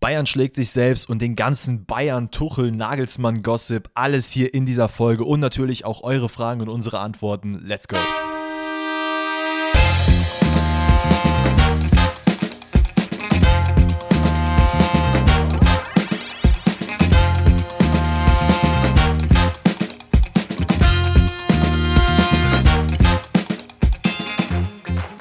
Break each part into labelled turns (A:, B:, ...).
A: Bayern schlägt sich selbst und den ganzen Bayern, Tuchel, Nagelsmann, Gossip, alles hier in dieser Folge und natürlich auch eure Fragen und unsere Antworten. Let's go!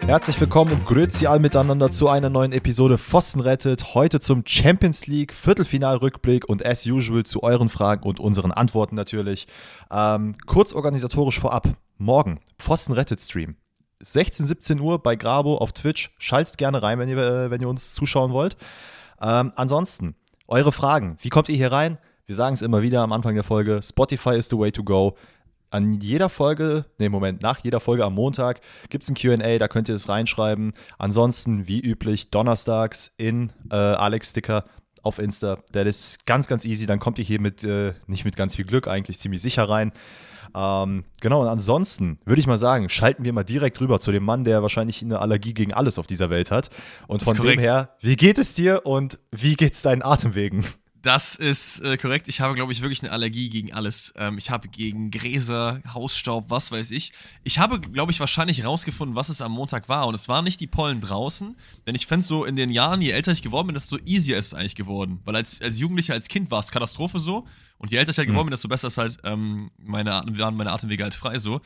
A: Herzlich willkommen und grüezi all miteinander zu einer neuen Episode Pfosten rettet. Heute zum Champions League Viertelfinalrückblick und as usual zu euren Fragen und unseren Antworten natürlich. Ähm, kurz organisatorisch vorab. Morgen Pfosten rettet Stream. 16, 17 Uhr bei Grabo auf Twitch. Schaltet gerne rein, wenn ihr, äh, wenn ihr uns zuschauen wollt. Ähm, ansonsten, eure Fragen. Wie kommt ihr hier rein? Wir sagen es immer wieder am Anfang der Folge. Spotify is the way to go an jeder Folge, ne, Moment, nach jeder Folge am Montag gibt es ein QA, da könnt ihr es reinschreiben. Ansonsten, wie üblich, donnerstags in äh, Alex Sticker auf Insta. Das ist ganz, ganz easy. Dann kommt ihr hier mit, äh, nicht mit ganz viel Glück, eigentlich ziemlich sicher rein. Ähm, genau, und ansonsten würde ich mal sagen, schalten wir mal direkt rüber zu dem Mann, der wahrscheinlich eine Allergie gegen alles auf dieser Welt hat. Und von dem her, wie geht es dir und wie geht es deinen Atemwegen?
B: Das ist äh, korrekt. Ich habe, glaube ich, wirklich eine Allergie gegen alles. Ähm, ich habe gegen Gräser, Hausstaub, was weiß ich. Ich habe, glaube ich, wahrscheinlich rausgefunden, was es am Montag war. Und es waren nicht die Pollen draußen. Denn ich fände es so in den Jahren, je älter ich geworden bin, desto easier ist es eigentlich geworden. Weil als, als Jugendlicher, als Kind war es Katastrophe so. Und je älter ich halt mhm. geworden bin, desto besser ist halt ähm, meine, waren meine Atemwege halt frei so.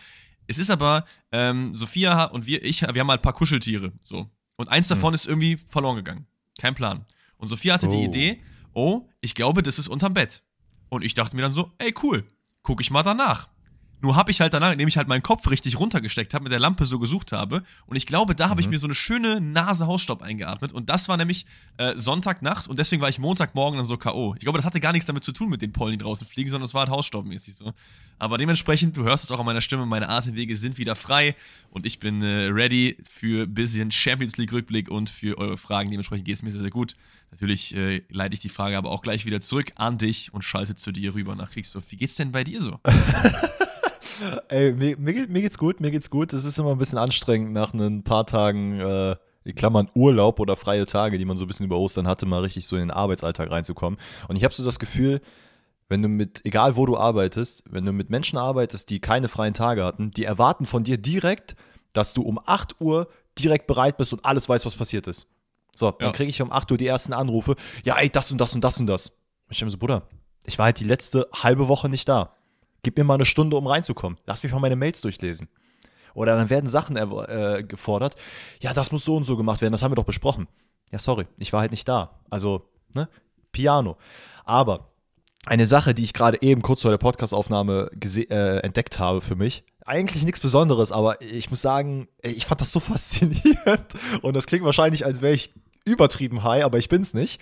B: Es ist aber, ähm, Sophia und wir, ich, wir haben halt ein paar Kuscheltiere. So. Und eins mhm. davon ist irgendwie verloren gegangen. Kein Plan. Und Sophia hatte oh. die Idee, oh, ich glaube, das ist unterm Bett. Und ich dachte mir dann so, ey, cool, guck ich mal danach. Nur habe ich halt danach, indem ich halt meinen Kopf richtig runtergesteckt habe, mit der Lampe so gesucht habe. Und ich glaube, da habe ich mhm. mir so eine schöne Nase Hausstaub eingeatmet. Und das war nämlich äh, Sonntagnacht und deswegen war ich Montagmorgen dann so K.O. Ich glaube, das hatte gar nichts damit zu tun mit den Pollen, die draußen fliegen, sondern es war halt hausstaubmäßig so. Aber dementsprechend, du hörst es auch an meiner Stimme, meine Atemwege sind wieder frei und ich bin äh, ready für ein bisschen Champions League Rückblick und für eure Fragen. Dementsprechend geht es mir sehr, sehr gut. Natürlich äh, leite ich die Frage aber auch gleich wieder zurück an dich und schalte zu dir rüber nach Kriegsdorf. Wie geht's denn bei dir so?
A: Ey, mir, mir, mir, geht's gut, mir geht's gut. Es ist immer ein bisschen anstrengend nach ein paar Tagen, äh, in Klammern Urlaub oder freie Tage, die man so ein bisschen über Ostern hatte, mal richtig so in den Arbeitsalltag reinzukommen. Und ich habe so das Gefühl, wenn du mit, egal wo du arbeitest, wenn du mit Menschen arbeitest, die keine freien Tage hatten, die erwarten von dir direkt, dass du um 8 Uhr direkt bereit bist und alles weißt, was passiert ist. So, dann ja. kriege ich um 8 Uhr die ersten Anrufe. Ja, ey, das und das und das und das. Ich denke so, Bruder, ich war halt die letzte halbe Woche nicht da. Gib mir mal eine Stunde, um reinzukommen. Lass mich mal meine Mails durchlesen. Oder dann werden Sachen äh, gefordert. Ja, das muss so und so gemacht werden. Das haben wir doch besprochen. Ja, sorry, ich war halt nicht da. Also, ne? Piano. Aber eine Sache, die ich gerade eben kurz vor der Podcastaufnahme äh, entdeckt habe für mich. Eigentlich nichts Besonderes, aber ich muss sagen, ich fand das so faszinierend. Und das klingt wahrscheinlich, als wäre ich übertrieben high, aber ich bin's nicht.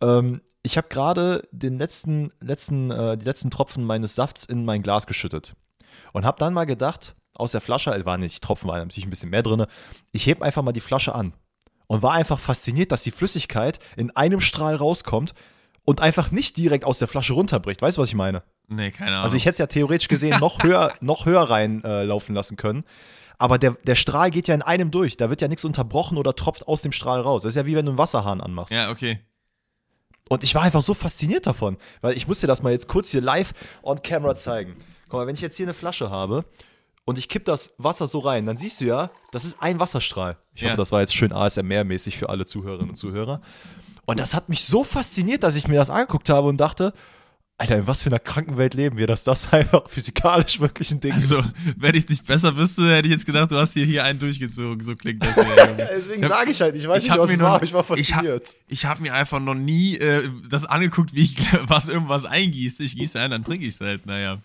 A: Ähm, ich habe gerade den letzten, letzten, äh, die letzten Tropfen meines Safts in mein Glas geschüttet. Und habe dann mal gedacht, aus der Flasche, es waren nicht Tropfen, war natürlich ein bisschen mehr drin, ich hebe einfach mal die Flasche an. Und war einfach fasziniert, dass die Flüssigkeit in einem Strahl rauskommt und einfach nicht direkt aus der Flasche runterbricht. Weißt du, was ich meine?
B: Nee, keine Ahnung.
A: Also ich hätte es ja theoretisch gesehen noch höher, noch höher reinlaufen äh, lassen können. Aber der, der Strahl geht ja in einem durch. Da wird ja nichts unterbrochen oder tropft aus dem Strahl raus. Das ist ja wie wenn du einen Wasserhahn anmachst.
B: Ja, okay.
A: Und ich war einfach so fasziniert davon, weil ich muss dir das mal jetzt kurz hier live on camera zeigen. Guck mal, wenn ich jetzt hier eine Flasche habe und ich kipp das Wasser so rein, dann siehst du ja, das ist ein Wasserstrahl. Ich ja. hoffe, das war jetzt schön ASMR-mäßig für alle Zuhörerinnen und Zuhörer. Und das hat mich so fasziniert, dass ich mir das angeguckt habe und dachte, Alter, in was für einer Krankenwelt leben wir, dass das einfach physikalisch wirklich ein Ding
B: also,
A: ist.
B: Also, wenn ich nicht besser wüsste, hätte ich jetzt gedacht, du hast hier, hier einen durchgezogen. So klingt das.
A: Ja, Deswegen sage ich halt, ich weiß ich nicht, was es war, aber ich war fasziniert.
B: Ich habe hab mir einfach noch nie äh, das angeguckt, wie ich was irgendwas eingieße. Ich gieße ein, dann trinke ich es halt. Naja.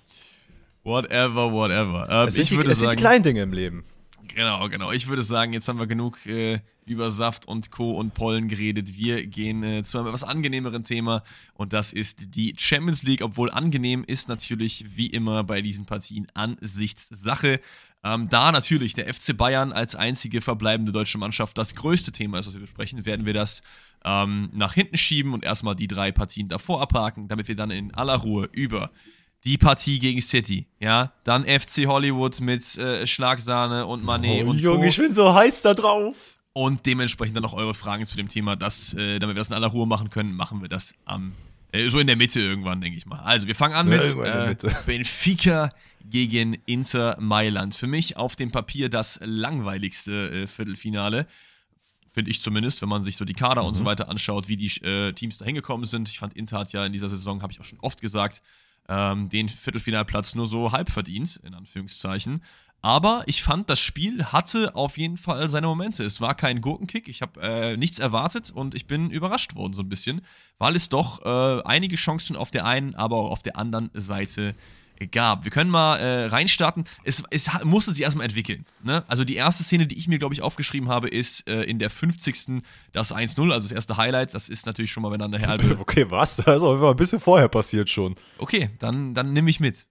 B: Whatever, whatever.
A: Ähm, es sind, die, es sind die kleinen Dinge im Leben.
B: Genau, genau. Ich würde sagen, jetzt haben wir genug äh, über Saft und Co. und Pollen geredet. Wir gehen äh, zu einem etwas angenehmeren Thema und das ist die Champions League. Obwohl angenehm ist natürlich wie immer bei diesen Partien Ansichtssache. Ähm, da natürlich der FC Bayern als einzige verbleibende deutsche Mannschaft das größte Thema ist, was wir besprechen, werden wir das ähm, nach hinten schieben und erstmal die drei Partien davor abhaken, damit wir dann in aller Ruhe über die Partie gegen City, ja, dann FC Hollywood mit äh, Schlagsahne und Manet
A: oh,
B: und
A: Junge, Co. ich bin so heiß da drauf.
B: Und dementsprechend dann auch eure Fragen zu dem Thema, das, äh, damit wir das in aller Ruhe machen können, machen wir das am, äh, so in der Mitte irgendwann, denke ich mal. Also, wir fangen an mit äh, Benfica gegen Inter Mailand. Für mich auf dem Papier das langweiligste äh, Viertelfinale. Finde ich zumindest, wenn man sich so die Kader mhm. und so mhm. weiter anschaut, wie die äh, Teams da hingekommen sind. Ich fand, Inter hat ja in dieser Saison, habe ich auch schon oft gesagt, ähm, den Viertelfinalplatz nur so halb verdient, in Anführungszeichen. Aber ich fand, das Spiel hatte auf jeden Fall seine Momente. Es war kein Gurkenkick. Ich habe äh, nichts erwartet und ich bin überrascht worden so ein bisschen, weil es doch äh, einige Chancen auf der einen, aber auch auf der anderen Seite gab. Wir können mal äh, reinstarten. Es, es musste sich erstmal entwickeln. Ne? Also die erste Szene, die ich mir, glaube ich, aufgeschrieben habe, ist äh, in der 50. das 1-0, also das erste Highlight. Das ist natürlich schon mal, wenn dann eine halbe.
A: Okay, was? Das ist auch ein bisschen vorher passiert schon.
B: Okay, dann, dann nehme ich mit.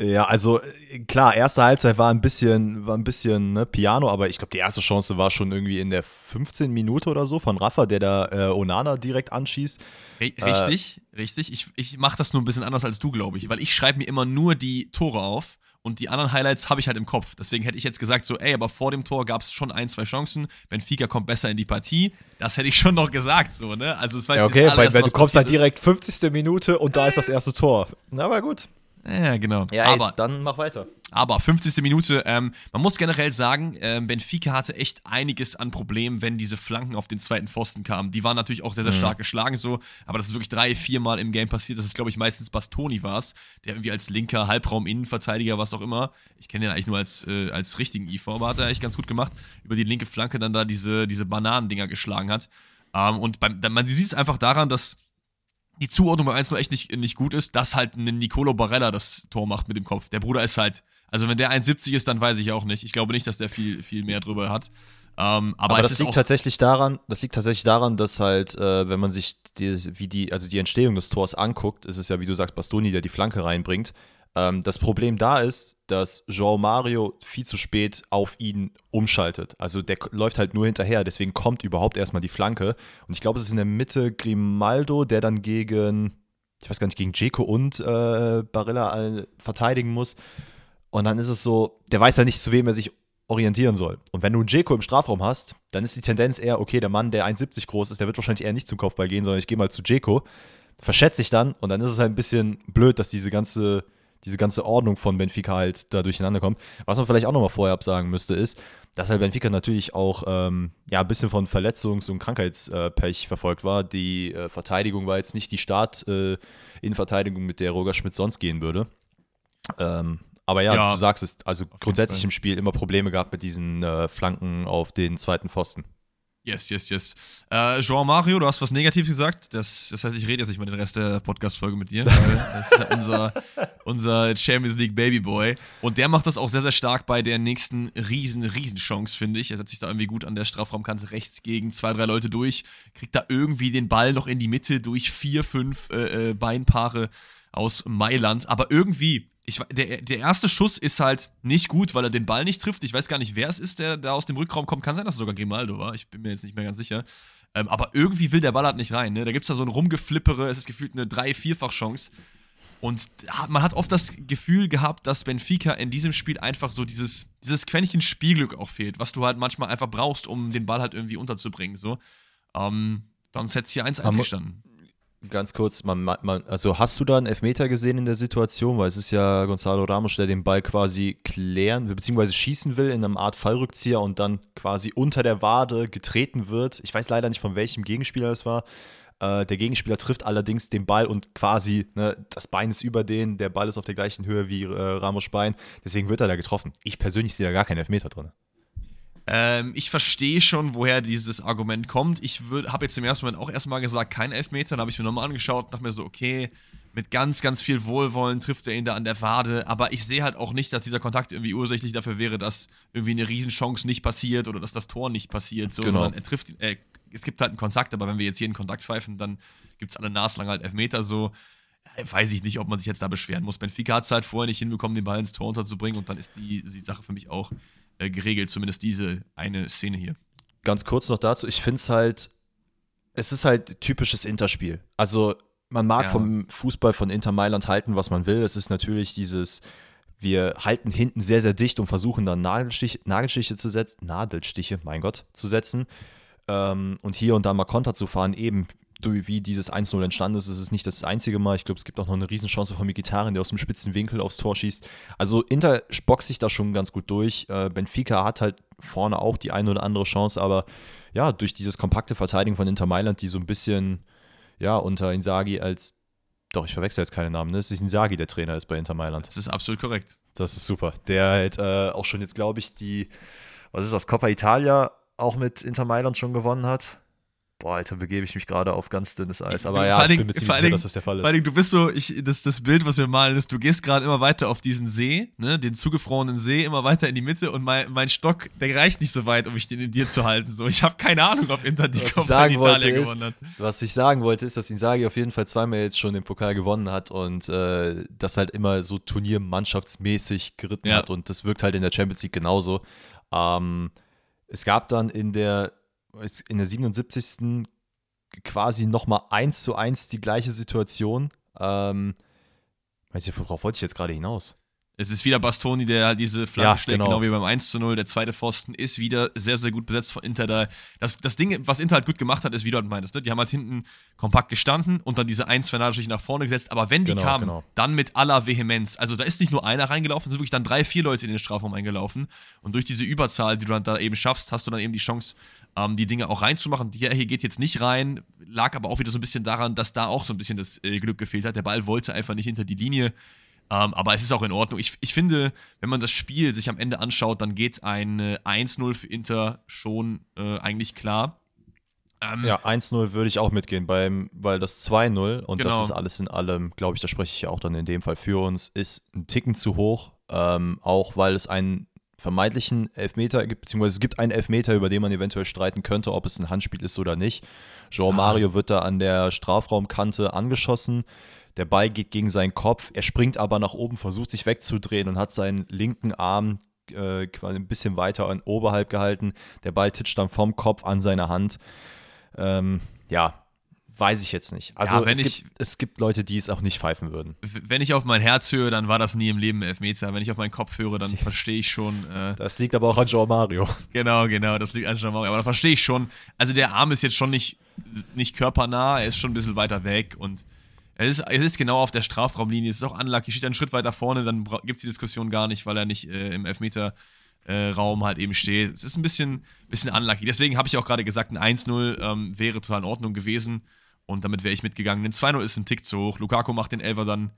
A: Ja, also äh, klar, erste Halbzeit war ein bisschen, war ein bisschen ne, Piano, aber ich glaube, die erste Chance war schon irgendwie in der 15 Minute oder so von Rafa, der da äh, Onana direkt anschießt.
B: Richtig, äh, richtig. Ich, ich mache das nur ein bisschen anders als du, glaube ich, weil ich schreibe mir immer nur die Tore auf und die anderen Highlights habe ich halt im Kopf. Deswegen hätte ich jetzt gesagt, so, ey, aber vor dem Tor gab es schon ein, zwei Chancen. Benfica kommt besser in die Partie. Das hätte ich schon noch gesagt, so, ne? Also es war
A: jetzt ja, okay, weil, weil du kommst halt direkt 50. Minute und da ist das erste Tor. Na, aber gut.
B: Ja, genau.
A: Ja, ey, aber dann mach weiter.
B: Aber 50. Minute, ähm, man muss generell sagen, ähm, Benfica hatte echt einiges an Problemen, wenn diese Flanken auf den zweiten Pfosten kamen. Die waren natürlich auch sehr, sehr mhm. stark geschlagen so, aber das ist wirklich drei, vier Mal im Game passiert. Das ist, glaube ich, meistens Bastoni war es, der irgendwie als linker Halbraum-Innenverteidiger, was auch immer, ich kenne den eigentlich nur als, äh, als richtigen IV, aber hat er echt ganz gut gemacht, über die linke Flanke dann da diese, diese Bananendinger geschlagen hat. Ähm, und beim, man sieht es einfach daran, dass die Zuordnung bei 1 nur echt nicht, nicht gut ist, dass halt ein Nicolo Barella das Tor macht mit dem Kopf. Der Bruder ist halt, also wenn der 1,70 ist, dann weiß ich auch nicht. Ich glaube nicht, dass der viel, viel mehr drüber hat.
A: Ähm, aber, aber das liegt tatsächlich daran, das liegt tatsächlich daran, dass halt, äh, wenn man sich die, wie die, also die Entstehung des Tors anguckt, ist es ja, wie du sagst, Bastoni, der die Flanke reinbringt. Ähm, das Problem da ist, dass João Mario viel zu spät auf ihn umschaltet. Also der läuft halt nur hinterher, deswegen kommt überhaupt erstmal die Flanke. Und ich glaube, es ist in der Mitte Grimaldo, der dann gegen, ich weiß gar nicht, gegen Jeko und äh, Barilla verteidigen muss. Und dann ist es so, der weiß ja nicht, zu wem er sich orientieren soll. Und wenn du einen Jeko im Strafraum hast, dann ist die Tendenz eher, okay, der Mann, der 1,70 groß ist, der wird wahrscheinlich eher nicht zum Kopfball gehen, sondern ich gehe mal zu Jeko, verschätze sich dann und dann ist es halt ein bisschen blöd, dass diese ganze diese ganze Ordnung von Benfica halt da durcheinander kommt. Was man vielleicht auch nochmal vorher absagen müsste, ist, dass halt Benfica natürlich auch ähm, ja, ein bisschen von Verletzungs- und Krankheitspech verfolgt war. Die äh, Verteidigung war jetzt nicht die Start-Innenverteidigung, äh, mit der Roger Schmidt sonst gehen würde. Ähm, aber ja, ja, du sagst es, also grundsätzlich im Spiel immer Probleme gehabt mit diesen äh, Flanken auf den zweiten Pfosten.
B: Yes, yes, yes. Äh, Jean Mario, du hast was Negatives gesagt. Das, das heißt, ich rede jetzt nicht mal den Rest der Podcast-Folge mit dir, weil das ist ja unser, unser Champions League Babyboy. Und der macht das auch sehr, sehr stark bei der nächsten riesen, riesen Chance, finde ich. Er setzt sich da irgendwie gut an der Strafraumkante rechts gegen zwei, drei Leute durch, kriegt da irgendwie den Ball noch in die Mitte durch vier, fünf äh, äh Beinpaare aus Mailand. Aber irgendwie ich, der, der erste Schuss ist halt nicht gut, weil er den Ball nicht trifft. Ich weiß gar nicht, wer es ist, der da aus dem Rückraum kommt. Kann sein, dass es sogar Grimaldo war. Ich bin mir jetzt nicht mehr ganz sicher. Ähm, aber irgendwie will der Ball halt nicht rein. Ne? Da gibt es da so ein Rumgeflippere. Es ist gefühlt eine drei-, vierfach-Chance. Und man hat oft das Gefühl gehabt, dass Benfica in diesem Spiel einfach so dieses, dieses Quäntchen Spielglück auch fehlt, was du halt manchmal einfach brauchst, um den Ball halt irgendwie unterzubringen. So. Ähm, sonst hätte es hier 1-1 gestanden.
A: Ganz kurz, man, man, also hast du da einen Elfmeter gesehen in der Situation? Weil es ist ja Gonzalo Ramos, der den Ball quasi klären, beziehungsweise schießen will in einer Art Fallrückzieher und dann quasi unter der Wade getreten wird. Ich weiß leider nicht, von welchem Gegenspieler es war. Äh, der Gegenspieler trifft allerdings den Ball und quasi ne, das Bein ist über den, der Ball ist auf der gleichen Höhe wie äh, Ramos Bein. Deswegen wird er da getroffen. Ich persönlich sehe da gar keinen Elfmeter drin.
B: Ähm, ich verstehe schon, woher dieses Argument kommt. Ich habe jetzt im ersten Moment auch erstmal gesagt, kein Elfmeter. Dann habe ich mir nochmal angeschaut, dachte mir so, okay, mit ganz, ganz viel Wohlwollen trifft er ihn da an der Wade. Aber ich sehe halt auch nicht, dass dieser Kontakt irgendwie ursächlich dafür wäre, dass irgendwie eine Riesenchance nicht passiert oder dass das Tor nicht passiert. So, genau. er trifft ihn, äh, es gibt halt einen Kontakt, aber wenn wir jetzt jeden Kontakt pfeifen, dann gibt es alle naslang halt Elfmeter so. Äh, weiß ich nicht, ob man sich jetzt da beschweren muss. Benfica hat es halt vorher nicht hinbekommen, den Ball ins Tor unterzubringen und dann ist die, die Sache für mich auch äh, geregelt, zumindest diese eine Szene hier.
A: Ganz kurz noch dazu, ich finde es halt, es ist halt typisches Interspiel. Also man mag ja. vom Fußball von Inter Mailand halten, was man will. Es ist natürlich dieses wir halten hinten sehr, sehr dicht und versuchen dann Nagelstiche, Nagelstiche zu setzen, Nadelstiche, mein Gott, zu setzen. Ähm, und hier und da mal Konter zu fahren, eben wie dieses 1-0 entstanden ist, ist es nicht das einzige Mal. Ich glaube, es gibt auch noch eine Riesenchance von Mikitarian, der aus dem spitzen Winkel aufs Tor schießt. Also Inter boxt sich da schon ganz gut durch. Äh, Benfica hat halt vorne auch die eine oder andere Chance, aber ja, durch dieses kompakte Verteidigen von Inter Mailand, die so ein bisschen ja, unter Inzaghi als doch, ich verwechsel jetzt keine Namen, ne? Es ist Inzaghi, der Trainer ist bei Inter Mailand.
B: Das ist absolut korrekt.
A: Das ist super. Der halt äh, auch schon jetzt, glaube ich, die, was ist das, Coppa Italia auch mit Inter Mailand schon gewonnen hat. Boah, Alter, begebe ich mich gerade auf ganz dünnes Eis. Aber ja, ich bin mir ziemlich sicher, dass das der Fall ist. Vor allem,
B: du bist so, ich, das, das Bild, was wir malen, ist, du gehst gerade immer weiter auf diesen See, ne, den zugefrorenen See, immer weiter in die Mitte und mein, mein Stock, der reicht nicht so weit, um mich den in dir zu halten. So, ich habe keine Ahnung, ob Inter die
A: Coppa Italia gewonnen hat. Was ich sagen wollte, ist, dass Inzaghi auf jeden Fall zweimal jetzt schon den Pokal gewonnen hat und äh, das halt immer so turniermannschaftsmäßig geritten ja. hat und das wirkt halt in der Champions League genauso. Ähm, es gab dann in der in der 77 quasi nochmal eins zu eins die gleiche Situation. Ähm, worauf wollte ich jetzt gerade hinaus?
B: Es ist wieder Bastoni, der halt diese Flagge ja, schlägt, genau. genau. wie beim 1 zu 0. Der zweite Pfosten ist wieder sehr, sehr gut besetzt von Inter. Da. Das, das Ding, was Inter halt gut gemacht hat, ist, wie du halt meinst, ne? die haben halt hinten kompakt gestanden und dann diese 1 2 nach vorne gesetzt. Aber wenn die genau, kamen, genau. dann mit aller Vehemenz. Also da ist nicht nur einer reingelaufen, sind wirklich dann drei, vier Leute in den Strafraum eingelaufen. Und durch diese Überzahl, die du dann da eben schaffst, hast du dann eben die Chance, ähm, die Dinge auch reinzumachen. Hier, hier geht jetzt nicht rein, lag aber auch wieder so ein bisschen daran, dass da auch so ein bisschen das äh, Glück gefehlt hat. Der Ball wollte einfach nicht hinter die Linie. Ähm, aber es ist auch in Ordnung. Ich, ich finde, wenn man das Spiel sich am Ende anschaut, dann geht ein 1-0 für Inter schon äh, eigentlich klar.
A: Ähm, ja, 1-0 würde ich auch mitgehen, beim, weil das 2-0 und genau. das ist alles in allem, glaube ich, da spreche ich auch dann in dem Fall für uns, ist ein Ticken zu hoch. Ähm, auch weil es einen vermeintlichen Elfmeter gibt, beziehungsweise es gibt einen Elfmeter, über den man eventuell streiten könnte, ob es ein Handspiel ist oder nicht. Jean Mario ah. wird da an der Strafraumkante angeschossen. Der Ball geht gegen seinen Kopf. Er springt aber nach oben, versucht sich wegzudrehen und hat seinen linken Arm äh, quasi ein bisschen weiter an oberhalb gehalten. Der Ball titscht dann vom Kopf an seine Hand. Ähm, ja, Weiß ich jetzt nicht. Also ja, es, ich, gibt, es gibt Leute, die es auch nicht pfeifen würden.
B: Wenn ich auf mein Herz höre, dann war das nie im Leben Elfmeter. Wenn ich auf meinen Kopf höre, dann verstehe ich schon. Äh,
A: das liegt aber auch an Jean Mario.
B: Genau, genau, das liegt an Jean Mario. Aber da verstehe ich schon. Also der Arm ist jetzt schon nicht, nicht körpernah, er ist schon ein bisschen weiter weg und es ist, es ist genau auf der Strafraumlinie. Es ist auch unlucky. Steht einen Schritt weiter vorne, dann gibt es die Diskussion gar nicht, weil er nicht äh, im Elfmeter äh, Raum halt eben steht. Es ist ein bisschen, bisschen unlucky. Deswegen habe ich auch gerade gesagt, ein 1-0 ähm, wäre total in Ordnung gewesen. Und damit wäre ich mitgegangen. Den 2-0 ist ein Tick zu hoch. Lukaku macht den Elfer dann,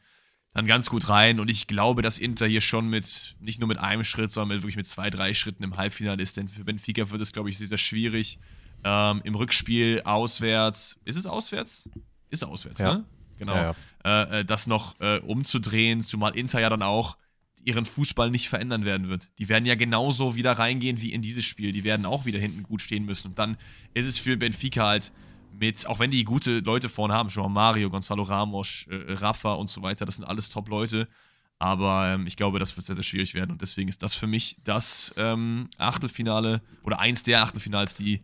B: dann ganz gut rein. Und ich glaube, dass Inter hier schon mit, nicht nur mit einem Schritt, sondern mit, wirklich mit zwei, drei Schritten im Halbfinale ist. Denn für Benfica wird es, glaube ich, sehr, sehr schwierig. Ähm, Im Rückspiel auswärts. Ist es auswärts? Ist auswärts, ja. ne? Genau. Ja, ja. Äh, äh, das noch äh, umzudrehen, zumal Inter ja dann auch ihren Fußball nicht verändern werden wird. Die werden ja genauso wieder reingehen wie in dieses Spiel. Die werden auch wieder hinten gut stehen müssen. Und dann ist es für Benfica halt mit, auch wenn die gute Leute vorne haben, schon Mario, Gonzalo Ramos, äh, Rafa und so weiter, das sind alles Top-Leute. Aber ähm, ich glaube, das wird sehr, sehr schwierig werden. Und deswegen ist das für mich das ähm, Achtelfinale oder eins der Achtelfinals, die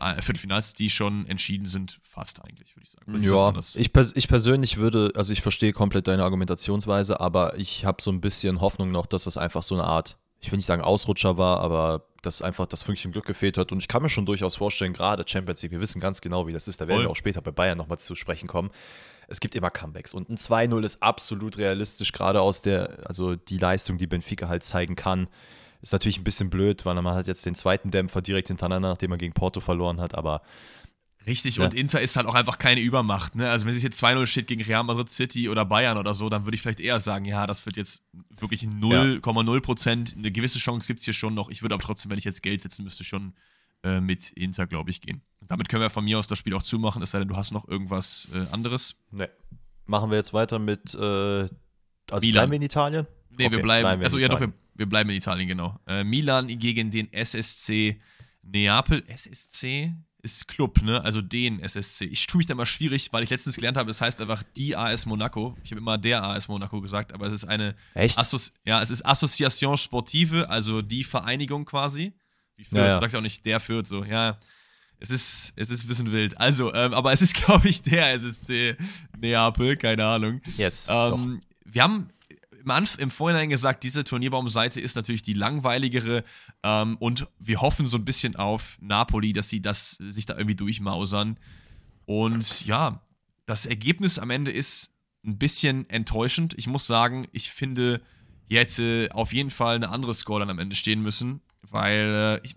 B: äh, Viertelfinals, die schon entschieden sind, fast eigentlich, würde ich sagen.
A: Ja, ich, pers ich persönlich würde, also ich verstehe komplett deine Argumentationsweise, aber ich habe so ein bisschen Hoffnung noch, dass das einfach so eine Art, ich will nicht sagen Ausrutscher war, aber dass einfach das Fünkchen Glück gefehlt hat. Und ich kann mir schon durchaus vorstellen, gerade Champions League, wir wissen ganz genau, wie das ist. Da werden Voll. wir auch später bei Bayern nochmal zu sprechen kommen. Es gibt immer Comebacks und ein 2-0 ist absolut realistisch, gerade aus der, also die Leistung, die Benfica halt zeigen kann. Ist natürlich ein bisschen blöd, weil man hat jetzt den zweiten Dämpfer direkt hintereinander, nachdem man gegen Porto verloren hat, aber
B: Richtig, ja. und Inter ist halt auch einfach keine Übermacht. Ne? Also wenn es jetzt 2-0 steht gegen Real Madrid City oder Bayern oder so, dann würde ich vielleicht eher sagen, ja, das wird jetzt wirklich 0,0 Prozent. Eine gewisse Chance gibt es hier schon noch. Ich würde aber trotzdem, wenn ich jetzt Geld setzen müsste, schon äh, mit Inter, glaube ich, gehen. Und damit können wir von mir aus das Spiel auch zumachen, es sei denn, du hast noch irgendwas äh, anderes.
A: Ne. Machen wir jetzt weiter mit, äh, also Milan. bleiben wir in Italien?
B: Nee, okay, wir bleiben, bleiben wir also ja doch, wir, wir, bleiben in Italien, genau. Äh, Milan gegen den SSC Neapel. SSC? Ist Club, ne? Also den SSC. Ich tue mich da mal schwierig, weil ich letztens gelernt habe, es heißt einfach die AS Monaco. Ich habe immer der AS Monaco gesagt, aber es ist eine
A: Echt?
B: Associ ja, es ist Association Sportive, also die Vereinigung quasi. Wie Fürth, ja, ja. du sagst ja auch nicht der Fürth, so, ja. Es ist, es ist ein bisschen wild. Also, ähm, aber es ist, glaube ich, der SSC Neapel, keine Ahnung.
A: Yes.
B: Ähm, wir haben im Vorhinein gesagt, diese Turnierbaumseite ist natürlich die langweiligere ähm, und wir hoffen so ein bisschen auf Napoli, dass sie das sich da irgendwie durchmausern. Und ja, das Ergebnis am Ende ist ein bisschen enttäuschend. Ich muss sagen, ich finde, hier hätte auf jeden Fall eine andere Score dann am Ende stehen müssen, weil äh, ich,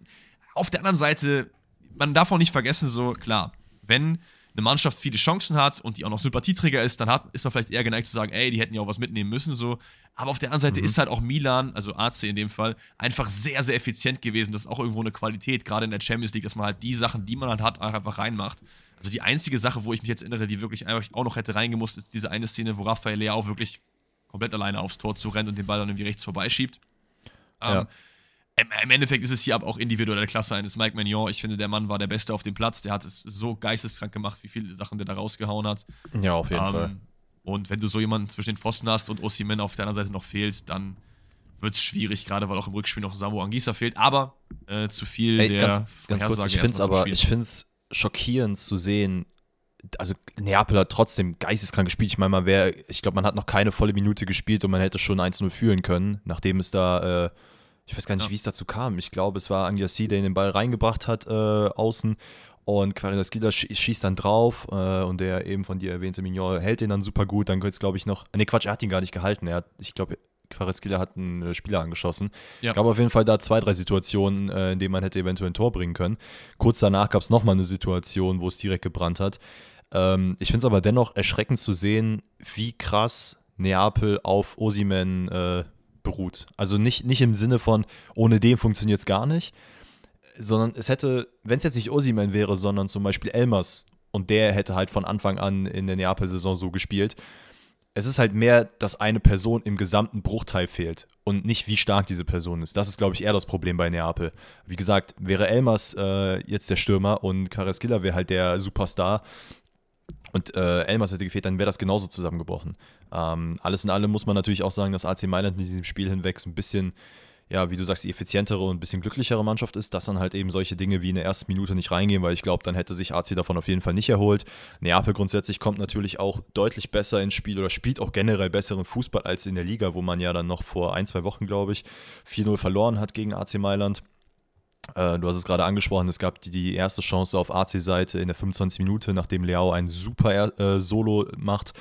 B: auf der anderen Seite, man darf auch nicht vergessen, so klar, wenn eine Mannschaft viele Chancen hat und die auch noch Sympathieträger ist, dann hat, ist man vielleicht eher geneigt zu sagen, ey, die hätten ja auch was mitnehmen müssen, so. Aber auf der anderen Seite mhm. ist halt auch Milan, also AC in dem Fall, einfach sehr, sehr effizient gewesen. Das ist auch irgendwo eine Qualität, gerade in der Champions League, dass man halt die Sachen, die man halt hat, einfach reinmacht. Also die einzige Sache, wo ich mich jetzt erinnere, die wirklich einfach auch noch hätte reingemusst, ist diese eine Szene, wo Raphael Leao wirklich komplett alleine aufs Tor zu rennt und den Ball dann irgendwie rechts vorbeischiebt. Ja. Im Endeffekt ist es hier aber auch individuelle Klasse eines Mike Magnon. Ich finde, der Mann war der Beste auf dem Platz. Der hat es so geisteskrank gemacht, wie viele Sachen der da rausgehauen hat.
A: Ja, auf jeden ähm, Fall.
B: Und wenn du so jemanden zwischen den Pfosten hast und Osimen auf der anderen Seite noch fehlt, dann wird es schwierig, gerade weil auch im Rückspiel noch Samu Angisa fehlt. Aber äh, zu viel
A: Ey, der ganz, ganz kurz, ich finde es aber, ich finde es schockierend zu sehen, also Neapel hat trotzdem geisteskrank gespielt. Ich meine, man wäre, ich glaube, man hat noch keine volle Minute gespielt und man hätte schon 1-0 führen können, nachdem es da äh, ich weiß gar nicht, ja. wie es dazu kam. Ich glaube, es war Angiassi, der den Ball reingebracht hat, äh, außen. Und Quarinaskida schießt dann drauf äh, und der eben von dir erwähnte Mignon hält den dann super gut. Dann es, glaube ich, noch. Ne, Quatsch, er hat ihn gar nicht gehalten. Er hat, ich glaube, Quaretzkiller hat einen äh, Spieler angeschossen. Ja. Gab auf jeden Fall da zwei, drei Situationen, äh, in denen man hätte eventuell ein Tor bringen können. Kurz danach gab es nochmal eine Situation, wo es direkt gebrannt hat. Ähm, ich finde es aber dennoch erschreckend zu sehen, wie krass Neapel auf Osimen äh, beruht. Also nicht, nicht im Sinne von, ohne den funktioniert es gar nicht, sondern es hätte, wenn es jetzt nicht Osiman wäre, sondern zum Beispiel Elmers und der hätte halt von Anfang an in der Neapel-Saison so gespielt. Es ist halt mehr, dass eine Person im gesamten Bruchteil fehlt und nicht, wie stark diese Person ist. Das ist, glaube ich, eher das Problem bei Neapel. Wie gesagt, wäre Elmers äh, jetzt der Stürmer und Carrasquilla wäre halt der Superstar, und äh, Elmas hätte gefehlt, dann wäre das genauso zusammengebrochen. Ähm, alles in allem muss man natürlich auch sagen, dass AC Mailand in diesem Spiel hinweg ein bisschen, ja, wie du sagst, die effizientere und ein bisschen glücklichere Mannschaft ist, dass dann halt eben solche Dinge wie in der ersten Minute nicht reingehen, weil ich glaube, dann hätte sich AC davon auf jeden Fall nicht erholt. Neapel grundsätzlich kommt natürlich auch deutlich besser ins Spiel oder spielt auch generell besseren Fußball als in der Liga, wo man ja dann noch vor ein, zwei Wochen, glaube ich, 4-0 verloren hat gegen AC Mailand. Äh, du hast es gerade angesprochen, es gab die, erste Chance auf AC-Seite in der 25 Minute, nachdem Leao ein super äh, Solo macht,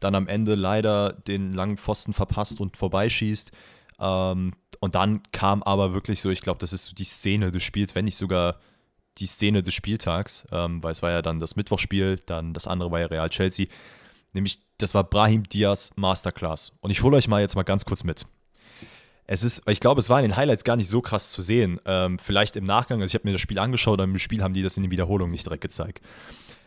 A: dann am Ende leider den langen Pfosten verpasst und vorbeischießt. Ähm, und dann kam aber wirklich so, ich glaube, das ist so die Szene des Spiels, wenn nicht sogar die Szene des Spieltags, ähm, weil es war ja dann das Mittwochspiel, dann das andere war ja Real Chelsea. Nämlich, das war Brahim Diaz Masterclass. Und ich hole euch mal jetzt mal ganz kurz mit es ist, ich glaube, es war in den Highlights gar nicht so krass zu sehen. Ähm, vielleicht im Nachgang, also ich habe mir das Spiel angeschaut, aber im Spiel haben die das in den Wiederholungen nicht direkt gezeigt.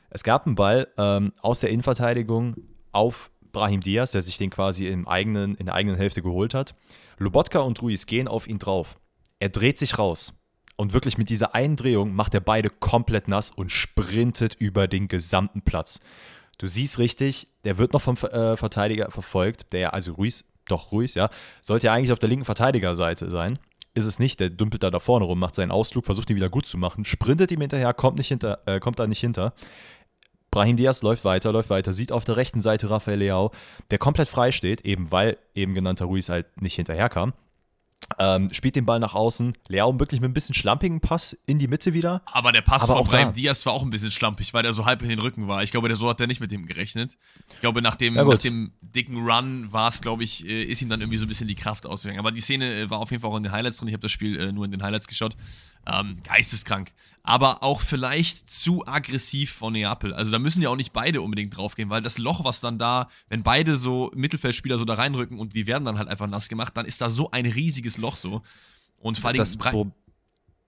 A: Es gab einen Ball ähm, aus der Innenverteidigung auf Brahim Diaz, der sich den quasi im eigenen, in der eigenen Hälfte geholt hat. Lobotka und Ruiz gehen auf ihn drauf. Er dreht sich raus. Und wirklich mit dieser einen Drehung macht er beide komplett nass und sprintet über den gesamten Platz. Du siehst richtig, der wird noch vom äh, Verteidiger verfolgt, der, also Ruiz, doch Ruiz, ja, sollte ja eigentlich auf der linken Verteidigerseite sein. Ist es nicht, der dümpelt da da vorne rum, macht seinen Ausflug, versucht ihn wieder gut zu machen, sprintet ihm hinterher, kommt, nicht hinter, äh, kommt da nicht hinter. Brahim Diaz läuft weiter, läuft weiter, sieht auf der rechten Seite Rafael Leao, der komplett frei steht, eben weil eben genannter Ruiz halt nicht hinterherkam. Ähm, spielt den Ball nach außen. Leao wirklich mit ein bisschen schlampigen Pass in die Mitte wieder.
B: Aber der Pass von Brahim Diaz war auch ein bisschen schlampig, weil der so halb in den Rücken war. Ich glaube, der so hat er nicht mit dem gerechnet. Ich glaube, nach dem, ja, nach dem dicken Run war es, glaube ich, äh, ist ihm dann irgendwie so ein bisschen die Kraft ausgegangen. Aber die Szene äh, war auf jeden Fall auch in den Highlights drin. Ich habe das Spiel äh, nur in den Highlights geschaut. Ähm, geisteskrank. Aber auch vielleicht zu aggressiv von Neapel. Also da müssen ja auch nicht beide unbedingt draufgehen, weil das Loch, was dann da, wenn beide so Mittelfeldspieler so da reinrücken und die werden dann halt einfach nass gemacht, dann ist da so ein riesiges Loch so. Und vor allem. Das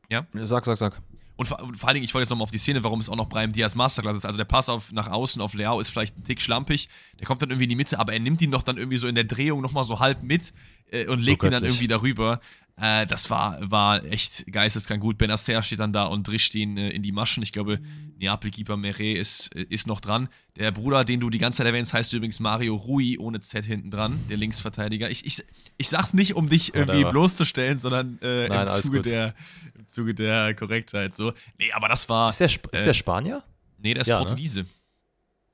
A: ja? Sag, sag, sag.
B: Und vor, und vor, allen Dingen, ich wollte jetzt nochmal auf die Szene, warum es auch noch Brahim Diaz Masterclass ist. Also der Pass auf, nach außen auf Leao ist vielleicht ein Tick schlampig. Der kommt dann irgendwie in die Mitte, aber er nimmt ihn doch dann irgendwie so in der Drehung nochmal so halb mit äh, und legt so ihn dann irgendwie darüber. Äh, das war, war echt geisteskrank gut. Benacer steht dann da und drischt ihn äh, in die Maschen. Ich glaube, Neapel-Keeper Meret ist, äh, ist noch dran. Der Bruder, den du die ganze Zeit erwähnst, heißt übrigens Mario Rui ohne Z hinten dran, der Linksverteidiger. Ich, ich, ich sag's nicht, um dich irgendwie Whatever. bloßzustellen, sondern äh, Nein, im, Zuge der, im Zuge der Korrektheit. So. Nee, aber das war.
A: Ist der, Sp ist der Spanier?
B: Nee, der ist ja, ne? Portugiese. Ne?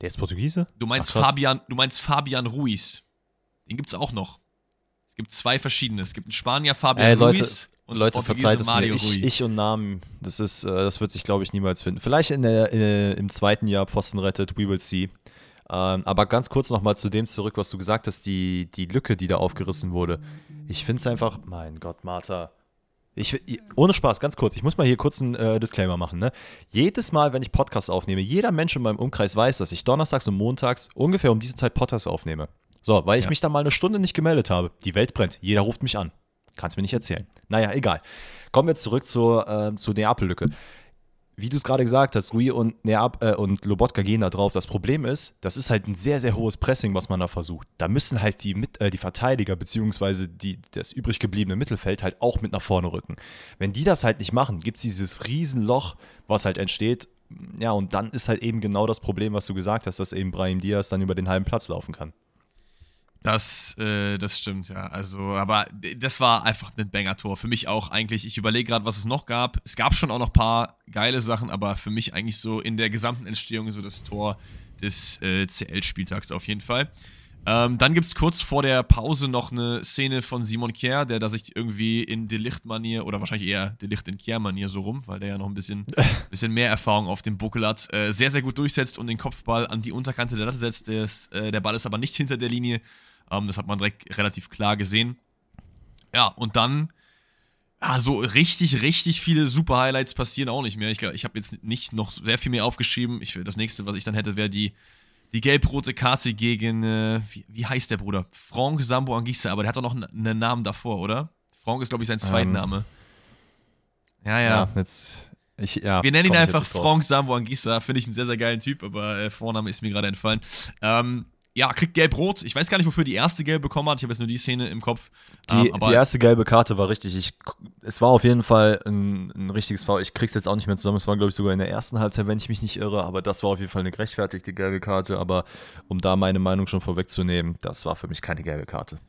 A: Der ist Portugiese?
B: Du meinst, Ach, Fabian, du meinst Fabian Ruiz. Den gibt's auch noch. Es gibt zwei verschiedene. Es gibt einen Spanier, Fabian
A: Ey, Leute,
B: Ruiz und
A: Leute, verzeiht es mir.
B: Mario
A: Ich,
B: Rui.
A: ich und Namen, das ist, äh, das wird sich, glaube ich, niemals finden. Vielleicht in der, äh, im zweiten Jahr Pfosten rettet, we will see. Ähm, aber ganz kurz nochmal zu dem zurück, was du gesagt hast, die, die Lücke, die da aufgerissen wurde. Ich finde es einfach, mein Gott, Martha. Ich, ohne Spaß, ganz kurz. Ich muss mal hier kurz einen äh, Disclaimer machen. Ne? Jedes Mal, wenn ich Podcasts aufnehme, jeder Mensch in meinem Umkreis weiß, dass ich donnerstags und montags ungefähr um diese Zeit Podcasts aufnehme. So, weil ich
B: Ja.
A: mich da mal eine Stunde nicht gemeldet habe. Die Welt brennt. Jeder ruft mich an. Kannst mir nicht erzählen. Naja, egal. Kommen wir jetzt zurück zur, äh, zur Neapel-Lücke. Wie du es gerade gesagt hast, Rui und, Neap äh, und Lobotka gehen da drauf. Das Problem ist, das ist halt ein sehr, sehr hohes Pressing, was man da versucht. Da müssen halt die, mit, äh, die Verteidiger beziehungsweise die, das übrig gebliebene Mittelfeld halt auch mit nach vorne rücken. Wenn die das halt nicht machen, gibt es dieses Riesenloch, was halt entsteht. Ja, und dann ist halt eben genau das Problem, was du gesagt hast, dass eben Brahim Diaz dann über den halben Platz laufen kann.
B: Das, äh, das stimmt, ja. Also, aber das war einfach ein Banger-Tor. Für mich auch eigentlich. Ich überlege gerade, was es noch gab. Es gab schon auch noch ein paar geile Sachen, aber für mich eigentlich so in der gesamten Entstehung so das Tor des äh, CL-Spieltags auf jeden Fall. Ähm, dann gibt es kurz vor der Pause noch eine Szene von Simon Kjær, der da sich irgendwie in Delicht-Manier oder wahrscheinlich eher Delicht in Kjær-Manier so rum, weil der ja noch ein bisschen, bisschen mehr Erfahrung auf dem Buckel hat, äh, sehr, sehr gut durchsetzt und den Kopfball an die Unterkante der Latte setzt. Des, äh, der Ball ist aber nicht hinter der Linie. Ähm, das hat man direkt relativ klar gesehen. Ja, und dann, ja, so richtig, richtig viele super Highlights passieren auch nicht mehr. Ich, ich habe jetzt nicht noch sehr viel mehr aufgeschrieben. Ich, das nächste, was ich dann hätte, wäre die, die gelb-rote Karte gegen, äh, wie, wie heißt der Bruder? Franck Sambo Anguissa, aber der hat doch noch einen, Namen davor, oder? Franck ist, glaube ich, sein Zweitname. Ja, ja.
A: Ja, jetzt. Ich, ja,
B: Wir nennen ihn einfach. Franck Sambo Anguissa. Finde ich einen sehr, sehr geilen Typ, aber äh, Vorname ist mir gerade entfallen. Ähm, ja, kriegt gelb-rot. Ich weiß gar nicht, wofür die erste gelb bekommen hat. Ich habe jetzt nur die Szene im Kopf.
A: Die,
B: Ähm,
A: die erste gelbe Karte war richtig. Ich, es war auf jeden Fall ein, ein richtiges Foul. Ich krieg's jetzt auch nicht mehr zusammen. Es war, glaube ich, sogar in der ersten Halbzeit, wenn ich mich nicht irre. Aber das war auf jeden Fall eine gerechtfertigte gelbe Karte. Aber um da meine Meinung schon vorwegzunehmen, das war für mich keine gelbe Karte.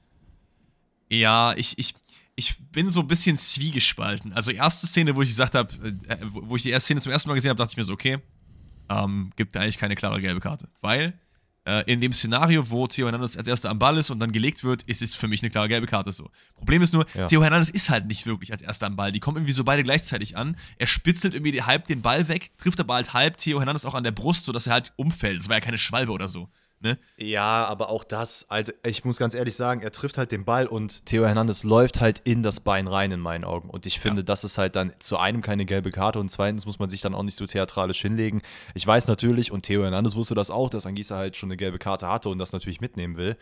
B: Ja, ich, ich, ich bin so ein bisschen zwiegespalten. Also erste Szene, wo ich gesagt habe, äh, wo wo ich die erste Szene zum ersten Mal gesehen habe, dachte ich mir so, okay, ähm, gibt eigentlich keine klare gelbe Karte. Weil äh, in dem Szenario, wo Theo Hernandez als erster am Ball ist und dann gelegt wird, ist es für mich eine klare gelbe Karte so. Problem ist nur,
A: Ja.
B: Theo Hernandez ist halt nicht wirklich als erster am Ball. Die kommen irgendwie so beide gleichzeitig an. Er spitzelt irgendwie halb den Ball weg, trifft aber halt halb Theo Hernandez auch an der Brust, sodass er halt umfällt. Das war ja keine Schwalbe oder so. Ne?
A: Ja, aber auch das, also ich muss ganz ehrlich sagen, er trifft halt den Ball und Theo Hernandez läuft halt in das Bein rein, in meinen Augen. Und ich finde, das ist halt dann zu einem keine gelbe Karte und zweitens muss man sich dann auch nicht so theatralisch hinlegen. Ich weiß natürlich, und Theo Hernandez wusste das auch, dass Angisa halt schon eine gelbe Karte hatte und das natürlich mitnehmen will.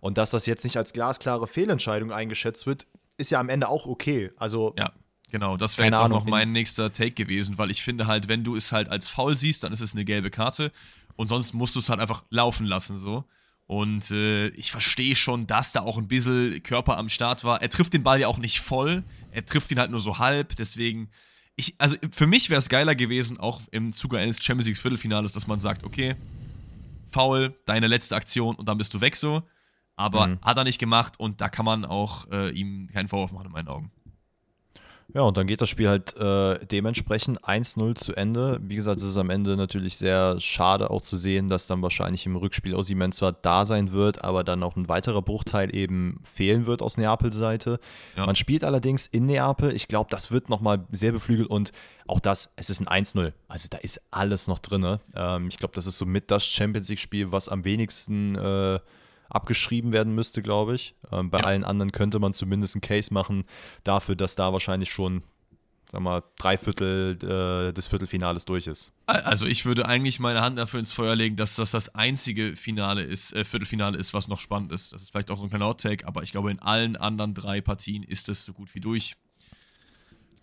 A: Und dass das jetzt nicht als glasklare Fehlentscheidung eingeschätzt wird, ist ja am Ende auch okay. Also,
B: Ja, genau. Das wäre jetzt auch
A: Ahnung,
B: noch
A: in-
B: mein nächster Take gewesen, weil ich finde halt, wenn du es halt als faul siehst, dann ist es eine gelbe Karte und sonst musst du es halt einfach laufen lassen so. Und äh, ich verstehe schon, dass da auch ein bisschen Körper am Start war. Er trifft den Ball ja auch nicht voll. Er trifft ihn halt nur so halb. Deswegen, ich, also für mich wäre es geiler gewesen, auch im Zuge eines Champions League Viertelfinales, dass man sagt, okay, faul, deine letzte Aktion und dann bist du weg so. Aber
A: Mhm.
B: hat er nicht gemacht und da kann man auch äh, ihm keinen Vorwurf machen in meinen Augen.
A: Ja, und dann geht das Spiel halt äh, dementsprechend 1-0 zu Ende. Wie gesagt, es ist am Ende natürlich sehr schade auch zu sehen, dass dann wahrscheinlich im Rückspiel Osimhen zwar da sein wird, aber dann auch ein weiterer Bruchteil eben fehlen wird aus Neapels Seite.
B: Ja.
A: Man spielt allerdings in Neapel. Ich glaube, das wird nochmal sehr beflügelt und auch das, es ist ein 1-0. Also da ist alles noch drin. Ähm, ich glaube, das ist somit das Champions League-Spiel, was am wenigsten äh, abgeschrieben werden müsste, glaube ich. Ähm, bei
B: Ja.
A: allen anderen könnte man zumindest einen Case machen dafür, dass da wahrscheinlich schon, sag mal, drei Viertel äh, des Viertelfinales durch ist.
B: Also ich würde eigentlich meine Hand dafür ins Feuer legen, dass das das einzige Finale ist, äh, Viertelfinale ist, was noch spannend ist. Das ist vielleicht auch so ein kleiner Outtake, aber ich glaube, in allen anderen drei Partien ist es so gut wie durch.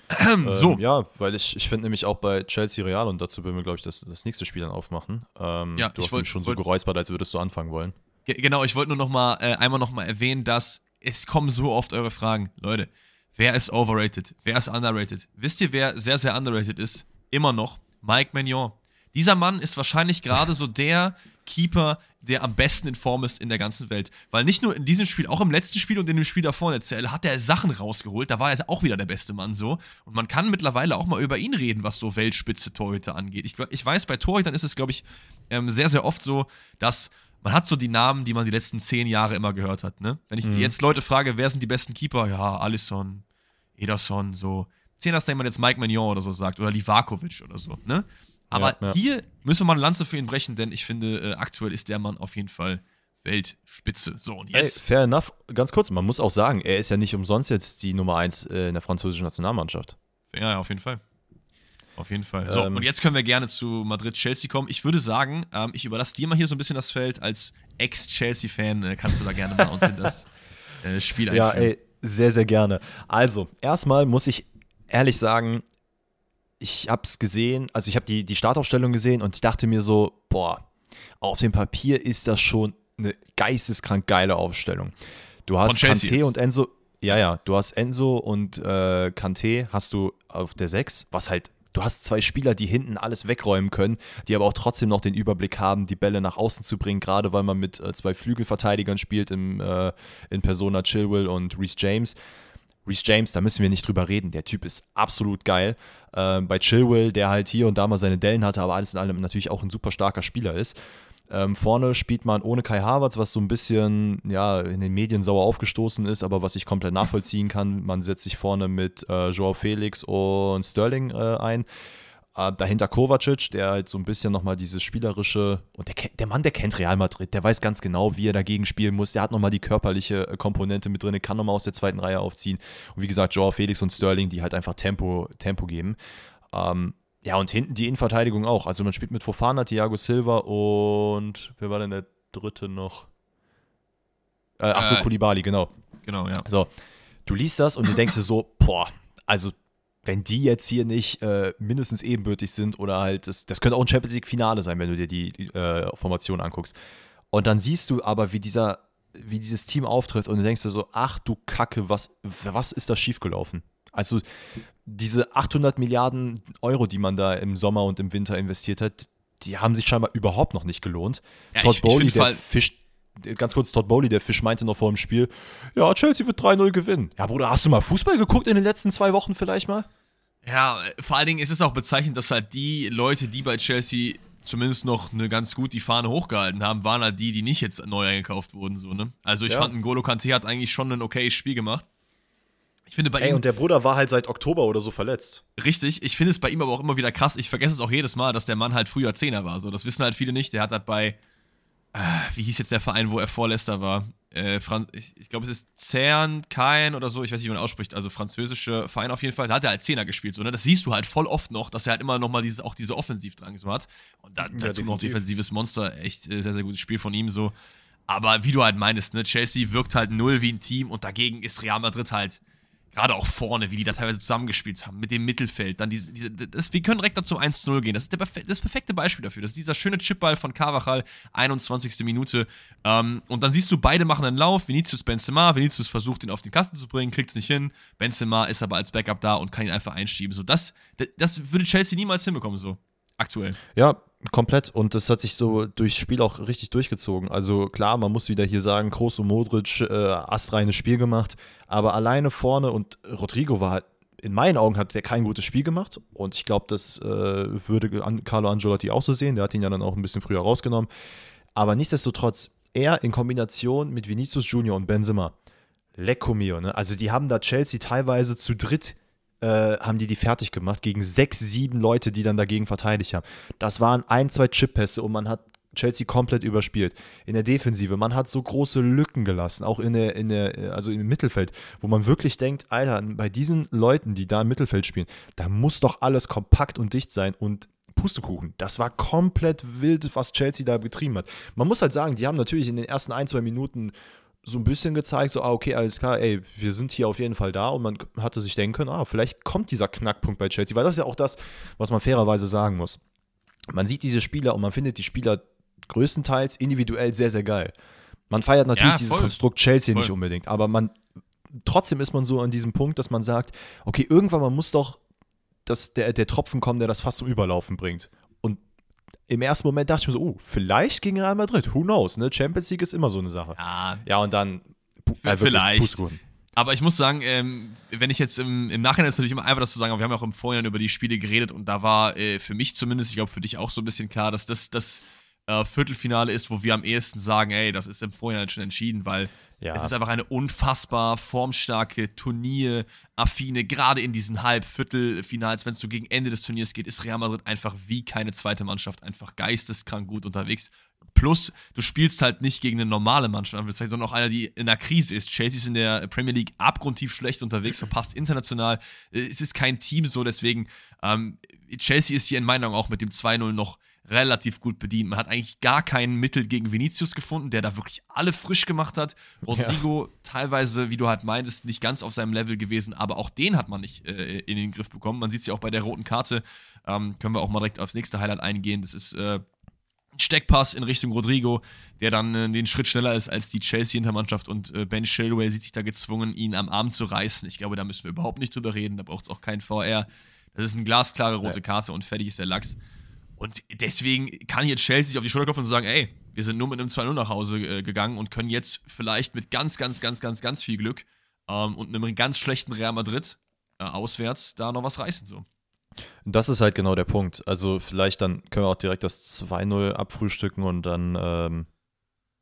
B: so,
A: Ähm, ja, weil ich, ich finde nämlich auch bei Chelsea Real, und dazu würden wir, glaube ich, das, das nächste Spiel dann aufmachen. Ähm,
B: Ja,
A: du hast mich schon so
B: wollt-
A: geräuspert, als würdest du anfangen wollen.
B: Ge- genau, ich wollte nur noch mal äh, einmal noch mal erwähnen, dass es kommen so oft eure Fragen. Leute, wer ist overrated? Wer ist underrated? Wisst ihr, wer sehr, sehr underrated ist? Immer noch Mike Magnon. Dieser Mann ist wahrscheinlich gerade so der Keeper, der am besten in Form ist in der ganzen Welt. Weil nicht nur in diesem Spiel, auch im letzten Spiel und in dem Spiel davor in der CL hat er Sachen rausgeholt. Da war er auch wieder der beste Mann so. Und man kann mittlerweile auch mal über ihn reden, was so Weltspitze Torhüter angeht. Ich, ich weiß, bei Torhütern ist es, glaube ich, ähm, sehr, sehr oft so, dass man hat so die Namen, die man die letzten zehn Jahre immer gehört hat, ne? Wenn ich mhm. jetzt Leute frage, wer sind die besten Keeper? Ja, Alisson, Ederson, so. Zehn, dass da jemand jetzt Mike Magnon oder so sagt oder Livakovic oder so, ne? Aber ja, ja. hier müssen wir mal eine Lanze für ihn brechen, denn ich finde, äh, aktuell ist der Mann auf jeden Fall Weltspitze. So, und jetzt.
A: Hey, fair enough. Ganz kurz, man muss auch sagen, er ist ja nicht umsonst jetzt die Nummer 1 äh, in der französischen Nationalmannschaft.
B: Ja, ja, auf jeden Fall. Auf jeden Fall. So, ähm, und jetzt können wir gerne zu Madrid-Chelsea kommen. Ich würde sagen, ähm, ich überlasse dir mal hier so ein bisschen das Feld. Als Ex-Chelsea-Fan äh, kannst du da gerne mal uns in das äh, Spiel einführen.
A: Ja, ey, sehr, sehr gerne. Also, erstmal muss ich ehrlich sagen, ich habe es gesehen, also ich habe die, die Startaufstellung gesehen und ich dachte mir so, boah, auf dem Papier ist das schon eine geisteskrank geile Aufstellung. Du hast Kanté und Enzo, ja, ja, du hast Enzo und äh, Kanté hast du auf der 6, was halt, du hast zwei Spieler, die hinten alles wegräumen können, die aber auch trotzdem noch den Überblick haben, die Bälle nach außen zu bringen, gerade weil man mit äh, zwei Flügelverteidigern spielt, im, äh, in Persona Chilwell und Reese James. Reese James, da müssen wir nicht drüber reden. Der Typ ist absolut geil. Ähm, bei Chilwell, der halt hier und da mal seine Dellen hatte, aber alles in allem natürlich auch ein super starker Spieler ist. Ähm, vorne spielt man ohne Kai Havertz, was so ein bisschen ja, in den Medien sauer aufgestoßen ist, aber was ich komplett nachvollziehen kann. Man setzt sich vorne mit äh, Joao Felix und Sterling äh, ein. Äh, dahinter Kovacic, der halt so ein bisschen nochmal dieses spielerische, und der, der Mann, der kennt Real Madrid, der weiß ganz genau, wie er dagegen spielen muss. Der hat nochmal die körperliche äh, Komponente mit drin, kann nochmal aus der zweiten Reihe aufziehen. Und wie gesagt, Joao Felix und Sterling, die halt einfach Tempo, Tempo geben. Ähm, ja, und hinten die Innenverteidigung auch. Also man spielt mit Fofana, Thiago Silva und wer war denn der dritte noch? Äh, ach so, äh, Kulibali, genau.
B: Genau, ja.
A: So, du liest das und du denkst dir so, boah, also wenn die jetzt hier nicht äh, mindestens ebenbürtig sind oder halt, das, das könnte auch ein Champions League-Finale sein, wenn du dir die, die äh, Formation anguckst. Und dann siehst du aber, wie dieser, wie dieses Team auftritt und du denkst dir so, ach du Kacke, was, was ist da schiefgelaufen? Also diese 800 Milliarden Euro, die man da im Sommer und im Winter investiert hat, die haben sich scheinbar überhaupt noch nicht gelohnt. Ja, Todd ich, Bowley, ich der Fisch, ganz kurz, Todd Bowley, der Fisch, meinte noch vor dem Spiel, ja, Chelsea wird 3-0 gewinnen. Ja, Bruder, hast du mal Fußball geguckt in den letzten zwei Wochen vielleicht mal?
B: Ja, vor allen Dingen ist es auch bezeichnend, dass halt die Leute, die bei Chelsea zumindest noch eine ganz gut die Fahne hochgehalten haben, waren halt die, die nicht jetzt neu eingekauft wurden, so, ne? Also ich ja. fand, N'Golo Kante hat eigentlich schon ein okayes Spiel gemacht. Ich finde bei
A: Ey,
B: ihm.
A: und der Bruder war halt seit Oktober oder so verletzt.
B: Richtig, ich finde es bei ihm aber auch immer wieder krass. Ich vergesse es auch jedes Mal, dass der Mann halt früher Zehner war. So, das wissen halt viele nicht. Der hat halt bei. Äh, wie hieß jetzt der Verein, wo er Vorletzter war? Äh, ich, ich glaube, es ist Cern, Kain oder so, ich weiß nicht, wie man ausspricht, also französische Verein auf jeden Fall, da hat er als Zehner gespielt, so, ne? Das siehst du halt voll oft noch, dass er halt immer nochmal dieses, auch diese Offensivdrang so hat. Und da, ja, dazu definitiv. noch defensives Monster, echt äh, sehr, sehr gutes Spiel von ihm so. Aber wie du halt meinst, ne, Chelsea wirkt halt null wie ein Team und dagegen ist Real Madrid halt gerade auch vorne, wie die da teilweise zusammengespielt haben, mit dem Mittelfeld, dann diese, diese das, wir können direkt dann zum 1-0 gehen. Das ist der, das perfekte Beispiel dafür. Das ist dieser schöne Chipball von Carvajal, 21. Minute. Ähm, und dann siehst du, beide machen einen Lauf, Vinicius Benzema, Vinicius versucht ihn auf den Kasten zu bringen, kriegt es nicht hin. Benzema ist aber als Backup da und kann ihn einfach einschieben. So, das, das würde Chelsea niemals hinbekommen, so aktuell.
A: Ja, komplett. Und das hat sich so durchs Spiel auch richtig durchgezogen. Also klar, man muss wieder hier sagen, Kroos und Modric, äh, astreines Spiel gemacht. Aber alleine vorne und Rodrigo war halt, in meinen Augen hat der kein gutes Spiel gemacht. Und ich glaube, das äh, würde Carlo Angelotti auch so sehen. Der hat ihn ja dann auch ein bisschen früher rausgenommen. Aber nichtsdestotrotz, er in Kombination mit Vinicius Junior und Benzema, Lecco mio, ne? Also die haben da Chelsea teilweise zu dritt äh, haben die die fertig gemacht gegen sechs, sieben Leute, die dann dagegen verteidigt haben. Das waren ein, zwei Chip-Pässe und man hat Chelsea komplett überspielt. In der Defensive, man hat so große Lücken gelassen, auch in der, in der, also im Mittelfeld, wo man wirklich denkt, Alter, bei diesen Leuten, die da im Mittelfeld spielen, da muss doch alles kompakt und dicht sein und Pustekuchen. Das war komplett wild, was Chelsea da betrieben hat. Man muss halt sagen, die haben natürlich in den ersten ein, zwei Minuten so ein bisschen gezeigt, so, ah, okay, alles klar, ey, wir sind hier auf jeden Fall da und man hatte sich denken können, ah, vielleicht kommt dieser Knackpunkt bei Chelsea, weil das ist ja auch das, was man fairerweise sagen muss. Man sieht diese Spieler und man findet die Spieler größtenteils individuell sehr, sehr geil. Man feiert natürlich ja, dieses Konstrukt Chelsea voll. nicht unbedingt, aber man, trotzdem ist man so an diesem Punkt, dass man sagt, okay, irgendwann man muss doch dass der, der Tropfen kommen, der das fast zum Überlaufen bringt im ersten Moment dachte ich mir so, oh, vielleicht gegen Real Madrid, who knows, ne? Champions League ist immer so eine Sache.
B: Ja,
A: ja und dann
B: äh, vielleicht. Aber ich muss sagen, ähm, wenn ich jetzt im, im Nachhinein ist natürlich immer einfach das zu sagen, aber wir haben ja auch im Vorhinein über die Spiele geredet und da war äh, für mich zumindest, ich glaube für dich auch so ein bisschen klar, dass das, das äh, Viertelfinale ist, wo wir am ehesten sagen, ey, das ist im Vorhinein schon entschieden, weil ja. es ist einfach eine unfassbar formstarke, turnieraffine, gerade in diesen Halb-Viertelfinals, wenn es so gegen Ende des Turniers geht, ist Real Madrid einfach wie keine zweite Mannschaft, einfach geisteskrank gut unterwegs. Plus, du spielst halt nicht gegen eine normale Mannschaft, sondern auch einer, die in einer Krise ist. Chelsea ist in der Premier League abgrundtief schlecht unterwegs, verpasst international. Es ist kein Team so, deswegen ähm, Chelsea ist hier in meiner Meinung auch mit dem 2-0 noch relativ gut bedient. Man hat eigentlich gar kein Mittel gegen Vinicius gefunden, der da wirklich alle frisch gemacht hat. Rodrigo ja. teilweise, wie du halt meintest, nicht ganz auf seinem Level gewesen, aber auch den hat man nicht äh, in den Griff bekommen. Man sieht es ja auch bei der roten Karte. Ähm, können wir auch mal direkt aufs nächste Highlight eingehen. Das ist äh, ein Steckpass in Richtung Rodrigo, der dann äh, den Schritt schneller ist als die Chelsea-Hintermannschaft und äh, Ben Chilwell sieht sich da gezwungen, ihn am Arm zu reißen. Ich glaube, da müssen wir überhaupt nicht drüber reden. Da braucht es auch keinen VR. Das ist eine glasklare rote Karte und fertig ist der Lachs. Und deswegen kann jetzt Chelsea sich auf die Schulter klopfen und sagen, ey, wir sind nur mit einem 2-0 nach Hause äh, gegangen und können jetzt vielleicht mit ganz, ganz, ganz, ganz, ganz viel Glück ähm, und einem ganz schlechten Real Madrid äh, auswärts da noch was reißen. So.
A: Das ist halt genau der Punkt. Also vielleicht dann können wir auch direkt das 2-0 abfrühstücken und dann, ähm,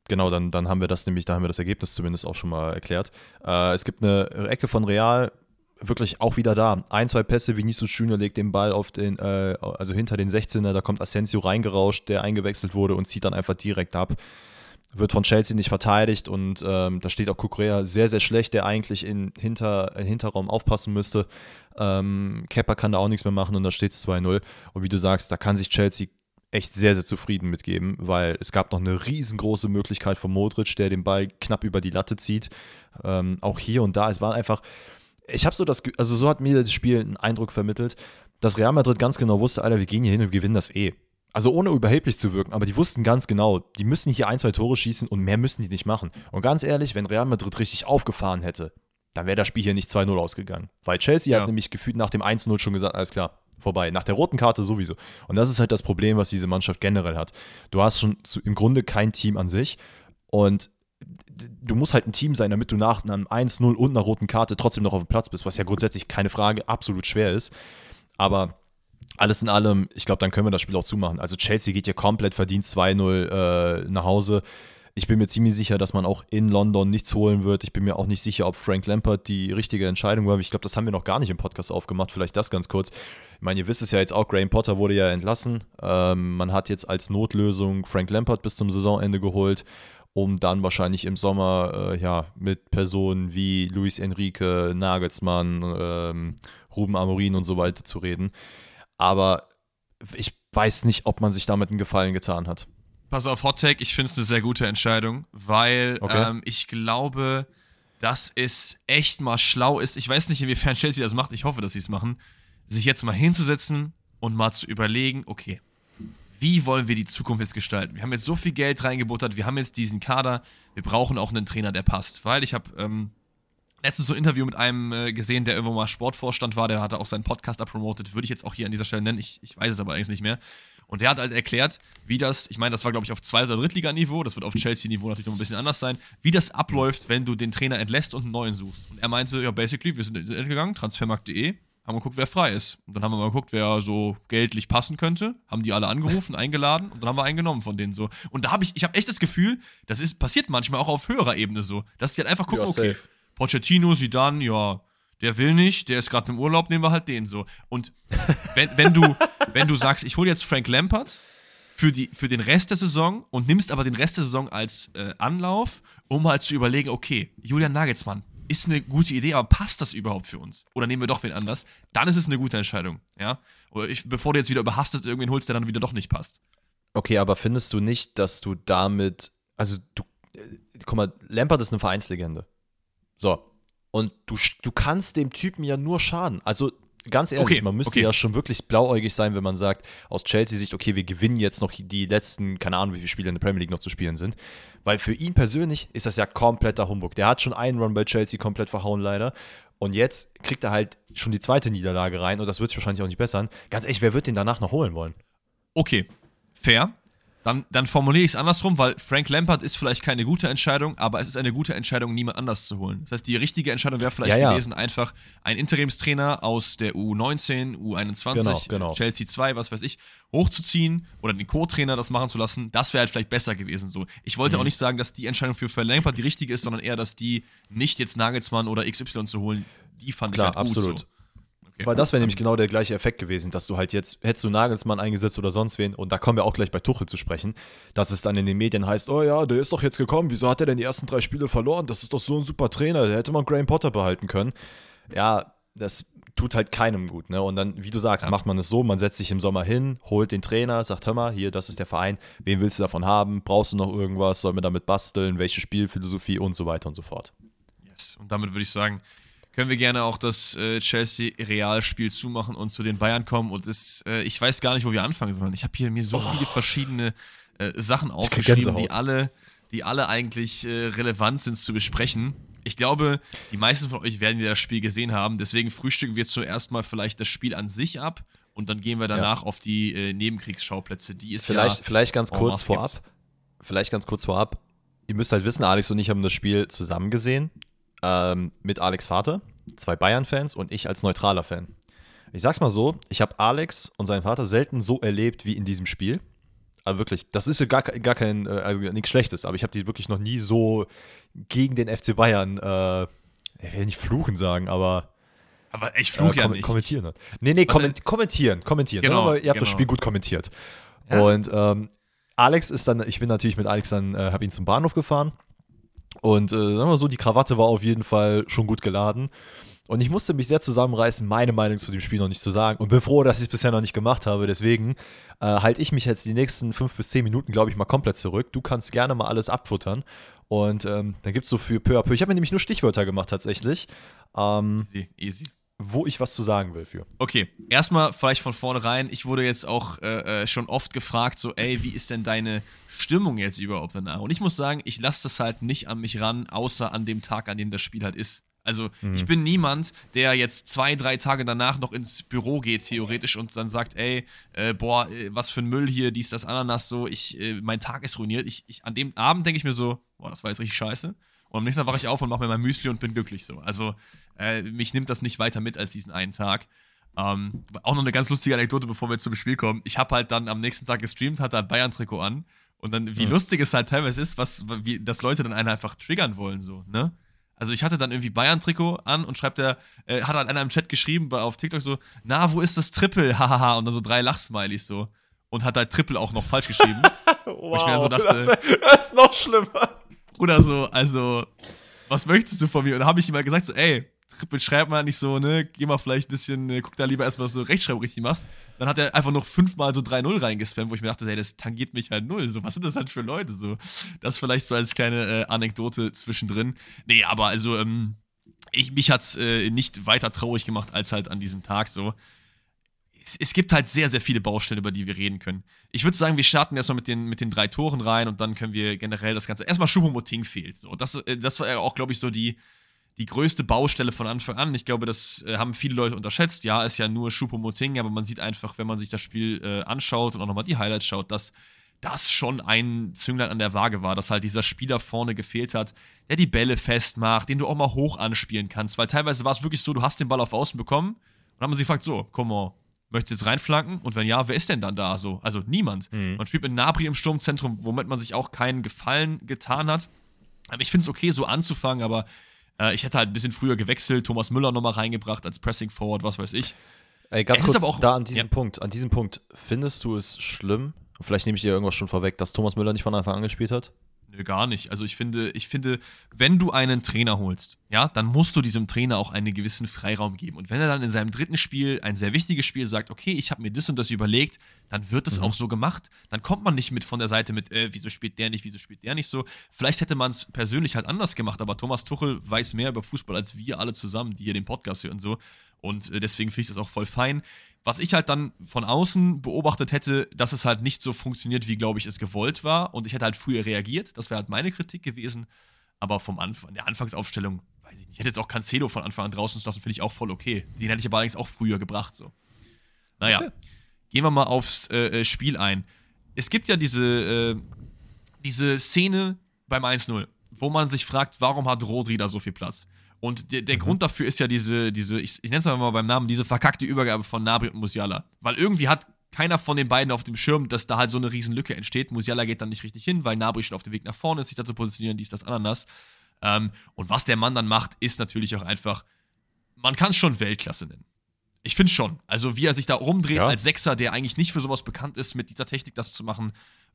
A: genau, dann, dann haben wir das nämlich, da haben wir das Ergebnis zumindest auch schon mal erklärt. Äh, es gibt eine Ecke von Real, wirklich auch wieder da. Ein, zwei Pässe, Vinicius Junior legt den Ball auf den, äh, also hinter den 16er, da kommt Asensio reingerauscht, der eingewechselt wurde und zieht dann einfach direkt ab. Wird von Chelsea nicht verteidigt und ähm, da steht auch Kukurea sehr, sehr schlecht, der eigentlich in Hinter, in Hinterraum aufpassen müsste. Ähm, Kepper kann da auch nichts mehr machen und da steht es 2-0. Und wie du sagst, da kann sich Chelsea echt sehr, sehr zufrieden mitgeben, weil es gab noch eine riesengroße Möglichkeit von Modric, der den Ball knapp über die Latte zieht. Ähm, auch hier und da, es war einfach, ich habe so das, also so hat mir das Spiel einen Eindruck vermittelt, dass Real Madrid ganz genau wusste, Alter, wir gehen hier hin und gewinnen das eh. Also ohne überheblich zu wirken, aber die wussten ganz genau, die müssen hier ein, zwei Tore schießen und mehr müssen die nicht machen. Und ganz ehrlich, wenn Real Madrid richtig aufgefahren hätte, dann wäre das Spiel hier nicht 2-0 ausgegangen. Weil Chelsea ja. hat nämlich gefühlt nach dem 1-0 schon gesagt, alles klar, vorbei. Nach der roten Karte sowieso. Und das ist halt das Problem, was diese Mannschaft generell hat. Du hast schon im Grunde kein Team an sich und du musst halt ein Team sein, damit du nach einem 1-0 und einer roten Karte trotzdem noch auf dem Platz bist, was ja grundsätzlich keine Frage absolut schwer ist. Aber alles in allem, ich glaube, dann können wir das Spiel auch zumachen. Also Chelsea geht hier komplett verdient 2-0 äh, nach Hause. Ich bin mir ziemlich sicher, dass man auch in London nichts holen wird. Ich bin mir auch nicht sicher, ob Frank Lampard die richtige Entscheidung war. Ich glaube, das haben wir noch gar nicht im Podcast aufgemacht. Vielleicht das ganz kurz. Ich meine, ihr wisst es ja jetzt auch, Graham Potter wurde ja entlassen. Ähm, man hat jetzt als Notlösung Frank Lampard bis zum Saisonende geholt um dann wahrscheinlich im Sommer äh, ja, mit Personen wie Luis Enrique, Nagelsmann, ähm, Ruben Amorin und so weiter zu reden. Aber ich weiß nicht, ob man sich damit einen Gefallen getan hat.
B: Pass auf, Hot Take, ich finde es eine sehr gute Entscheidung, weil okay. ähm, ich glaube, dass es echt mal schlau ist. Ich weiß nicht, inwiefern Chelsea das macht, ich hoffe, dass sie es machen, sich jetzt mal hinzusetzen und mal zu überlegen, okay, wie wollen wir die Zukunft jetzt gestalten? Wir haben jetzt so viel Geld reingebuttert, wir haben jetzt diesen Kader, wir brauchen auch einen Trainer, der passt. Weil ich habe ähm, letztens so ein Interview mit einem äh, gesehen, der irgendwo mal Sportvorstand war, der hatte auch seinen Podcast da promotet, würde ich jetzt auch hier an dieser Stelle nennen, ich, ich weiß es aber eigentlich nicht mehr. Und der hat halt erklärt, wie das, ich meine, das war glaube ich auf Zweit- oder Drittliganiveau, das wird auf Chelsea-Niveau natürlich noch ein bisschen anders sein, wie das abläuft, wenn du den Trainer entlässt und einen neuen suchst. Und er meinte, ja, basically, wir sind gegangen, transfermarkt.de, haben geguckt, wer frei ist. Und dann haben wir mal geguckt, wer so geldlich passen könnte. Haben die alle angerufen, eingeladen und dann haben wir einen genommen von denen so. Und da habe ich, ich habe echt das Gefühl, das ist passiert manchmal auch auf höherer Ebene so, dass die halt einfach gucken, ja, okay, Pochettino, Zidane, ja, der will nicht, der ist gerade im Urlaub, nehmen wir halt den so. Und wenn, wenn du, wenn du sagst, ich hole jetzt Frank Lampard für, die, für den Rest der Saison und nimmst aber den Rest der Saison als äh, Anlauf, um halt zu überlegen, okay, Julian Nagelsmann, ist eine gute Idee, aber passt das überhaupt für uns? Oder nehmen wir doch wen anders? Dann ist es eine gute Entscheidung, ja? Oder ich, bevor du jetzt wieder überhastet irgendwen holst, der dann wieder doch nicht passt.
A: Okay, aber findest du nicht, dass du damit, also du, äh, guck mal, Lampard ist eine Vereinslegende. So. Und du, du kannst dem Typen ja nur schaden. Also ganz ehrlich, okay, man müsste okay. ja schon wirklich blauäugig sein, wenn man sagt, aus Chelsea-Sicht, okay, wir gewinnen jetzt noch die letzten, keine Ahnung, wie viele Spiele in der Premier League noch zu spielen sind. Weil für ihn persönlich ist das ja kompletter Humbug. Der hat schon einen Run bei Chelsea komplett verhauen, leider. Und jetzt kriegt er halt schon die zweite Niederlage rein und das wird sich wahrscheinlich auch nicht bessern. Ganz ehrlich, wer wird den danach noch holen wollen?
B: Okay, fair. Dann, dann formuliere ich es andersrum, weil Frank Lampard ist vielleicht keine gute Entscheidung, aber es ist eine gute Entscheidung, niemand anders zu holen. Das heißt, die richtige Entscheidung wäre vielleicht ja, ja. gewesen, einfach einen Interimstrainer aus der U19, U21, genau, genau. Chelsea 2, was weiß ich, hochzuziehen oder den Co-Trainer das machen zu lassen. Das wäre halt vielleicht besser gewesen. So. Ich wollte mhm. auch nicht sagen, dass die Entscheidung für Frank Lampard die richtige ist, sondern eher, dass die nicht jetzt Nagelsmann oder XY zu holen, die fand Klar, ich halt gut absolut. So.
A: Okay. Weil das wäre nämlich genau der gleiche Effekt gewesen, dass du halt jetzt, hättest du Nagelsmann eingesetzt oder sonst wen, und da kommen wir auch gleich bei Tuchel zu sprechen, dass es dann in den Medien heißt, oh ja, der ist doch jetzt gekommen, wieso hat er denn die ersten drei Spiele verloren? Das ist doch so ein super Trainer, der hätte man Graham Potter behalten können. Ja, das tut halt keinem gut, ne? Und dann, wie du sagst, ja. macht man es so, man setzt sich im Sommer hin, holt den Trainer, sagt, hör mal, hier, das ist der Verein, wen willst du davon haben? Brauchst du noch irgendwas? Soll man damit basteln? Welche Spielphilosophie und so weiter und so fort.
B: Yes. Und damit würde ich sagen, können wir gerne auch das äh, Chelsea-Realspiel zumachen und zu den Bayern kommen. Und das, äh, ich weiß gar nicht, wo wir anfangen sollen. Ich habe hier mir so oh. viele verschiedene äh, Sachen aufgeschrieben, die alle, die alle eigentlich äh, relevant sind zu besprechen. Ich glaube, die meisten von euch werden ja das Spiel gesehen haben. Deswegen frühstücken wir zuerst mal vielleicht das Spiel an sich ab und dann gehen wir danach ja. auf die äh, Nebenkriegsschauplätze. Die ist
A: vielleicht,
B: ja
A: vielleicht ganz kurz vorab. Vielleicht ganz kurz vorab. Ihr müsst halt wissen, Alex und ich haben das Spiel zusammen gesehen ähm, mit Alex Vater, zwei Bayern-Fans und ich als neutraler Fan. Ich sag's mal so, ich habe Alex und seinen Vater selten so erlebt wie in diesem Spiel. Aber wirklich, das ist ja gar, gar kein, äh, also nichts Schlechtes, aber ich habe die wirklich noch nie so gegen den FC Bayern, äh, ich will nicht fluchen sagen, aber.
B: Aber ich fluche äh, ja nicht.
A: Kommentieren. Nee, nee, komment, kommentieren, kommentieren. Genau, ihr habt genau. das Spiel gut kommentiert. Ja. Und ähm, Alex ist dann, ich bin natürlich mit Alex dann, äh, habe ihn zum Bahnhof gefahren und äh, sagen wir so, die Krawatte war auf jeden Fall schon gut geladen. Und ich musste mich sehr zusammenreißen, meine Meinung zu dem Spiel noch nicht zu sagen. Und bin froh, dass ich es bisher noch nicht gemacht habe. Deswegen äh, halte ich mich jetzt die nächsten fünf bis zehn Minuten, glaube ich, mal komplett zurück. Du kannst gerne mal alles abfuttern. Und ähm, dann gibt es so für peu à peu. Ich habe mir nämlich nur Stichwörter gemacht tatsächlich. Ähm, easy, easy wo ich was zu sagen will für.
B: Okay, erstmal vielleicht von vornherein. Ich wurde jetzt auch äh, äh, schon oft gefragt, so, ey, wie ist denn deine Stimmung jetzt überhaupt danach? Und ich muss sagen, ich lasse das halt nicht an mich ran, außer an dem Tag, an dem das Spiel halt ist. Also mhm. ich bin niemand, der jetzt zwei, drei Tage danach noch ins Büro geht, theoretisch, und dann sagt, ey, äh, boah, äh, was für ein Müll hier, dies, das, Ananas, so, ich, äh, mein Tag ist ruiniert. Ich, ich, an dem Abend denke ich mir so, boah, das war jetzt richtig scheiße. Und am nächsten Tag wache ich auf und mache mir mein Müsli und bin glücklich so. Also äh, mich nimmt das nicht weiter mit als diesen einen Tag. Ähm, auch noch eine ganz lustige Anekdote, bevor wir zum Spiel kommen. Ich habe halt dann am nächsten Tag gestreamt, hatte ein Bayern-Trikot an. Und dann, wie mhm. lustig es halt teilweise ist, was, wie, dass Leute dann einen einfach triggern wollen, so, ne? Also ich hatte dann irgendwie Bayern-Trikot an und schreibt der, äh, hat halt einer im Chat geschrieben auf TikTok so, na, wo ist das Triple? Hahaha. und dann so drei Lachsmilies so. Und hat halt Triple auch noch falsch geschrieben. wow,
A: Wo ich mir dann so dachte, das, das ist noch schlimmer.
B: Bruder, so, also, was möchtest du von mir? Und dann habe ich ihm halt gesagt, so, ey, Triple schreib mal nicht so, ne, geh mal vielleicht ein bisschen, äh, guck da lieber erstmal, dass du Rechtschreibung richtig machst. Dann hat er einfach noch fünfmal so 3-0 reingespammt, wo ich mir dachte, ey, das tangiert mich halt null. So, was sind das halt für Leute? So, das vielleicht so als kleine äh, Anekdote zwischendrin. Nee, aber also, ähm, ich, mich hat's äh, nicht weiter traurig gemacht als halt an diesem Tag so. Es, es, gibt halt sehr, sehr viele Baustellen, über die wir reden können. Ich würde sagen, wir starten erstmal mit den, mit den drei Toren rein und dann können wir generell das Ganze. Erstmal Schubomoting fehlt. So. Das, äh, das war ja auch, glaube ich, so die, die größte Baustelle von Anfang an. Ich glaube, das äh, haben viele Leute unterschätzt. Ja, ist ja nur Schupomoting, aber man sieht einfach, wenn man sich das Spiel äh, anschaut und auch nochmal die Highlights schaut, dass das schon ein Zünglein an der Waage war, dass halt dieser Spieler vorne gefehlt hat, der die Bälle festmacht, den du auch mal hoch anspielen kannst. Weil teilweise war es wirklich so, du hast den Ball auf Außen bekommen und dann hat man sich gefragt, so, komm mal, möchtest jetzt reinflanken? Und wenn ja, wer ist denn dann da so? Also niemand. Mhm. Man spielt mit Nabri im Sturmzentrum, womit man sich auch keinen Gefallen getan hat. Aber ich finde es okay, so anzufangen, aber äh, ich hätte halt ein bisschen früher gewechselt, Thomas Müller nochmal reingebracht als Pressing Forward, was weiß ich.
A: Ey, ganz es kurz, auch, da an diesem ja. Punkt, an diesem Punkt, findest du es schlimm, vielleicht nehme ich dir irgendwas schon vorweg, dass Thomas Müller nicht von Anfang an gespielt hat?
B: Nö, gar nicht. Also ich finde, ich finde, wenn du einen Trainer holst, ja, dann musst du diesem Trainer auch einen gewissen Freiraum geben. Und wenn er dann in seinem dritten Spiel, ein sehr wichtiges Spiel, sagt, okay, ich habe mir das und das überlegt, dann wird es mhm. auch so gemacht. Dann kommt man nicht mit von der Seite mit, äh, wieso spielt der nicht, wieso spielt der nicht so. Vielleicht hätte man es persönlich halt anders gemacht, aber Thomas Tuchel weiß mehr über Fußball als wir alle zusammen, die hier den Podcast hören und so. Und äh, deswegen finde ich das auch voll fein. Was ich halt dann von außen beobachtet hätte, dass es halt nicht so funktioniert, wie, glaube ich, es gewollt war. Und ich hätte halt früher reagiert. Das wäre halt meine Kritik gewesen. Aber vom Anfang, der Anfangsaufstellung, weiß ich nicht. Ich hätte jetzt auch Cancelo von Anfang an draußen lassen, finde ich auch voll okay. Den hätte ich aber allerdings auch früher gebracht. So. Naja, okay. gehen wir mal aufs äh, äh, Spiel ein. es gibt ja diese, äh, diese Szene beim 1-0, wo man sich fragt, warum hat Rodri da so viel Platz? Und der, der mhm. Grund dafür ist ja diese, diese ich, ich nenne es mal beim Namen, diese verkackte Übergabe von Nabri und Musiala. Weil irgendwie hat keiner von den beiden auf dem Schirm, dass da halt so eine riesen Lücke entsteht. Musiala geht dann nicht richtig hin, weil Nabri schon auf dem Weg nach vorne ist, sich da zu positionieren, dies, das, ananas. Ähm, und was der Mann dann macht, ist natürlich auch einfach, man kann es schon Weltklasse nennen. Ich finde schon. Also, wie er sich da rumdreht ja. als Sechser, der eigentlich nicht für sowas bekannt ist, mit dieser Technik das zu machen,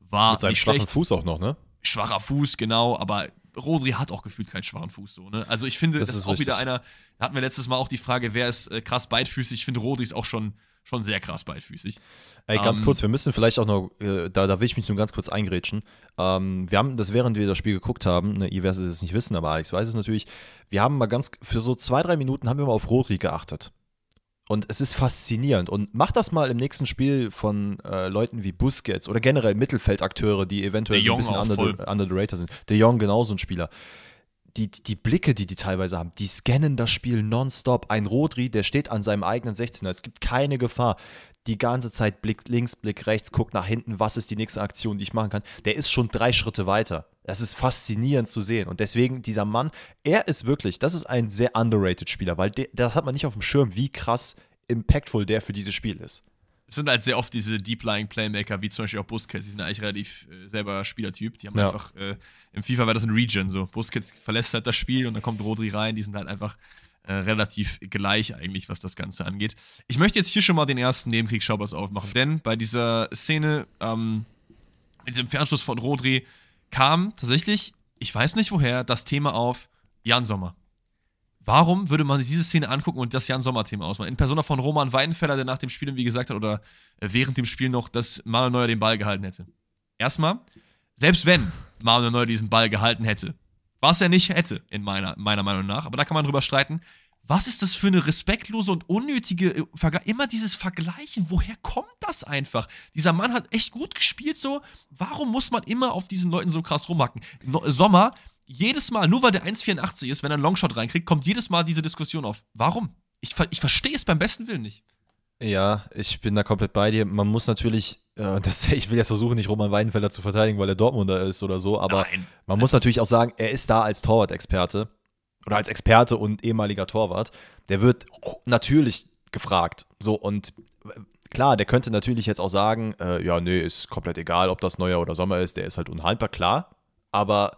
B: war.
A: Mit seinem schwachen
B: schlecht.
A: Fuß auch noch, ne?
B: Schwacher Fuß, genau, aber Rodri hat auch gefühlt keinen schwachen Fuß so, ne? Also ich finde, das, das ist, auch richtig. wieder einer, hatten wir letztes Mal auch die Frage, wer ist äh, krass beidfüßig? Ich finde, Rodri ist auch schon, schon sehr krass beidfüßig.
A: Ey, ganz ähm, kurz, wir müssen vielleicht auch noch, äh, da, da will ich mich nur ganz kurz eingrätschen. Ähm, wir haben das, während wir das Spiel geguckt haben, ne, ihr werdet es nicht wissen, aber Alex weiß es natürlich, wir haben mal ganz, für so zwei, drei Minuten haben wir mal auf Rodri geachtet. Und es ist faszinierend. Und mach das mal im nächsten Spiel von äh, Leuten wie Busquets oder generell Mittelfeldakteure, die eventuell so ein bisschen under, the, under the Rater sind. De Jong genauso ein Spieler. Die, die Blicke, die die teilweise haben, die scannen das Spiel nonstop. Ein Rodri, der steht an seinem eigenen 16er. Es gibt keine Gefahr. Die ganze Zeit blickt links, blickt rechts, guckt nach hinten, was ist die nächste Aktion, die ich machen kann. Der ist schon drei Schritte weiter. Das ist faszinierend zu sehen. Und deswegen, dieser Mann, er ist wirklich, das ist ein sehr underrated Spieler, weil de, das hat man nicht auf dem Schirm, wie krass impactful der für dieses Spiel ist.
B: Es sind halt sehr oft diese Deep-Lying Playmaker, wie zum Beispiel auch Busquets, die sind eigentlich relativ äh, selber Spielertyp. Die haben ja. einfach, äh, im FIFA war das ein Region so. Busquets verlässt halt das Spiel und dann kommt Rodri rein, die sind halt einfach äh, relativ gleich eigentlich, was das Ganze angeht. Ich möchte jetzt hier schon mal den ersten Nebenkriegsschaubers aufmachen, denn bei dieser Szene, ähm, mit diesem Fernschluss von Rodri, kam tatsächlich, ich weiß nicht woher, das Thema auf Jan Sommer. Warum würde man sich diese Szene angucken und das Jan Sommer-Thema ausmachen? In Persona von Roman Weidenfeller, der nach dem Spiel irgendwie gesagt hat oder äh, während dem Spiel noch, dass Manuel Neuer den Ball gehalten hätte. Erstmal, selbst wenn Manuel Neuer diesen Ball gehalten hätte, was er nicht hätte, in meiner, meiner Meinung nach, aber da kann man drüber streiten, was ist das für eine respektlose und unnötige äh, Vergleich? Immer dieses Vergleichen, woher kommt das einfach? Dieser Mann hat echt gut gespielt, so. Warum muss man immer auf diesen Leuten so krass rumhacken? No Sommer, jedes Mal, nur weil der 1,84 ist, wenn er einen Longshot reinkriegt, kommt jedes Mal diese Diskussion auf. Warum? Ich, ich verstehe es beim besten Willen nicht.
A: Ja, ich bin da komplett bei dir. Man muss natürlich, äh, das, ich will jetzt versuchen, nicht Roman Weidenfelder zu verteidigen, weil er Dortmunder ist oder so, aber Nein. man muss natürlich auch sagen, er ist da als Torwart-Experte oder als Experte und ehemaliger Torwart. Der wird natürlich gefragt. So, und klar, der könnte natürlich jetzt auch sagen, äh, ja, nee, ist komplett egal, ob das Neuer oder Sommer ist, der ist halt unhaltbar, klar. Aber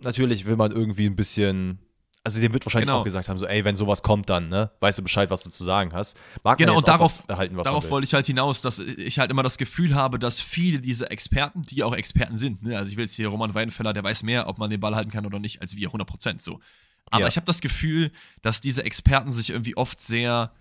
A: natürlich will man irgendwie ein bisschen. Also dem wird wahrscheinlich genau. auch gesagt haben, so, ey, wenn sowas kommt, dann, ne, weißt du Bescheid, was du zu sagen hast.
B: Mag genau, und darauf, erhalten, darauf wollte ich halt hinaus, dass ich halt immer das Gefühl habe, dass viele dieser Experten, die auch Experten sind, ne, also ich will jetzt hier Roman Weidenfeller, der weiß mehr, ob man den Ball halten kann oder nicht, als wir, 100 Prozent so. Aber ja. ich habe das Gefühl, dass diese Experten sich irgendwie oft sehr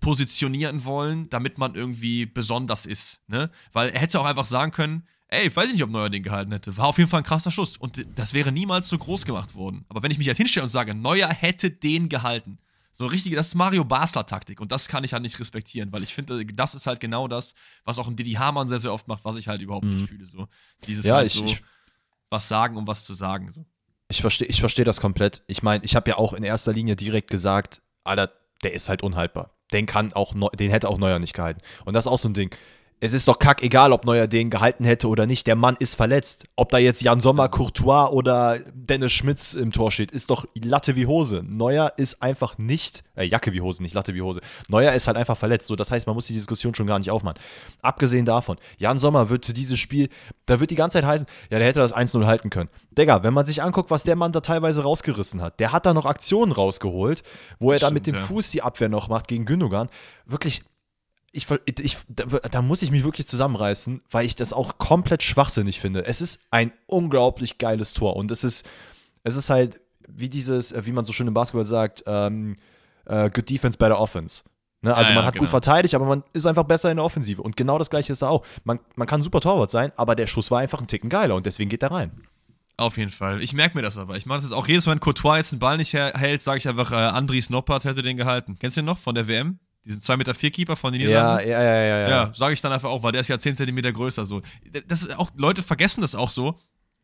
B: positionieren wollen, damit man irgendwie besonders ist, ne? Weil er hätte auch einfach sagen können, ey, ich weiß nicht, ob Neuer den gehalten hätte. War auf jeden Fall ein krasser Schuss. Und das wäre niemals so groß gemacht worden. Aber wenn ich mich halt hinstelle und sage, Neuer hätte den gehalten, so richtig, das ist Mario Basler-Taktik. Und das kann ich halt nicht respektieren, weil ich finde, das ist halt genau das, was auch ein Didi Hamann sehr, sehr oft macht, was ich halt überhaupt mhm. nicht fühle. So. Dieses ja, halt ich, so, ich, was sagen, um was zu sagen. So.
A: Ich verstehe ich versteh das komplett. Ich meine, ich habe ja auch in erster Linie direkt gesagt, Alter, der ist halt unhaltbar. Den kann auch, den hätte auch Neuer nicht gehalten. Und das ist auch so ein Ding es ist doch kack egal, ob Neuer den gehalten hätte oder nicht. Der Mann ist verletzt. Ob da jetzt Jan Sommer, Courtois oder Dennis Schmitz im Tor steht, ist doch Latte wie Hose. Neuer ist einfach nicht, äh, Jacke wie Hose, nicht Latte wie Hose. Neuer ist halt einfach verletzt. So, das heißt, man muss die Diskussion schon gar nicht aufmachen. Abgesehen davon, Jan Sommer wird für dieses Spiel, da wird die ganze Zeit heißen, ja, der hätte das 1-0 halten können. Digga, wenn man sich anguckt, was der Mann da teilweise rausgerissen hat, der hat da noch Aktionen rausgeholt, wo er da mit dem ja. Fuß die Abwehr noch macht gegen Gündogan. Wirklich, ich, ich, da, da, muss ich mich wirklich zusammenreißen, weil ich das auch komplett schwachsinnig finde. Es ist ein unglaublich geiles Tor und es ist, es ist halt wie dieses, wie man so schön im Basketball sagt, ähm, uh, good defense, better offense. Ne? Also ja, man hat genau. gut verteidigt, aber man ist einfach besser in der Offensive. Und genau das gleiche ist da auch. Man, man kann super Torwart sein, aber der Schuss war einfach ein Ticken geiler und deswegen geht er rein.
B: Auf jeden Fall. Ich merke mir das aber. Ich mache das jetzt auch jedes Mal, wenn Courtois jetzt einen Ball nicht hält, sage ich einfach, äh, Andries Noppert hätte den gehalten. Kennst du den noch von der WM? Diesen 2,4 Meter vier Keeper von den
A: Niederlanden. Ja, ja, ja, ja. Ja,
B: ja sage ich dann einfach auch, weil der ist ja 10 Zentimeter größer so. Das auch, Leute vergessen das auch so.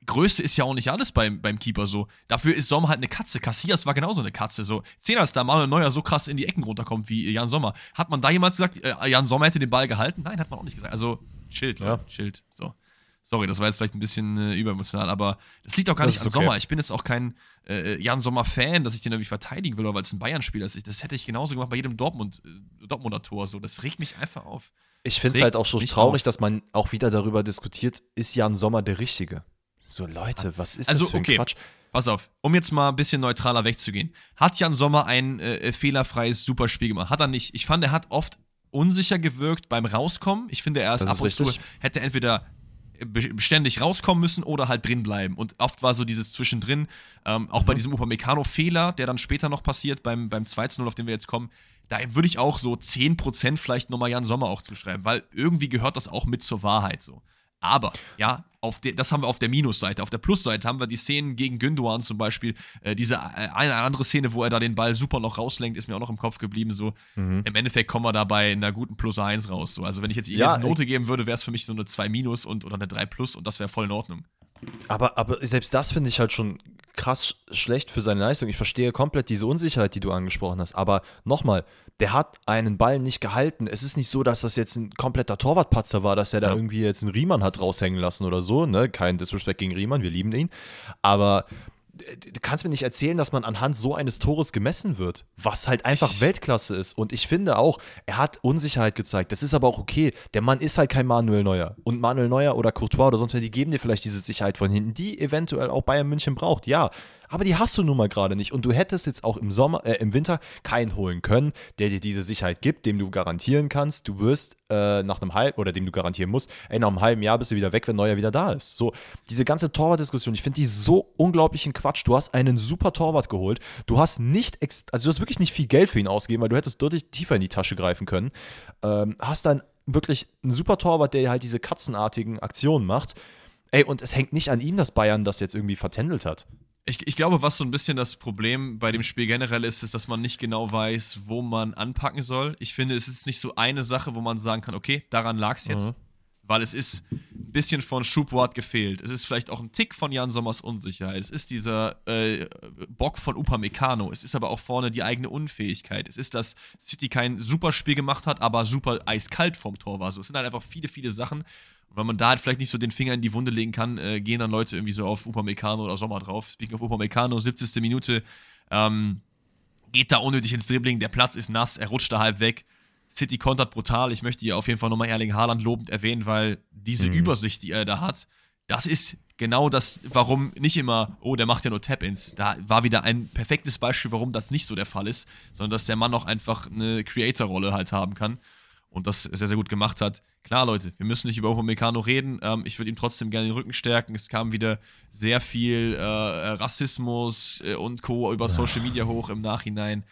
B: Größe ist ja auch nicht alles beim, beim Keeper so. Dafür ist Sommer halt eine Katze. Cassias war genauso eine Katze. So. Zehn als da Manuel Neuer so krass in die Ecken runterkommt wie Jan Sommer. Hat man da jemals gesagt, äh, Jan Sommer hätte den Ball gehalten? Nein, hat man auch nicht gesagt. Also, Schild, ja. Schild. So. Sorry, das war jetzt vielleicht ein bisschen äh, überemotional, aber das liegt auch gar
A: Das
B: nicht
A: ist okay.
B: Sommer. Ich bin jetzt auch kein äh, Jan Sommer-Fan, dass ich den irgendwie verteidigen will, weil es ein Bayern-Spieler ist. Das hätte ich genauso gemacht bei jedem Dortmund, äh, Dortmunder Tor. So. Das regt mich einfach auf.
A: Ich finde es halt auch so traurig,
B: auf.
A: dass man auch wieder darüber diskutiert, ist Jan Sommer der Richtige? So, Leute, was ist
B: Also,
A: das für ein
B: okay.
A: Quatsch?
B: Pass auf, um jetzt mal ein bisschen neutraler wegzugehen. Hat Jan Sommer ein äh, fehlerfreies Superspiel gemacht? Hat er nicht. Ich fand, er hat oft unsicher gewirkt beim Rauskommen. Ich finde, er ist
A: Das
B: ab
A: ist
B: und zu, hätte entweder beständig rauskommen müssen oder halt drin bleiben. Und oft war so dieses Zwischendrin, ähm, auch
A: Mhm.
B: bei diesem Upamecano-Fehler, der dann später noch passiert, beim, beim 2-0, auf den wir jetzt kommen, da würde ich auch so 10% vielleicht nochmal Jan Sommer auch zuschreiben, weil irgendwie gehört das auch mit zur Wahrheit so. Aber, ja, auf de, das haben wir auf der Minusseite. Auf der Plusseite haben wir die Szenen gegen Gündogan zum Beispiel. Äh, diese äh, eine andere Szene, wo er da den Ball super noch rauslenkt, ist mir auch noch im Kopf geblieben. So,
A: Mhm.
B: im Endeffekt kommen wir dabei in einer guten Plus 1 raus. So. Also, wenn ich jetzt ihm
A: Ja,
B: jetzt eine Note geben würde, wäre es für mich so eine 2 Minus und, oder eine 3 Plus und das wäre voll in Ordnung.
A: Aber, aber selbst das finde ich halt schon krass sch- schlecht für seine Leistung. Ich verstehe komplett diese Unsicherheit, die du angesprochen hast. Aber nochmal, der hat einen Ball nicht gehalten. Es ist nicht so, dass das jetzt ein kompletter Torwartpatzer war, dass er da
B: Ja.
A: irgendwie jetzt einen Riemann hat raushängen lassen oder so. Ne? Kein Disrespect gegen Riemann, wir lieben ihn. Aber du kannst mir nicht erzählen, dass man anhand so eines Tores gemessen wird, was halt einfach
B: Ich-
A: Weltklasse ist. Und ich finde auch, er hat Unsicherheit gezeigt. Das ist aber auch okay. Der Mann ist halt kein Manuel Neuer. Und Manuel Neuer oder Courtois oder sonst wer, die geben dir vielleicht diese Sicherheit von hinten, die eventuell auch Bayern München braucht. Ja, aber die hast du nun mal gerade nicht. Und du hättest jetzt auch im Sommer, äh, im Winter keinen holen können, der dir diese Sicherheit gibt, dem du garantieren kannst, du wirst äh, nach einem halben, oder dem du garantieren musst, ey, nach einem halben Jahr bist du wieder weg, wenn Neuer wieder da ist. So, diese ganze Torwartdiskussion, ich finde die so unglaublichen Quatsch. Du hast einen super Torwart geholt. Du hast nicht, also du hast wirklich nicht viel Geld für ihn ausgegeben, weil du hättest deutlich tiefer in die Tasche greifen können. Ähm, hast dann wirklich einen super Torwart, der halt diese katzenartigen Aktionen macht. Ey, und es hängt nicht an ihm, dass Bayern das jetzt irgendwie vertändelt hat.
B: Ich, ich glaube, was so ein bisschen das Problem bei dem Spiel generell ist, ist, dass man nicht genau weiß, wo man anpacken soll. Ich finde, es ist nicht so eine Sache, wo man sagen kann, okay, daran lag es jetzt.
A: Mhm.
B: Weil es ist ein bisschen von Schubwart gefehlt. Es ist vielleicht auch ein Tick von Jan Sommers Unsicherheit. Es ist dieser äh, Bock von Upamecano. Es ist aber auch vorne die eigene Unfähigkeit. Es ist, dass City kein super Spiel gemacht hat, aber super eiskalt vom Tor war. So, es sind halt einfach viele, viele Sachen. Wenn man da halt vielleicht nicht so den Finger in die Wunde legen kann, äh, gehen dann Leute irgendwie so auf Upamecano oder Sommer drauf. Speaking of Upamecano, 70. Minute, ähm, geht da unnötig ins Dribbling, der Platz ist nass, er rutscht da halb weg. City kontert brutal. Ich möchte hier auf jeden Fall nochmal Erling Haaland lobend erwähnen, weil diese
A: Mhm.
B: Übersicht, die er da hat, das ist genau das, warum nicht immer, oh, der macht ja nur Tap-Ins. Da war wieder ein perfektes Beispiel, warum das nicht so der Fall ist, sondern dass der Mann auch einfach eine Creator-Rolle halt haben kann und das sehr, sehr gut gemacht hat. Klar, Leute, wir müssen nicht über Upamecano reden. Ähm, ich würde ihm trotzdem gerne den Rücken stärken. Es kam wieder sehr viel äh, Rassismus äh, und Co. über Social Media hoch im Nachhinein.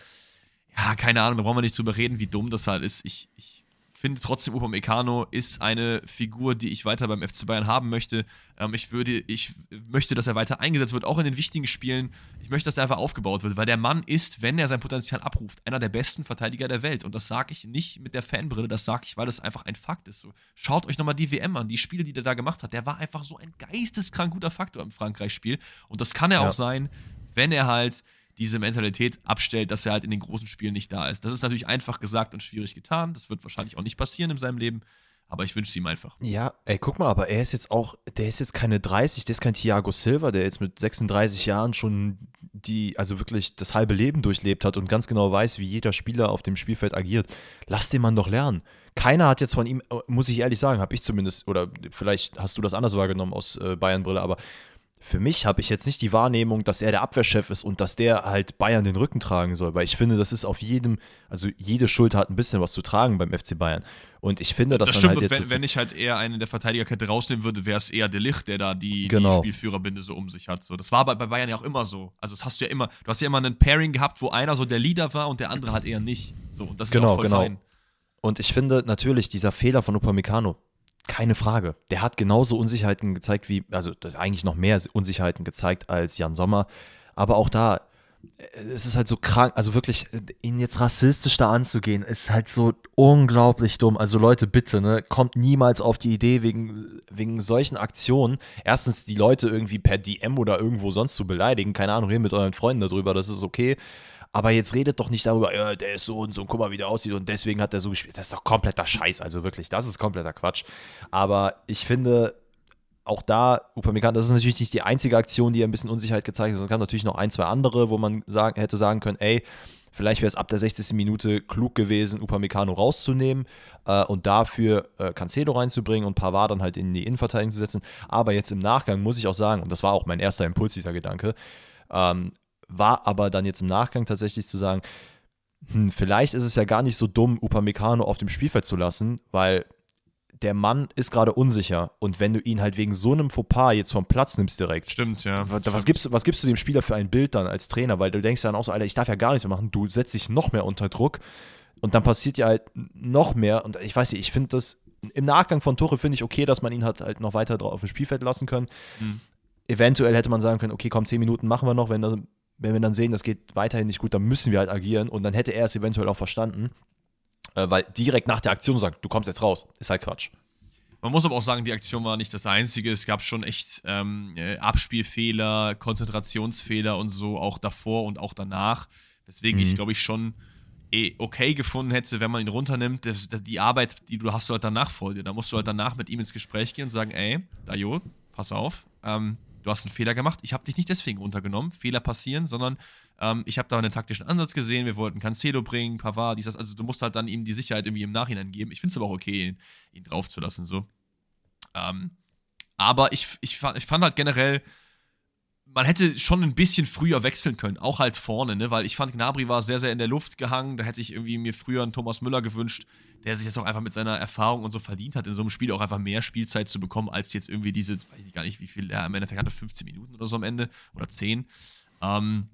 B: Ja, keine Ahnung, da brauchen wir nicht drüber reden, wie dumm das halt ist. Ich, ich finde trotzdem, Upamecano ist eine Figur, die ich weiter beim FC Bayern haben möchte. Ähm, ich, würde, ich möchte, dass er weiter eingesetzt wird, auch in den wichtigen Spielen. Ich möchte, dass er einfach aufgebaut wird, weil der Mann ist, wenn er sein Potenzial abruft, einer der besten Verteidiger der Welt. Und das sage ich nicht mit der Fanbrille, das sage ich, weil das einfach ein Fakt ist. So, schaut euch nochmal die WM an, die Spiele, die der da gemacht hat. Der war einfach so ein geisteskrank guter Faktor im Frankreich-Spiel. Und das kann er
A: Ja.
B: auch sein, wenn er halt diese Mentalität abstellt, dass er halt in den großen Spielen nicht da ist. Das ist natürlich einfach gesagt und schwierig getan. Das wird wahrscheinlich auch nicht passieren in seinem Leben. Aber ich wünsche es ihm einfach.
A: Ja, ey, guck mal, aber er ist jetzt auch, der ist jetzt keine 30, der ist kein Thiago Silva, der jetzt mit 36 Jahren schon die, also wirklich das halbe Leben durchlebt hat und ganz genau weiß, wie jeder Spieler auf dem Spielfeld agiert. Lass den Mann doch lernen. Keiner hat jetzt von ihm, äh, muss ich ehrlich sagen, habe ich zumindest, oder vielleicht hast du das anders wahrgenommen aus äh, Bayern-Brille, aber für mich habe ich jetzt nicht die Wahrnehmung, dass er der Abwehrchef ist und dass der halt Bayern den Rücken tragen soll, weil ich finde, das ist auf jedem, also jede Schulter hat ein bisschen was zu tragen beim FC Bayern. Und ich finde, dass
B: Das stimmt,
A: halt jetzt.
B: wenn, wenn ich halt eher einen der Verteidigerkette rausnehmen würde, wäre es eher der Licht, der da die,
A: Genau.
B: die Spielführerbinde so um sich hat. So, das war bei, bei Bayern ja auch immer so. Also das hast du ja immer, du hast ja immer einen Pairing gehabt, wo einer so der Leader war und der andere halt eher nicht. So, und das ist ja
A: Genau,
B: auch voll
A: genau.
B: fein.
A: Und ich finde natürlich, dieser Fehler von Upamecano, keine Frage. Der hat genauso Unsicherheiten gezeigt wie, also eigentlich noch mehr Unsicherheiten gezeigt als Jan Sommer. Aber auch da, äh, es ist halt so krank, also wirklich, äh, ihn jetzt rassistisch da anzugehen, ist halt so unglaublich dumm. Also Leute, bitte, ne, kommt niemals auf die Idee, wegen, wegen solchen Aktionen, erstens die Leute irgendwie per DM oder irgendwo sonst zu beleidigen. Keine Ahnung, redet mit euren Freunden darüber, das ist okay. Aber jetzt redet doch nicht darüber, ja, der ist so und so, und guck mal, wie der aussieht und deswegen hat er so gespielt. Das ist doch kompletter Scheiß, also wirklich, das ist kompletter Quatsch. Aber ich finde, auch da, Upamecano, das ist natürlich nicht die einzige Aktion, die ein bisschen Unsicherheit gezeigt hat. Es gab natürlich noch ein, zwei andere, wo man sagen, hätte sagen können, ey, vielleicht wäre es ab der 60. Minute klug gewesen, Upamecano rauszunehmen äh, und dafür äh, Cancelo reinzubringen und Pavard dann halt in die Innenverteidigung zu setzen. Aber jetzt im Nachgang muss ich auch sagen, und das war auch mein erster Impuls, dieser Gedanke, ähm, war aber dann jetzt im Nachgang tatsächlich zu sagen, hm, vielleicht ist es ja gar nicht so dumm, Upamecano auf dem Spielfeld zu lassen, weil der Mann ist gerade unsicher und wenn du ihn halt wegen so einem Fauxpas jetzt vom Platz nimmst direkt.
B: Stimmt, ja.
A: Was,
B: Stimmt.
A: gibst, was gibst du dem Spieler für ein Bild dann als Trainer? Weil du denkst dann auch so, Alter, ich darf ja gar nichts mehr machen. Du setzt dich noch mehr unter Druck und dann passiert ja halt noch mehr. Und ich weiß nicht, ich finde das im Nachgang von Tore finde ich okay, dass man ihn hat halt noch weiter drauf auf dem Spielfeld lassen können. Mhm. Eventuell hätte man sagen können, okay, komm, zehn Minuten machen wir noch, wenn, das, wenn wir dann sehen, das geht weiterhin nicht gut, dann müssen wir halt agieren und dann hätte er es eventuell auch verstanden. Äh, weil direkt nach der Aktion sagt, du kommst jetzt raus, ist halt Quatsch.
B: Man muss aber auch sagen, die Aktion war nicht das einzige. Es gab schon echt ähm, äh, Abspielfehler, Konzentrationsfehler und so, auch davor und auch danach. Deswegen mhm. ich glaube ich schon eh okay gefunden hätte, wenn man ihn runternimmt. Das, das, die Arbeit, die du hast du halt danach vor dir. Da musst du halt danach mit ihm ins Gespräch gehen und sagen, ey, Dajo, pass auf, ähm, du hast einen Fehler gemacht. Ich habe dich nicht deswegen runtergenommen. Fehler passieren, sondern ähm, ich habe da einen taktischen Ansatz gesehen. Wir wollten Cancelo bringen, Pavard, dies, das. Also du musst halt dann ihm die Sicherheit irgendwie im Nachhinein geben. Ich finde es aber auch okay, ihn, ihn draufzulassen, so. Ähm, aber ich, ich, ich fand halt generell, man hätte schon ein bisschen früher wechseln können, auch halt vorne, ne? weil ich fand, Gnabry war sehr, sehr in der Luft gehangen. Da hätte ich irgendwie mir früher einen Thomas Müller gewünscht, der sich jetzt auch einfach mit seiner Erfahrung und so verdient hat, in so einem Spiel auch einfach mehr Spielzeit zu bekommen, als jetzt irgendwie diese, weiß ich gar nicht, wie viel er im Endeffekt hatte, 15 Minuten oder so am Ende oder 10. Ähm,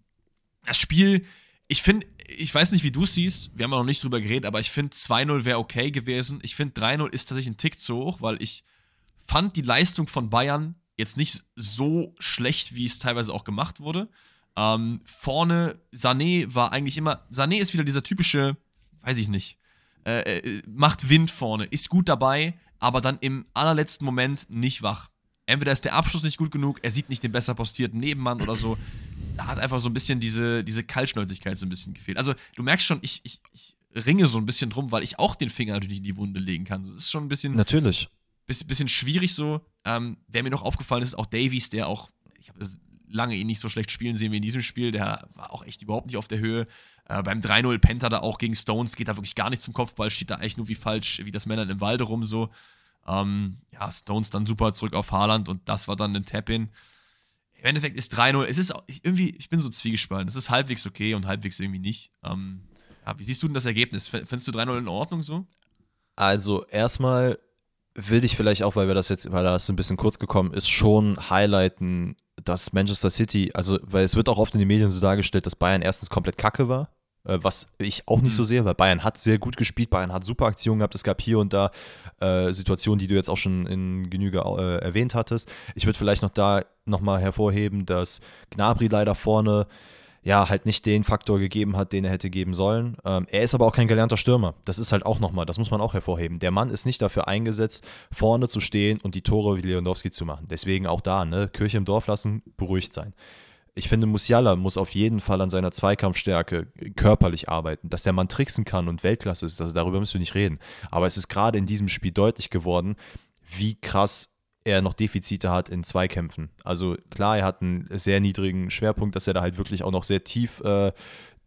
B: das Spiel, ich finde, ich weiß nicht, wie du es siehst, wir haben ja noch nicht drüber geredet, aber ich finde 2-0 wäre okay gewesen. Ich finde 3-0 ist tatsächlich ein Tick zu hoch, weil ich fand die Leistung von Bayern jetzt nicht so schlecht, wie es teilweise auch gemacht wurde. Ähm, vorne, Sané war eigentlich immer. Sané ist wieder dieser typische, weiß ich nicht, äh, äh, macht Wind vorne, ist gut dabei, aber dann im allerletzten Moment nicht wach. Entweder ist der Abschluss nicht gut genug, er sieht nicht den besser postierten Nebenmann oder so. Da hat einfach so ein bisschen diese, diese Kaltschnäuzigkeit so ein bisschen gefehlt. Also, du merkst schon, ich, ich, ich ringe so ein bisschen drum, weil ich auch den Finger natürlich in die Wunde legen kann. Das ist schon ein bisschen.
A: Natürlich.
B: Bisschen, schwierig so. Ähm, wer mir noch aufgefallen ist, ist auch Davies, der auch, ich habe lange ihn nicht so schlecht spielen sehen wie in diesem Spiel. Der war auch echt überhaupt nicht auf der Höhe. Äh, beim 3-0 Penta da auch gegen Stones geht da wirklich gar nicht zum Kopfball, steht da eigentlich nur wie falsch, wie das Männern im Walde rum so. Ähm, ja, Stones dann super zurück auf Haaland und das war dann ein Tap-In. Im Endeffekt ist 3-0, es ist irgendwie, ich bin so zwiegespalten. Es ist halbwegs okay und halbwegs irgendwie nicht. Ähm, ja, wie siehst du denn das Ergebnis? Findest du 3-0 in Ordnung so?
A: Also, erstmal will ich vielleicht auch, weil wir das jetzt, weil das ein bisschen kurz gekommen ist, schon highlighten, dass Manchester City, also, weil es wird auch oft in den Medien so dargestellt, dass Bayern erstens komplett kacke war, äh, was ich auch nicht mhm. so sehe, weil Bayern hat sehr gut gespielt, Bayern hat super Aktionen gehabt, es gab hier und da äh, Situationen, die du jetzt auch schon in Genüge äh, erwähnt hattest. Ich würde vielleicht noch da nochmal hervorheben, dass Gnabry leider vorne ja, halt nicht den Faktor gegeben hat, den er hätte geben sollen. Ähm, er ist aber auch kein gelernter Stürmer. Das ist halt auch nochmal, das muss man auch hervorheben. Der Mann ist nicht dafür eingesetzt, vorne zu stehen und die Tore wie Lewandowski zu machen. Deswegen auch da, ne, Kirche im Dorf lassen, beruhigt sein. Ich finde, Musiala muss auf jeden Fall an seiner Zweikampfstärke körperlich arbeiten. Dass der Mann tricksen kann und Weltklasse ist, das, darüber müssen wir nicht reden. Aber es ist gerade in diesem Spiel deutlich geworden, wie krass er noch Defizite hat in Zweikämpfen. Also klar, er hat einen sehr niedrigen Schwerpunkt, dass er da halt wirklich auch noch sehr tief äh,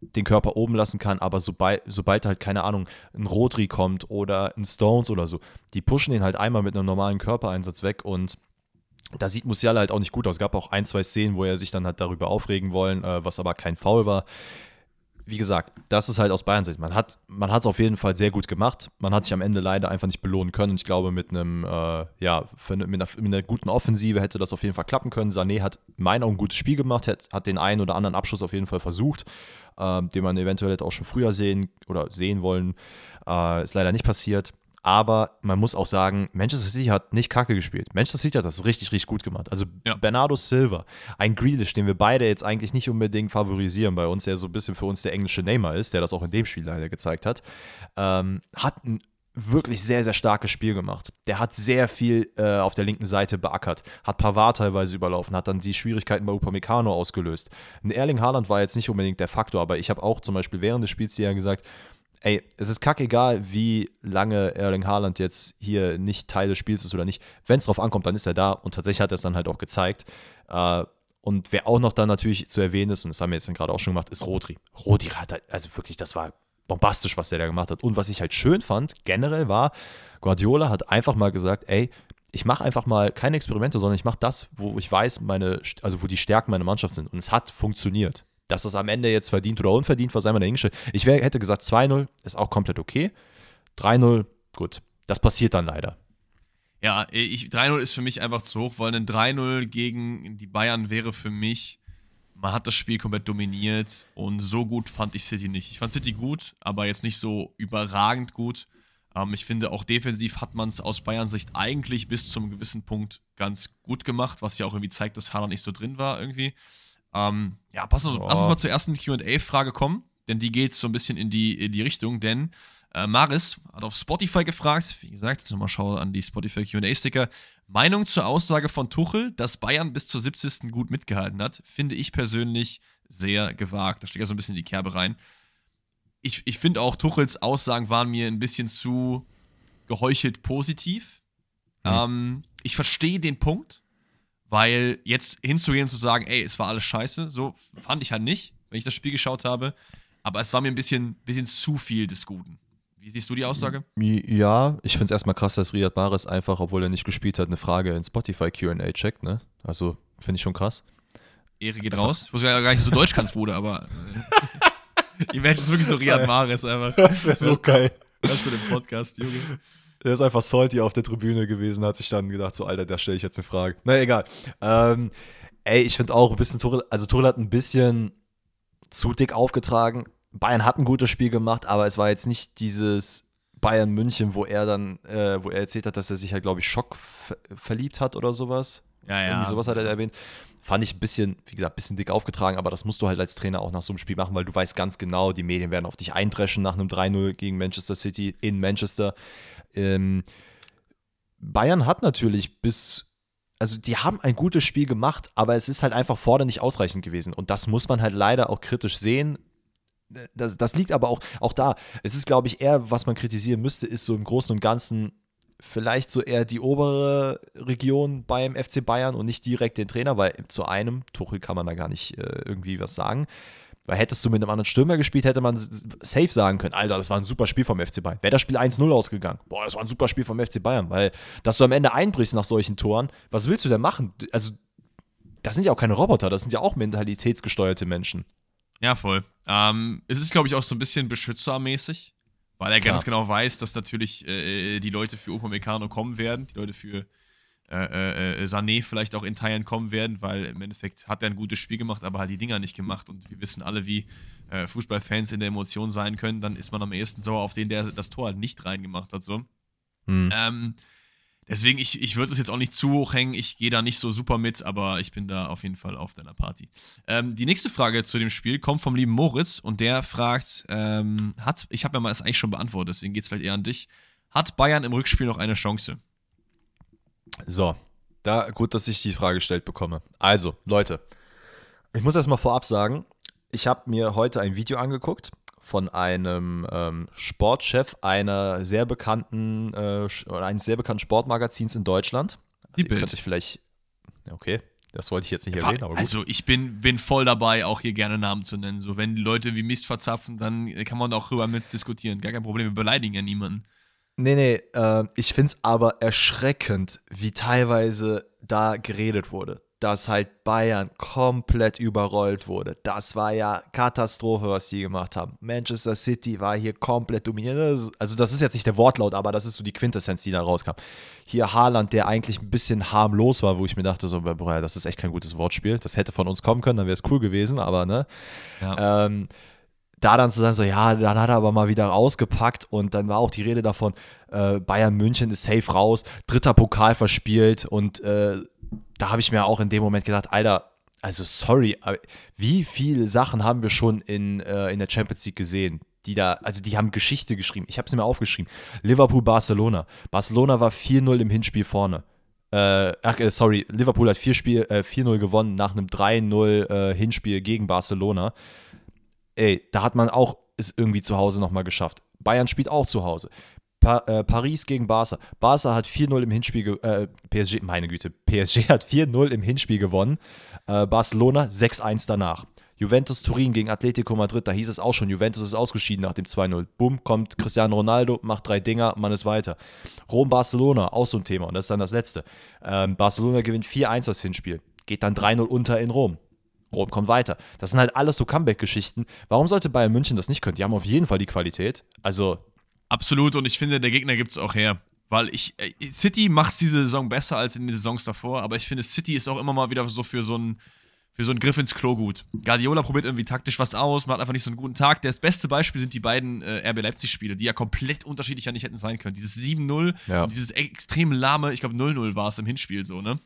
A: den Körper oben lassen kann, aber sobald, sobald halt, keine Ahnung, ein Rodri kommt oder ein Stones oder so, die pushen ihn halt einmal mit einem normalen Körpereinsatz weg und da sieht Musiala halt auch nicht gut aus. Es gab auch ein, zwei Szenen, wo er sich dann hat darüber aufregen wollen, äh, was aber kein Foul war wie gesagt, das ist halt aus Bayern Sicht. Man hat man es auf jeden Fall sehr gut gemacht. Man hat sich am Ende leider einfach nicht belohnen können. Und ich glaube, mit einem, äh, ja, mit einer, mit einer, guten Offensive hätte das auf jeden Fall klappen können. Sané hat meiner ein gutes Spiel gemacht, hat, hat den einen oder anderen Abschluss auf jeden Fall versucht, äh, den man eventuell hätte auch schon früher sehen oder sehen wollen. Äh, ist leider nicht passiert. Aber man muss auch sagen, Manchester City hat nicht kacke gespielt. Manchester City hat das richtig, richtig gut gemacht. Also ja. Bernardo Silva, ein Grealish, den wir beide jetzt eigentlich nicht unbedingt favorisieren bei uns, der so ein bisschen für uns der englische Neymar ist, der das auch in dem Spiel leider gezeigt hat, ähm, hat ein wirklich sehr, sehr starkes Spiel gemacht. Der hat sehr viel äh, auf der linken Seite beackert, hat Pavard teilweise überlaufen, hat dann die Schwierigkeiten bei Upamecano ausgelöst. Ein Erling Haaland war jetzt nicht unbedingt der Faktor, aber ich habe auch zum Beispiel während des Spiels ja gesagt, ey, es ist kackegal, wie lange Erling Haaland jetzt hier nicht Teil des Spiels ist oder nicht. Wenn es drauf ankommt, dann ist er da und tatsächlich hat er es dann halt auch gezeigt. Äh, und wer auch noch dann natürlich zu erwähnen ist, und das haben wir jetzt gerade auch schon gemacht, ist Rodri. Rodri hat halt, also wirklich, das war bombastisch, was er da gemacht hat. Und was ich halt schön fand, generell war, Guardiola hat einfach mal gesagt, ey, ich mache einfach mal keine Experimente, sondern ich mache das, wo ich weiß, meine, also wo die Stärken meiner Mannschaft sind. Und es hat funktioniert. Dass das am Ende jetzt verdient oder unverdient war, sei mal dahingestellt. Ich wär, hätte gesagt, 2-0 ist auch komplett okay. 3-0, gut. Das passiert dann leider.
B: Ja, 3-0 ist für mich einfach zu hoch, weil ein 3-0 gegen die Bayern wäre für mich, man hat das Spiel komplett dominiert und so gut fand ich City nicht. Ich fand City gut, aber jetzt nicht so überragend gut. Ähm, ich finde, auch defensiv hat man es aus Bayern Sicht eigentlich bis zum gewissen Punkt ganz gut gemacht, was ja auch irgendwie zeigt, dass Haaland nicht so drin war irgendwie. Ähm, ja, pass, oh. lass uns mal zur ersten QA-Frage kommen, denn die geht so ein bisschen in die, in die Richtung, denn äh, Maris hat auf Spotify gefragt, wie gesagt, jetzt nochmal schau an die Spotify QA-Sticker. Meinung zur Aussage von Tuchel, dass Bayern bis zur 70. gut mitgehalten hat, finde ich persönlich sehr gewagt. Da steht ja so ein bisschen in die Kerbe rein. Ich, ich finde auch, Tuchels Aussagen waren mir ein bisschen zu geheuchelt positiv. Mhm. Ähm, ich verstehe den Punkt, weil jetzt hinzugehen und zu sagen, ey, es war alles scheiße, so fand ich halt nicht, wenn ich das Spiel geschaut habe. Aber es war mir ein bisschen, bisschen zu viel des Guten. Wie siehst du die Aussage?
A: Ja, ich finde es erstmal krass, dass Riyad Mahrez einfach, obwohl er nicht gespielt hat, eine Frage in Spotify QA checkt, ne? Also finde ich schon krass.
B: Ehre geht raus. Ich wusste ja gar nicht, dass du Deutsch kannst, Bruder, aber. Äh, Imagine ist wirklich so Riyad Mahrez einfach.
A: Das wäre so geil.
B: Das zu dem Podcast, Junge.
A: Der ist einfach salty auf der Tribüne gewesen, hat sich dann gedacht, so, Alter, da stelle ich jetzt eine Frage. Na, egal. Ähm, ey, ich finde auch ein bisschen, Tuchel, also Tuchel hat ein bisschen zu dick aufgetragen. Bayern hat ein gutes Spiel gemacht, aber es war jetzt nicht dieses Bayern München, wo er dann, äh, wo er erzählt hat, dass er sich halt, glaube ich, Schock verliebt hat oder sowas.
B: Ja, ja.
A: Irgendwie sowas hat er erwähnt. Fand ich ein bisschen, wie gesagt, ein bisschen dick aufgetragen, aber das musst du halt als Trainer auch nach so einem Spiel machen, weil du weißt ganz genau, die Medien werden auf dich eindreschen nach einem 3-0 gegen Manchester City in Manchester. Ähm, Bayern hat natürlich bis also die haben ein gutes Spiel gemacht, aber es ist halt einfach vorne nicht ausreichend gewesen. Und das muss man halt leider auch kritisch sehen das, das liegt aber auch, auch da. Es ist, glaube ich, eher, was man kritisieren müsste, ist so im Großen und Ganzen vielleicht so eher die obere Region beim FC Bayern und nicht direkt den Trainer, weil zu einem, Tuchel kann man da gar nicht äh, irgendwie was sagen. Weil hättest du mit einem anderen Stürmer gespielt, hätte man safe sagen können, Alter, das war ein super Spiel vom FC Bayern. Wäre das Spiel 1-0 ausgegangen, boah, das war ein super Spiel vom FC Bayern, weil, dass du am Ende einbrichst nach solchen Toren, was willst du denn machen? Also, das sind ja auch keine Roboter, das sind ja auch mentalitätsgesteuerte Menschen.
B: Ja, voll. Ähm, es ist, glaube ich, auch so ein bisschen beschützermäßig, weil er Klar. ganz genau weiß, dass natürlich äh, die Leute für Upamecano kommen werden, die Leute für äh, äh, äh, Sané vielleicht auch in Teilen kommen werden, weil im Endeffekt hat er ein gutes Spiel gemacht, aber halt die Dinger nicht gemacht. Und wir wissen alle, wie äh, Fußballfans in der Emotion sein können. Dann ist man am ehesten sauer auf den, der das Tor halt nicht reingemacht hat. So. Hm. Ähm, Deswegen, ich, ich würde es jetzt auch nicht zu hoch hängen. Ich gehe da nicht so super mit, aber ich bin da auf jeden Fall auf deiner Party. Ähm, die nächste Frage zu dem Spiel kommt vom lieben Moritz und der fragt, ähm, hat, ich habe ja mal das eigentlich schon beantwortet, deswegen geht es vielleicht eher an dich. Hat Bayern im Rückspiel noch eine Chance?
A: So, da gut, dass ich die Frage gestellt bekomme. Also, Leute, ich muss erstmal vorab sagen, ich habe mir heute ein Video angeguckt von einem ähm, Sportchef einer sehr bekannten äh, eines sehr bekannten Sportmagazins in Deutschland. Also
B: Die Bild.
A: Könnte ich vielleicht. Okay, das wollte ich jetzt nicht erwähnen, aber gut.
B: Also ich bin, bin voll dabei, auch hier gerne Namen zu nennen. So, wenn Leute wie Mist verzapfen, dann kann man auch drüber mit diskutieren. Gar kein Problem, wir beleidigen ja niemanden.
A: Nee, nee, äh, ich finde es aber erschreckend, wie teilweise da geredet wurde dass halt Bayern komplett überrollt wurde. Das war ja Katastrophe, was die gemacht haben. Manchester City war hier komplett dominiert. Also das ist jetzt nicht der Wortlaut, aber das ist so die Quintessenz, die da rauskam. Hier Haaland, der eigentlich ein bisschen harmlos war, wo ich mir dachte, so, boah, das ist echt kein gutes Wortspiel. Das hätte von uns kommen können, dann wäre es cool gewesen, aber ne. Ja. Ähm, da dann zu sagen, so ja, dann hat er aber mal wieder rausgepackt und dann war auch die Rede davon, äh, Bayern München ist safe raus, dritter Pokal verspielt und äh, da habe ich mir auch in dem Moment gedacht, Alter, also sorry, wie viele Sachen haben wir schon in, äh, in der Champions League gesehen? Die da, also die haben Geschichte geschrieben. Ich habe es mir aufgeschrieben. Liverpool, Barcelona. Barcelona war 4-0 im Hinspiel vorne. Äh, ach, äh, sorry, Liverpool hat 4-0 äh, gewonnen nach einem 3-0 äh, Hinspiel gegen Barcelona. Ey, da hat man auch es irgendwie zu Hause nochmal geschafft. Bayern spielt auch zu Hause. Pa äh, Paris gegen Barca. Barca hat 4-0 im Hinspiel, äh, PSG, meine Güte, PSG hat 4-0 im Hinspiel gewonnen. Äh, Barcelona 6-1 danach. Juventus Turin gegen Atletico Madrid, da hieß es auch schon, Juventus ist ausgeschieden nach dem 2-0. Bumm, kommt Cristiano Ronaldo, macht drei Dinger, man ist weiter. Rom-Barcelona, auch so ein Thema und das ist dann das letzte. Ähm, Barcelona gewinnt 4-1 das Hinspiel, geht dann 3-0 unter in Rom. Rom kommt weiter. Das sind halt alles so Comeback-Geschichten. Warum sollte Bayern München das nicht können? Die haben auf jeden Fall die Qualität. Also.
B: Absolut, und ich finde, der Gegner gibt es auch her. Weil ich, äh, City macht diese Saison besser als in den Saisons davor, aber ich finde, City ist auch immer mal wieder so für so ein für so einen Griff ins Klo gut. Guardiola probiert irgendwie taktisch was aus, macht einfach nicht so einen guten Tag. Das beste Beispiel sind die beiden äh, RB Leipzig-Spiele, die ja komplett unterschiedlich ja nicht hätten sein können. Dieses 7-0 ja. und dieses extrem lahme, ich glaube 0-0 war es im Hinspiel so, ne?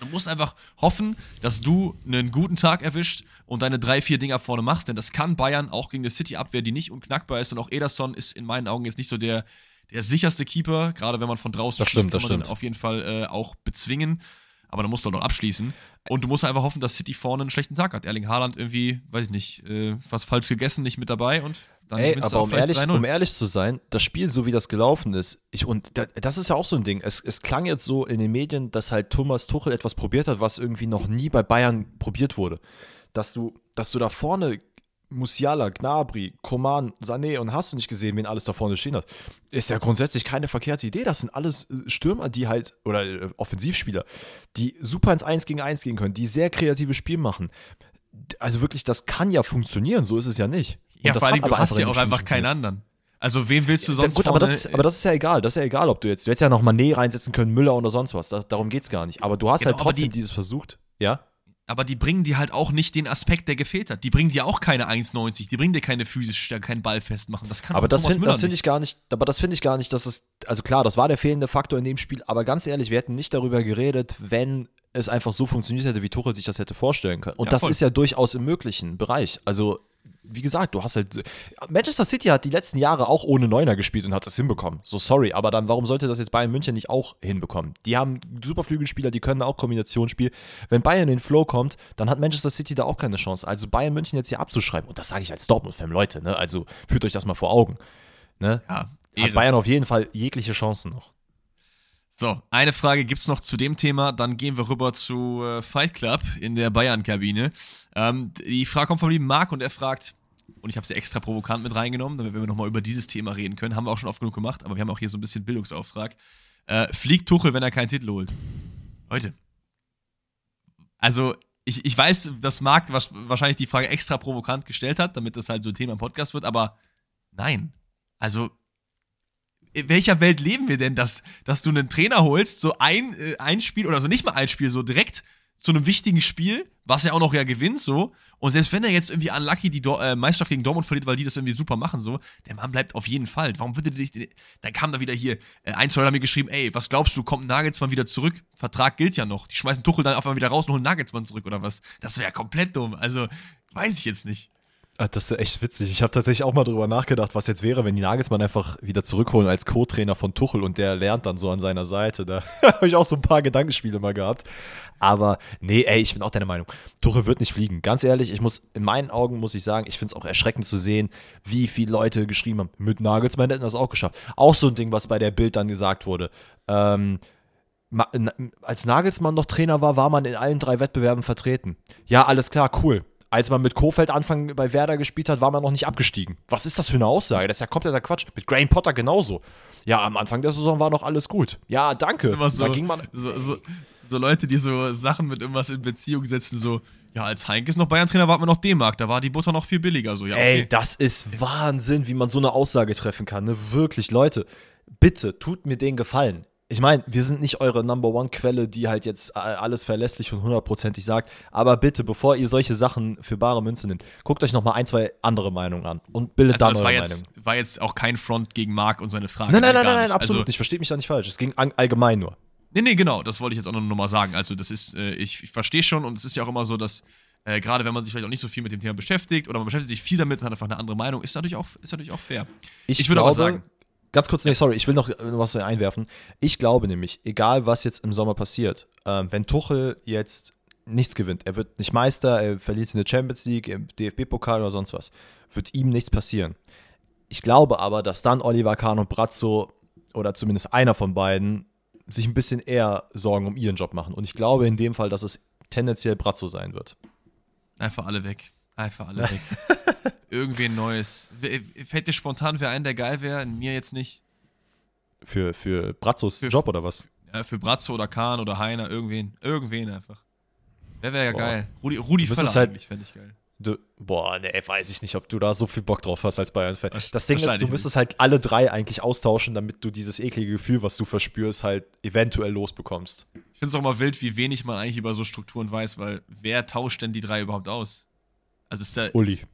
B: Du musst einfach hoffen, dass du einen guten Tag erwischt und deine drei, vier Dinger vorne machst, denn das kann Bayern auch gegen eine City-Abwehr, die nicht unknackbar ist. Und auch Ederson ist in meinen Augen jetzt nicht so der, der sicherste Keeper, gerade wenn man von draußen
A: das stimmt,
B: kann
A: man
B: den auf jeden Fall äh, auch bezwingen aber dann musst du doch abschließen. Und du musst einfach hoffen, dass City vorne einen schlechten Tag hat. Erling Haaland irgendwie, weiß ich nicht, äh, was falsch gegessen, nicht mit dabei und dann
A: Ey, aber um ehrlich, um ehrlich zu sein, das Spiel, so wie das gelaufen ist, ich, und das ist ja auch so ein Ding. Es, es klang jetzt so in den Medien, dass halt Thomas Tuchel etwas probiert hat, was irgendwie noch nie bei Bayern probiert wurde. Dass du, dass du da vorne Musiala, Gnabry, Koman, Sané und hast du nicht gesehen, wen alles da vorne stehen hat. Ist ja grundsätzlich keine verkehrte Idee. Das sind alles äh, Stürmer, die halt, oder äh, Offensivspieler, die super ins 1 gegen 1 gehen können, die sehr kreatives Spiel machen. Also wirklich, das kann ja funktionieren, so ist es ja nicht.
B: Ja, vor allem, du hast ja auch einfach keinen anderen. Also wen willst du sonst
A: ja, Gut, aber das, ist, aber das ist ja egal. Das ist ja egal, ob du jetzt, du hättest ja noch Mané reinsetzen können, Müller oder sonst was. Da, darum geht es gar nicht. Aber du hast genau, halt trotzdem die, dieses versucht. Ja?
B: Aber die bringen dir halt auch nicht den Aspekt, der gefehlt hat. Die bringen dir auch keine 1,90, die bringen dir keine physische Stärke, keinen Ball festmachen. Das kann
A: aber das finde find ich gar nicht. Aber das finde ich gar nicht, dass es. Also klar, das war der fehlende Faktor in dem Spiel, aber ganz ehrlich, wir hätten nicht darüber geredet, wenn es einfach so funktioniert hätte, wie Tuchel sich das hätte vorstellen können. Und ja, das voll. ist ja durchaus im möglichen Bereich. Also wie gesagt, du hast halt. Manchester City hat die letzten Jahre auch ohne Neuner gespielt und hat das hinbekommen. So sorry, aber dann warum sollte das jetzt Bayern München nicht auch hinbekommen? Die haben super Flügelspieler, die können auch Kombinationsspiel. Wenn Bayern in den Flow kommt, dann hat Manchester City da auch keine Chance. Also Bayern München jetzt hier abzuschreiben, und das sage ich als Dortmund-Fan, Leute, ne? Also führt euch das mal vor Augen. Ne? Ja, hat Bayern auf jeden Fall jegliche Chancen noch.
B: So, eine Frage gibt es noch zu dem Thema, dann gehen wir rüber zu äh, Fight Club in der Bayern-Kabine. Ähm, die Frage kommt vom lieben Marc und er fragt, und ich habe sie extra provokant mit reingenommen, damit wir nochmal über dieses Thema reden können. Haben wir auch schon oft genug gemacht, aber wir haben auch hier so ein bisschen Bildungsauftrag. Äh, fliegt Tuchel, wenn er keinen Titel holt? Leute. Also, ich, ich weiß, dass Marc wahrscheinlich die Frage extra provokant gestellt hat, damit das halt so ein Thema im Podcast wird, aber nein. Also, in welcher Welt leben wir denn, dass, dass du einen Trainer holst, so ein, äh, ein Spiel oder so nicht mal ein Spiel, so direkt zu einem wichtigen Spiel, was er auch noch ja gewinnt, so. Und selbst wenn er jetzt irgendwie unlucky die Do äh, Meisterschaft gegen Dortmund verliert, weil die das irgendwie super machen, so, der Mann bleibt auf jeden Fall. Warum würde dich. Dann kam da wieder hier, äh, ein, zwei haben mir geschrieben, ey, was glaubst du, kommt Nagelsmann wieder zurück? Vertrag gilt ja noch. Die schmeißen Tuchel dann auf einmal wieder raus und holen Nagelsmann zurück oder was? Das wäre komplett dumm. Also, weiß ich jetzt nicht.
A: Ah, das ist echt witzig. Ich habe tatsächlich auch mal drüber nachgedacht, was jetzt wäre, wenn die Nagelsmann einfach wieder zurückholen als Co-Trainer von Tuchel und der lernt dann so an seiner Seite. Da habe ich auch so ein paar Gedankenspiele mal gehabt. Aber nee, ey, ich bin auch deiner Meinung. Tuchel wird nicht fliegen. Ganz ehrlich, ich muss, in meinen Augen muss ich sagen, ich finde es auch erschreckend zu sehen, wie viele Leute geschrieben haben, mit Nagelsmann hätten das auch geschafft. Auch so ein Ding, was bei der Bild dann gesagt wurde. Ähm, als Nagelsmann noch Trainer war, war man in allen drei Wettbewerben vertreten. Ja, alles klar, cool als man mit Kofeld Anfang bei Werder gespielt hat, war man noch nicht abgestiegen. Was ist das für eine Aussage? Das ist ja kompletter Quatsch. Mit Graham Potter genauso. Ja, am Anfang der Saison war noch alles gut. Ja, danke.
B: So, da ging man. So, so, so, Leute, die so Sachen mit irgendwas in Beziehung setzen, so. Ja, als Heinkes noch Bayern-Trainer war man noch D-Mark, da war die Butter noch viel billiger. So, ja,
A: okay. Ey, das ist Wahnsinn, wie man so eine Aussage treffen kann. Ne? Wirklich, Leute, bitte tut mir den Gefallen ich meine, wir sind nicht eure Number One-Quelle, die halt jetzt alles verlässlich und hundertprozentig sagt. Aber bitte, bevor ihr solche Sachen für bare Münze nimmt, guckt euch nochmal ein, zwei andere Meinungen an und bildet also, dann eure
B: war jetzt,
A: Meinung.
B: war jetzt auch kein Front gegen Marc und seine Frage.
A: Nein, nein, nein, nein, nein absolut also, nicht. Versteht mich da nicht falsch. Es ging allgemein nur.
B: Nee, nee, genau. Das wollte ich jetzt auch nochmal sagen. Also, das ist, äh, ich, ich verstehe schon und es ist ja auch immer so, dass. Äh, gerade wenn man sich vielleicht auch nicht so viel mit dem Thema beschäftigt oder man beschäftigt sich viel damit und hat einfach eine andere Meinung, ist natürlich auch, ist natürlich auch fair.
A: Ich, ich würde aber sagen, Ganz kurz, nee, sorry, ich will noch was einwerfen. Ich glaube nämlich, egal was jetzt im Sommer passiert, äh, wenn Tuchel jetzt nichts gewinnt, er wird nicht Meister, er verliert in der Champions League, im DFB-Pokal oder sonst was, wird ihm nichts passieren. Ich glaube aber, dass dann Oliver Kahn und Brazzo oder zumindest einer von beiden sich ein bisschen eher Sorgen um ihren Job machen. Und ich glaube in dem Fall, dass es tendenziell Brazzo sein wird.
B: Einfach alle weg. Einfach alle weg. Irgendwen Neues. Fällt dir spontan wer ein, der geil wäre? Mir jetzt nicht.
A: Für, für Brazzos für, Job oder was?
B: Ja, für Brazzo oder Kahn oder Heiner, irgendwen. Irgendwen einfach. Wer wäre ja boah. geil? Rudi, Rudi Völler
A: halt, eigentlich fände ich geil. Du, boah, ne, weiß ich nicht, ob du da so viel Bock drauf hast als Bayern-Fan. Das Ding ist, du müsstest halt alle drei eigentlich austauschen, damit du dieses eklige Gefühl, was du verspürst, halt eventuell losbekommst.
B: Ich finde es auch mal wild, wie wenig man eigentlich über so Strukturen weiß, weil wer tauscht denn die drei überhaupt aus? Also ist der.
A: Uli.
B: Ist,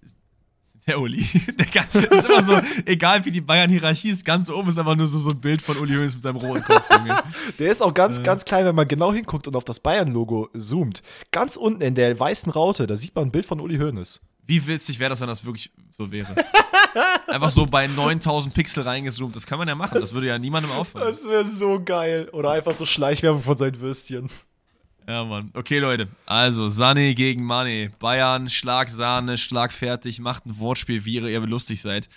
B: der Uli. Der ist immer so, egal wie die Bayern-Hierarchie ist, ganz oben ist einfach nur so, so ein Bild von Uli Hoeneß mit seinem roten Kopf.
A: Der ist auch ganz, äh. ganz klein, wenn man genau hinguckt und auf das Bayern-Logo zoomt. Ganz unten in der weißen Raute, da sieht man ein Bild von Uli Hoeneß.
B: Wie witzig wäre das, wenn das wirklich so wäre? Einfach so bei 9000 Pixel reingezoomt. Das kann man ja machen. Das würde ja niemandem auffallen.
A: Das wäre so geil. Oder einfach so Schleichwerbung von seinen Würstchen.
B: Ja, Mann. Okay, Leute. Also, Sané gegen Mane. Bayern, Schlagsahne, schlagfertig, macht ein Wortspiel, wie ihr lustig seid.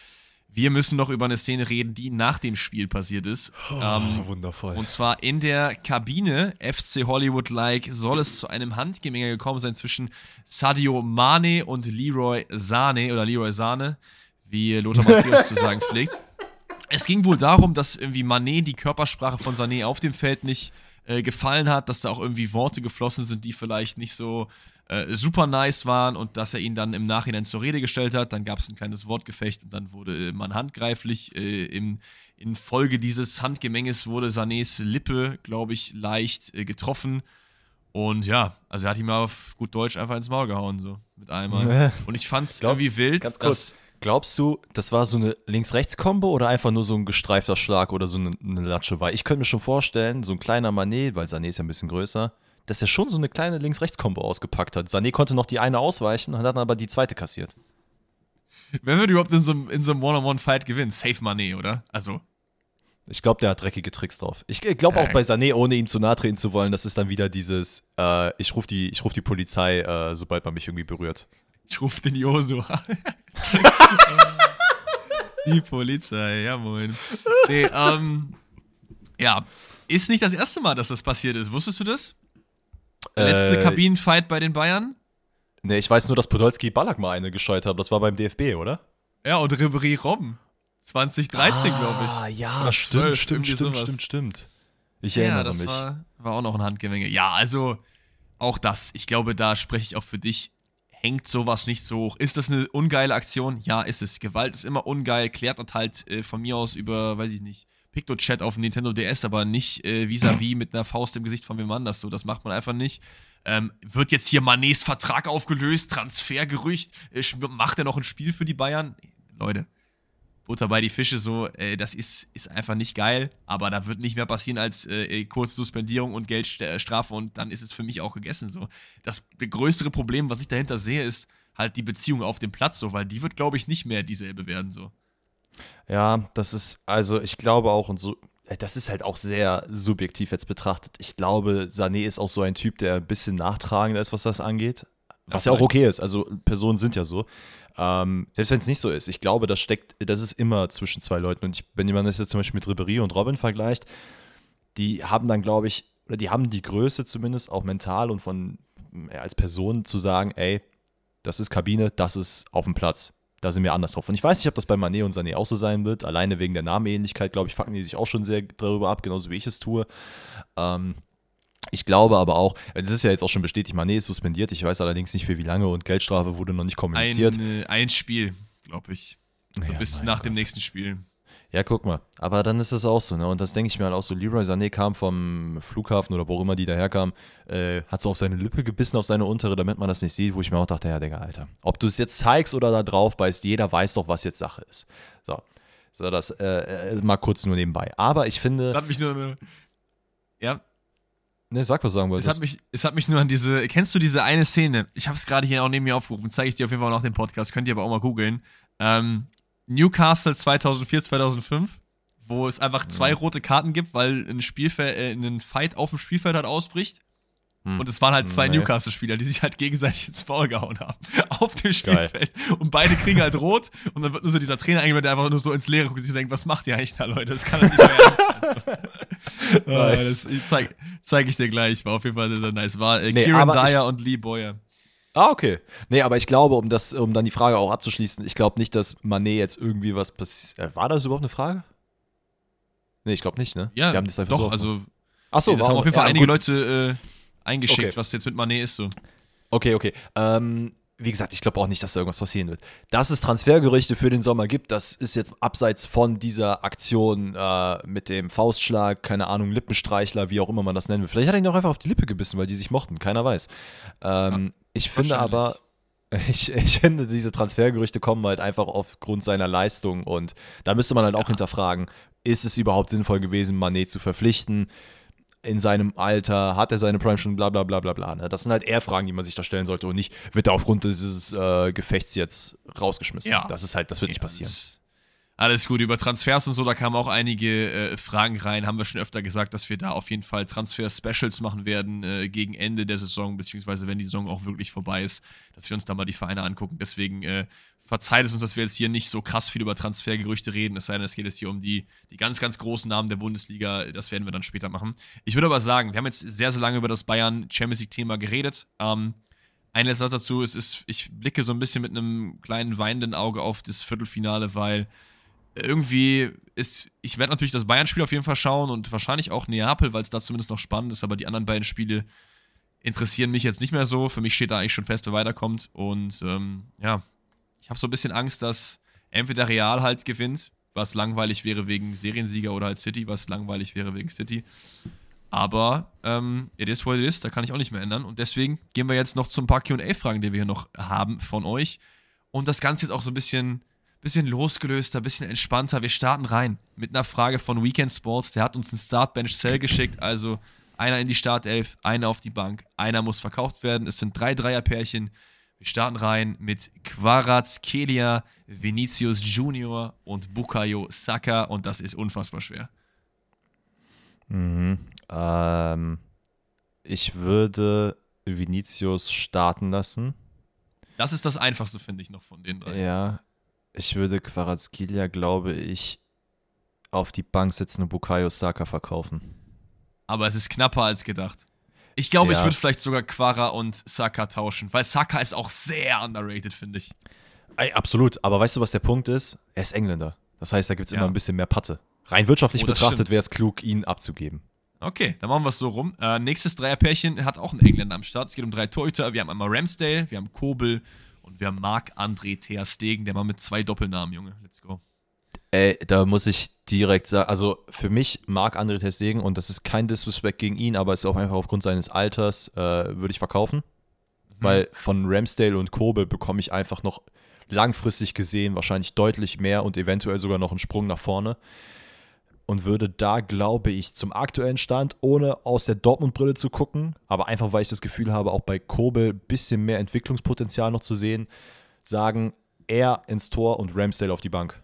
B: Wir müssen noch über eine Szene reden, die nach dem Spiel passiert ist.
A: Oh, ähm, wundervoll.
B: Und zwar in der Kabine, FC Hollywood-like, soll es zu einem Handgemenge gekommen sein zwischen Sadio Mane und Leroy Sane oder Leroy Sane, wie Lothar Matthäus zu sagen pflegt. Es ging wohl darum, dass irgendwie Mane die Körpersprache von Sané auf dem Feld nicht äh, gefallen hat, dass da auch irgendwie Worte geflossen sind, die vielleicht nicht so äh, super nice waren und dass er ihn dann im Nachhinein zur Rede gestellt hat. Dann gab es ein kleines Wortgefecht und dann wurde man handgreiflich. Äh, im, in Folge dieses Handgemenges wurde Sanés Lippe, glaube ich, leicht äh, getroffen. Und ja, also er hat ihm auf gut Deutsch einfach ins Maul gehauen, so mit einmal. Und ich fand es irgendwie wild,
A: ganz kurz. dass Glaubst du, das war so eine Links-Rechts-Kombo oder einfach nur so ein gestreifter Schlag oder so eine, eine Latsche? Weil ich könnte mir schon vorstellen, so ein kleiner Manet, weil Sané ist ja ein bisschen größer, dass er schon so eine kleine Links-Rechts-Kombo ausgepackt hat. Sané konnte noch die eine ausweichen und hat dann aber die zweite kassiert.
B: Wer wird überhaupt in so, in so einem One-on-One-Fight gewinnen? Safe Manet, oder? Also.
A: Ich glaube, der hat dreckige Tricks drauf. Ich glaube auch bei Sané, ohne ihm zu nahe treten zu wollen, das ist dann wieder dieses, äh, ich rufe die, ruf die Polizei, äh, sobald man mich irgendwie berührt.
B: Ich rufe den Josua. Die Polizei, ja moin. Nee, ähm, ja, ist nicht das erste Mal, dass das passiert ist. Wusstest du das? Der letzte äh, Kabinenfight bei den Bayern?
A: Nee, ich weiß nur, dass Podolski Ballack mal eine gescheut hat. Das war beim DFB, oder?
B: Ja, und Ribery Robben. 2013, ah, glaube ich.
A: Ja, oder stimmt, 12, stimmt, stimmt, stimmt, stimmt. Ich erinnere ja, das mich.
B: War, war auch noch ein Handgemenge. Ja, also auch das. Ich glaube, da spreche ich auch für dich hängt sowas nicht so hoch. Ist das eine ungeile Aktion? Ja, ist es. Gewalt ist immer ungeil, klärt das halt äh, von mir aus über, weiß ich nicht, Picto-Chat auf Nintendo DS, aber nicht äh, vis-à-vis -vis mit einer Faust im Gesicht von wem anders. So, das macht man einfach nicht. Ähm, wird jetzt hier Manets Vertrag aufgelöst? Transfergerücht? Äh, macht er noch ein Spiel für die Bayern? Leute, Butter bei die Fische, so, äh, das ist, ist einfach nicht geil, aber da wird nicht mehr passieren als äh, äh kurze Suspendierung und Geldstrafe und dann ist es für mich auch gegessen. So. Das größere Problem, was ich dahinter sehe, ist halt die Beziehung auf dem Platz, so, weil die wird, glaube ich, nicht mehr dieselbe werden. So.
A: Ja, das ist, also ich glaube auch, und so, äh, das ist halt auch sehr subjektiv jetzt betrachtet. Ich glaube, Sané ist auch so ein Typ, der ein bisschen nachtragender ist, was das angeht. Was ja, ja auch okay ist. Also Personen sind ja so. Ähm, selbst wenn es nicht so ist, ich glaube, das steckt, das ist immer zwischen zwei Leuten. Und ich, wenn jemand das jetzt zum Beispiel mit Ribery und Robin vergleicht, die haben dann, glaube ich, oder die haben die Größe zumindest auch mental und von als Person zu sagen, ey, das ist Kabine, das ist auf dem Platz. Da sind wir anders drauf. Und ich weiß nicht, ob das bei Manet und Sané auch so sein wird. Alleine wegen der Namenähnlichkeit, glaube ich, fucken die sich auch schon sehr darüber ab, genauso wie ich es tue. Ähm, ich glaube aber auch, das ist ja jetzt auch schon bestätigt, Mané ist suspendiert. Ich weiß allerdings nicht für wie lange und Geldstrafe wurde noch nicht kommuniziert.
B: Ein, äh, ein Spiel, glaube ich. Ja, bis nach Gott. dem nächsten Spiel.
A: Ja, guck mal. Aber dann ist es auch so, ne? Und das denke ich mir halt auch so. Leroy Sané kam vom Flughafen oder wo auch immer die daherkam, äh, hat so auf seine Lippe gebissen, auf seine untere, damit man das nicht sieht, wo ich mir auch dachte, ja, Digga, Alter. Ob du es jetzt zeigst oder da drauf beißt, jeder weiß doch, was jetzt Sache ist. So. So, das äh, äh mal kurz nur nebenbei. Aber ich finde.
B: Das hat mich nur. Ja,
A: Ne, sag, was sagen wolltest.
B: Es hat, mich, es hat mich nur an diese, kennst du diese eine Szene? Ich habe es gerade hier auch neben mir aufgerufen, zeige ich dir auf jeden Fall nach dem Podcast, könnt ihr aber auch mal googeln. Ähm, Newcastle 2004, 2005, wo es einfach zwei rote Karten gibt, weil ein Spielfeld, äh, ein Fight auf dem Spielfeld halt ausbricht. Hm. Und es waren halt zwei
A: Nee.
B: Newcastle-Spieler, die sich halt gegenseitig ins Foul gehauen haben. Auf dem Spielfeld. Und beide kriegen halt rot. Und dann wird nur so dieser Trainer eingeblendet, der einfach nur so ins Leere guckt und sich denkt, was macht ihr eigentlich da, Leute? Das kann doch nicht mehr ernst sein. Äh,
A: Nice.
B: das zeig, zeig ich dir gleich. War auf jeden Fall sehr, sehr nice. War äh,
A: Nee,
B: Kieran Dyer und Lee Boyer.
A: Ah, okay. Nee, aber ich glaube, um das, um dann die Frage auch abzuschließen, ich glaube nicht, dass Manet jetzt irgendwie was passiert. Äh, war das überhaupt eine Frage? Nee, ich glaube nicht, ne?
B: Ja,
A: Wir haben das einfach
B: doch,
A: so
B: also
A: Achso,
B: das haben auf jeden Fall
A: ja,
B: einige
A: gut.
B: Leute äh, eingeschickt,
A: Okay.
B: was jetzt mit Manet ist so.
A: Okay, okay. Ähm, wie gesagt, ich glaube auch nicht, dass da irgendwas passieren wird. Dass es Transfergerüchte für den Sommer gibt, das ist jetzt abseits von dieser Aktion äh, mit dem Faustschlag, keine Ahnung, Lippenstreichler, wie auch immer man das nennen will. Vielleicht hat er ihn auch einfach auf die Lippe gebissen, weil die sich mochten, keiner weiß. Ähm, ich finde aber, ich, ich finde, diese Transfergerüchte kommen halt einfach aufgrund seiner Leistung und da müsste man halt auch hinterfragen, ist es überhaupt sinnvoll gewesen, Manet zu verpflichten? In seinem Alter, hat er seine Prime schon, bla bla bla bla bla. Ne? Das sind halt eher Fragen, die man sich da stellen sollte und nicht, wird er aufgrund dieses äh, Gefechts jetzt rausgeschmissen.
B: Ja.
A: Das ist halt, das wird nicht
B: Ja,
A: passieren.
B: das- Alles gut, über Transfers und so, da kamen auch einige äh, Fragen rein. Haben wir schon öfter gesagt, dass wir da auf jeden Fall Transfer-Specials machen werden äh, gegen Ende der Saison, beziehungsweise wenn die Saison auch wirklich vorbei ist, dass wir uns da mal die Vereine angucken. Deswegen äh, verzeiht es uns, dass wir jetzt hier nicht so krass viel über Transfergerüchte reden, es sei denn, es geht jetzt hier um die, die ganz, ganz großen Namen der Bundesliga. Das werden wir dann später machen. Ich würde aber sagen, wir haben jetzt sehr, sehr lange über das Bayern Champions League-Thema geredet. Ähm, ein letzter dazu, es ist, ich blicke so ein bisschen mit einem kleinen weinenden Auge auf das Viertelfinale, weil irgendwie ist, ich werde natürlich das Bayern-Spiel auf jeden Fall schauen und wahrscheinlich auch Neapel, weil es da zumindest noch spannend ist, aber die anderen beiden Spiele interessieren mich jetzt nicht mehr so. Für mich steht da eigentlich schon fest, wer weiterkommt. Und ähm, ja, ich habe so ein bisschen Angst, dass entweder Real halt gewinnt, was langweilig wäre wegen Seriensieger, oder halt City, was langweilig wäre wegen City. Aber ähm, it is what it is, da kann ich auch nicht mehr ändern. Und deswegen gehen wir jetzt noch zum paar QA-Fragen, die wir hier noch haben von euch. Und das Ganze jetzt auch so ein bisschen, bisschen losgelöster, bisschen entspannter. Wir starten rein mit einer Frage von Weekend Sports. Der hat uns ein Startbench Cell geschickt. Also einer in die Startelf, einer auf die Bank, einer muss verkauft werden. Es sind drei Dreierpärchen. Wir starten rein mit Quarazkelia, Vinicius Junior und Bukayo Saka. Und das ist unfassbar schwer.
A: Mhm. Ähm, ich würde Vinicius starten lassen.
B: Das ist das Einfachste, finde ich, noch von den drei.
A: Ja. Ich würde Quarazkelia, glaube ich, auf die Bank setzen und Bukayo Saka verkaufen.
B: Aber es ist knapper als gedacht. Ich glaube, ich
A: Ja.
B: würde vielleicht sogar Quara und Saka tauschen, weil Saka ist auch sehr underrated, finde ich.
A: Ey, absolut, aber weißt du, was der Punkt ist? Er ist Engländer. Das heißt, da gibt es
B: Ja.
A: immer ein bisschen mehr Patte. Rein wirtschaftlich
B: Oh,
A: betrachtet wäre es klug, ihn abzugeben.
B: Okay, dann machen wir es so rum. Äh, nächstes Dreierpärchen hat auch einen Engländer am Start. Es geht um drei Torhüter. Wir haben einmal Ramsdale, wir haben Kobel und wir haben Marc-André Ter Stegen, der mal mit zwei Doppelnamen, Junge. Let's go.
A: Ey, da muss ich direkt sagen, also für mich Marc André Testegen und das ist kein Disrespect gegen ihn, aber es ist auch einfach aufgrund seines Alters, äh, würde ich verkaufen. Weil von Ramsdale und Kobel bekomme ich einfach noch langfristig gesehen wahrscheinlich deutlich mehr und eventuell sogar noch einen Sprung nach vorne. Und würde da, glaube ich, zum aktuellen Stand, ohne aus der Dortmund-Brille zu gucken, aber einfach weil ich das Gefühl habe, auch bei Kobel ein bisschen mehr Entwicklungspotenzial noch zu sehen, sagen, er ins Tor und Ramsdale auf die Bank.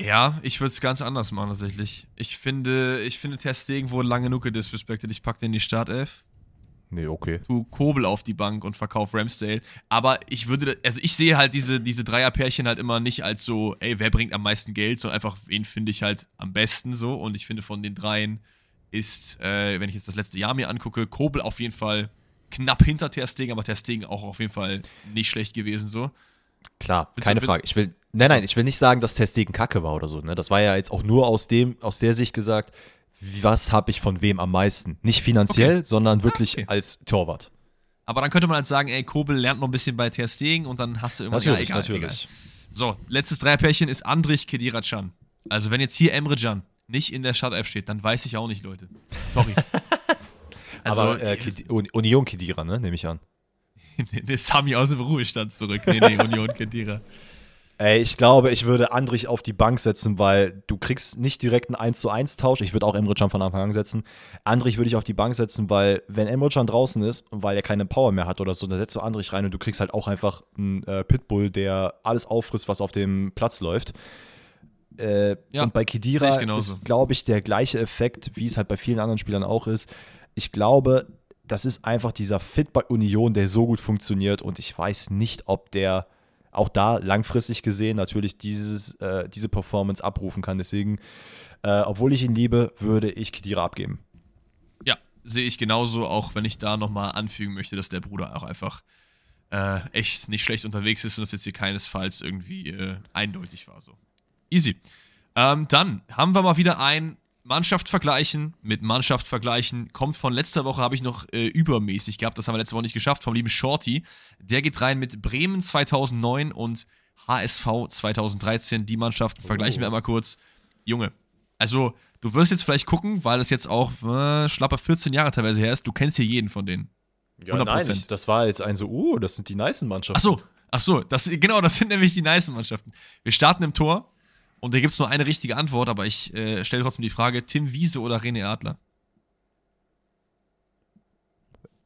B: Ja, ich würde es ganz anders machen, tatsächlich. Ich finde, ich finde Ter Stegen wurde lange genug gedisrespected. Ich packe den in die Startelf.
A: Nee, okay.
B: tu Kobel auf die Bank und verkauf Ramsdale. Aber ich würde, also ich sehe halt diese, diese Dreierpärchen halt immer nicht als so, ey, wer bringt am meisten Geld, sondern einfach, wen finde ich halt am besten so. Und ich finde von den dreien ist, äh, wenn ich jetzt das letzte Jahr mir angucke, Kobel auf jeden Fall knapp hinter Ter Stegen, aber Ter Stegen auch auf jeden Fall nicht schlecht gewesen so.
A: Klar,
B: Willst
A: keine
B: du-
A: Frage. Ich will, nein, nein, ich will nicht sagen, dass Testegen Kacke war oder so. Ne? Das war ja jetzt auch nur aus dem, aus der Sicht gesagt, was habe ich von wem am meisten? Nicht finanziell, sondern wirklich
B: okay.
A: als Torwart.
B: Aber dann könnte man halt sagen, ey, Kobel lernt noch ein bisschen bei Ter Stegen und dann hast du irgendwann, ja, egal, egal. So, letztes Dreierpärchen ist Andrich Kedira Can. Also wenn jetzt hier Emre Can nicht in der Startelf steht, dann weiß ich auch nicht, Leute. Sorry. Also,
A: Aber äh, Union Kedira, ne, nehme ich an.
B: nee, Sami aus dem Ruhestand zurück. Nee, nee, Union Kedira.
A: Ey, ich glaube, ich würde Andrich auf die Bank setzen, weil du kriegst nicht direkt einen 1 zu 1 Tausch. Ich würde auch Emre Can von Anfang an setzen. Andrich würde ich auf die Bank setzen, weil wenn Emre Can draußen ist und weil er keine Power mehr hat oder so, dann setzt du Andrich rein und du kriegst halt auch einfach einen äh, Pitbull, der alles auffrisst, was auf dem Platz läuft. Äh,
B: Ja,
A: und bei Kedira ist, glaube ich, der gleiche Effekt, wie es halt bei vielen anderen Spielern auch ist. ich glaube, das ist einfach dieser Fit bei Union, der so gut funktioniert und ich weiß nicht, ob der auch da langfristig gesehen natürlich dieses, äh, diese Performance abrufen kann. Deswegen, äh, obwohl ich ihn liebe, würde ich Kedira abgeben.
B: Ja, sehe ich genauso, auch wenn ich da nochmal anfügen möchte, dass der Bruder auch einfach äh, echt nicht schlecht unterwegs ist und das jetzt hier keinesfalls irgendwie äh, eindeutig war. So. Easy. Ähm, dann haben wir mal wieder ein Mannschaft vergleichen mit Mannschaft vergleichen. Kommt von letzter Woche, habe ich noch äh, übermäßig gehabt. Das haben wir letzte Woche nicht geschafft, vom lieben Shorty. Der geht rein mit Bremen 2009 und HSV 2013. Die Mannschaften vergleichen oh. wir einmal kurz. Junge, also du wirst jetzt vielleicht gucken, weil es jetzt auch äh, schlappe 14 Jahre teilweise her ist. Du kennst hier jeden von denen.
A: Ja, 100%. nein, ich, das war jetzt ein so, uh, das sind die nice Mannschaften.
B: Ach so, ach so, das, genau, das sind nämlich die nice Mannschaften. Wir starten im Tor und da gibt es nur eine richtige Antwort, aber ich äh, stelle trotzdem die Frage: Tim Wiese oder René Adler?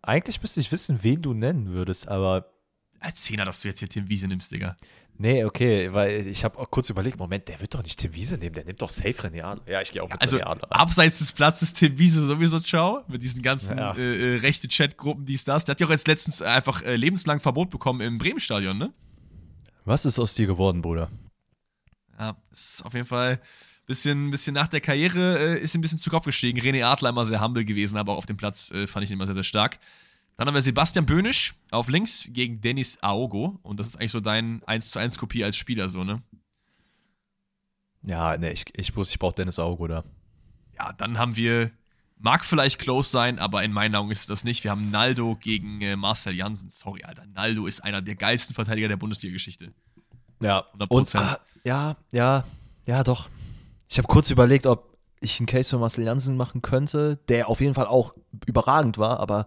A: Eigentlich müsste ich wissen, wen du nennen würdest, aber.
B: Als Zehner, dass du jetzt hier Tim Wiese nimmst, Digga.
A: Nee, okay, weil ich habe auch kurz überlegt, Moment, der wird doch nicht Tim Wiese nehmen, der nimmt doch safe René Adler. Ja, ich gehe auch mit
B: also,
A: René Adler.
B: Abseits des Platzes Tim Wiese sowieso ciao, mit diesen ganzen ja. äh, äh, rechte Chatgruppen, dies, das. Der hat ja auch jetzt letztens einfach äh, lebenslang Verbot bekommen im Bremen-Stadion, ne?
A: Was ist aus dir geworden, Bruder?
B: Ja, ist auf jeden Fall ein bisschen, bisschen nach der Karriere, äh, ist ein bisschen zu Kopf gestiegen. René Adler immer sehr humble gewesen, aber auch auf dem Platz äh, fand ich ihn immer sehr, sehr stark. Dann haben wir Sebastian Böhnisch auf links gegen Dennis Aogo. Und das ist eigentlich so dein 1 zu 1 Kopie als Spieler, so, ne?
A: Ja, ne, ich, ich, ich brauche Dennis Aogo da.
B: Ja, dann haben wir, mag vielleicht close sein, aber in meinen Augen ist das nicht. Wir haben Naldo gegen äh, Marcel Janssen. Sorry, Alter. Naldo ist einer der geilsten Verteidiger der Bundesliga-Geschichte.
A: Ja, 100%. Und, ah, ja, ja, ja, doch. Ich habe kurz überlegt, ob ich einen Case für Marcel Janssen machen könnte, der auf jeden Fall auch überragend war, aber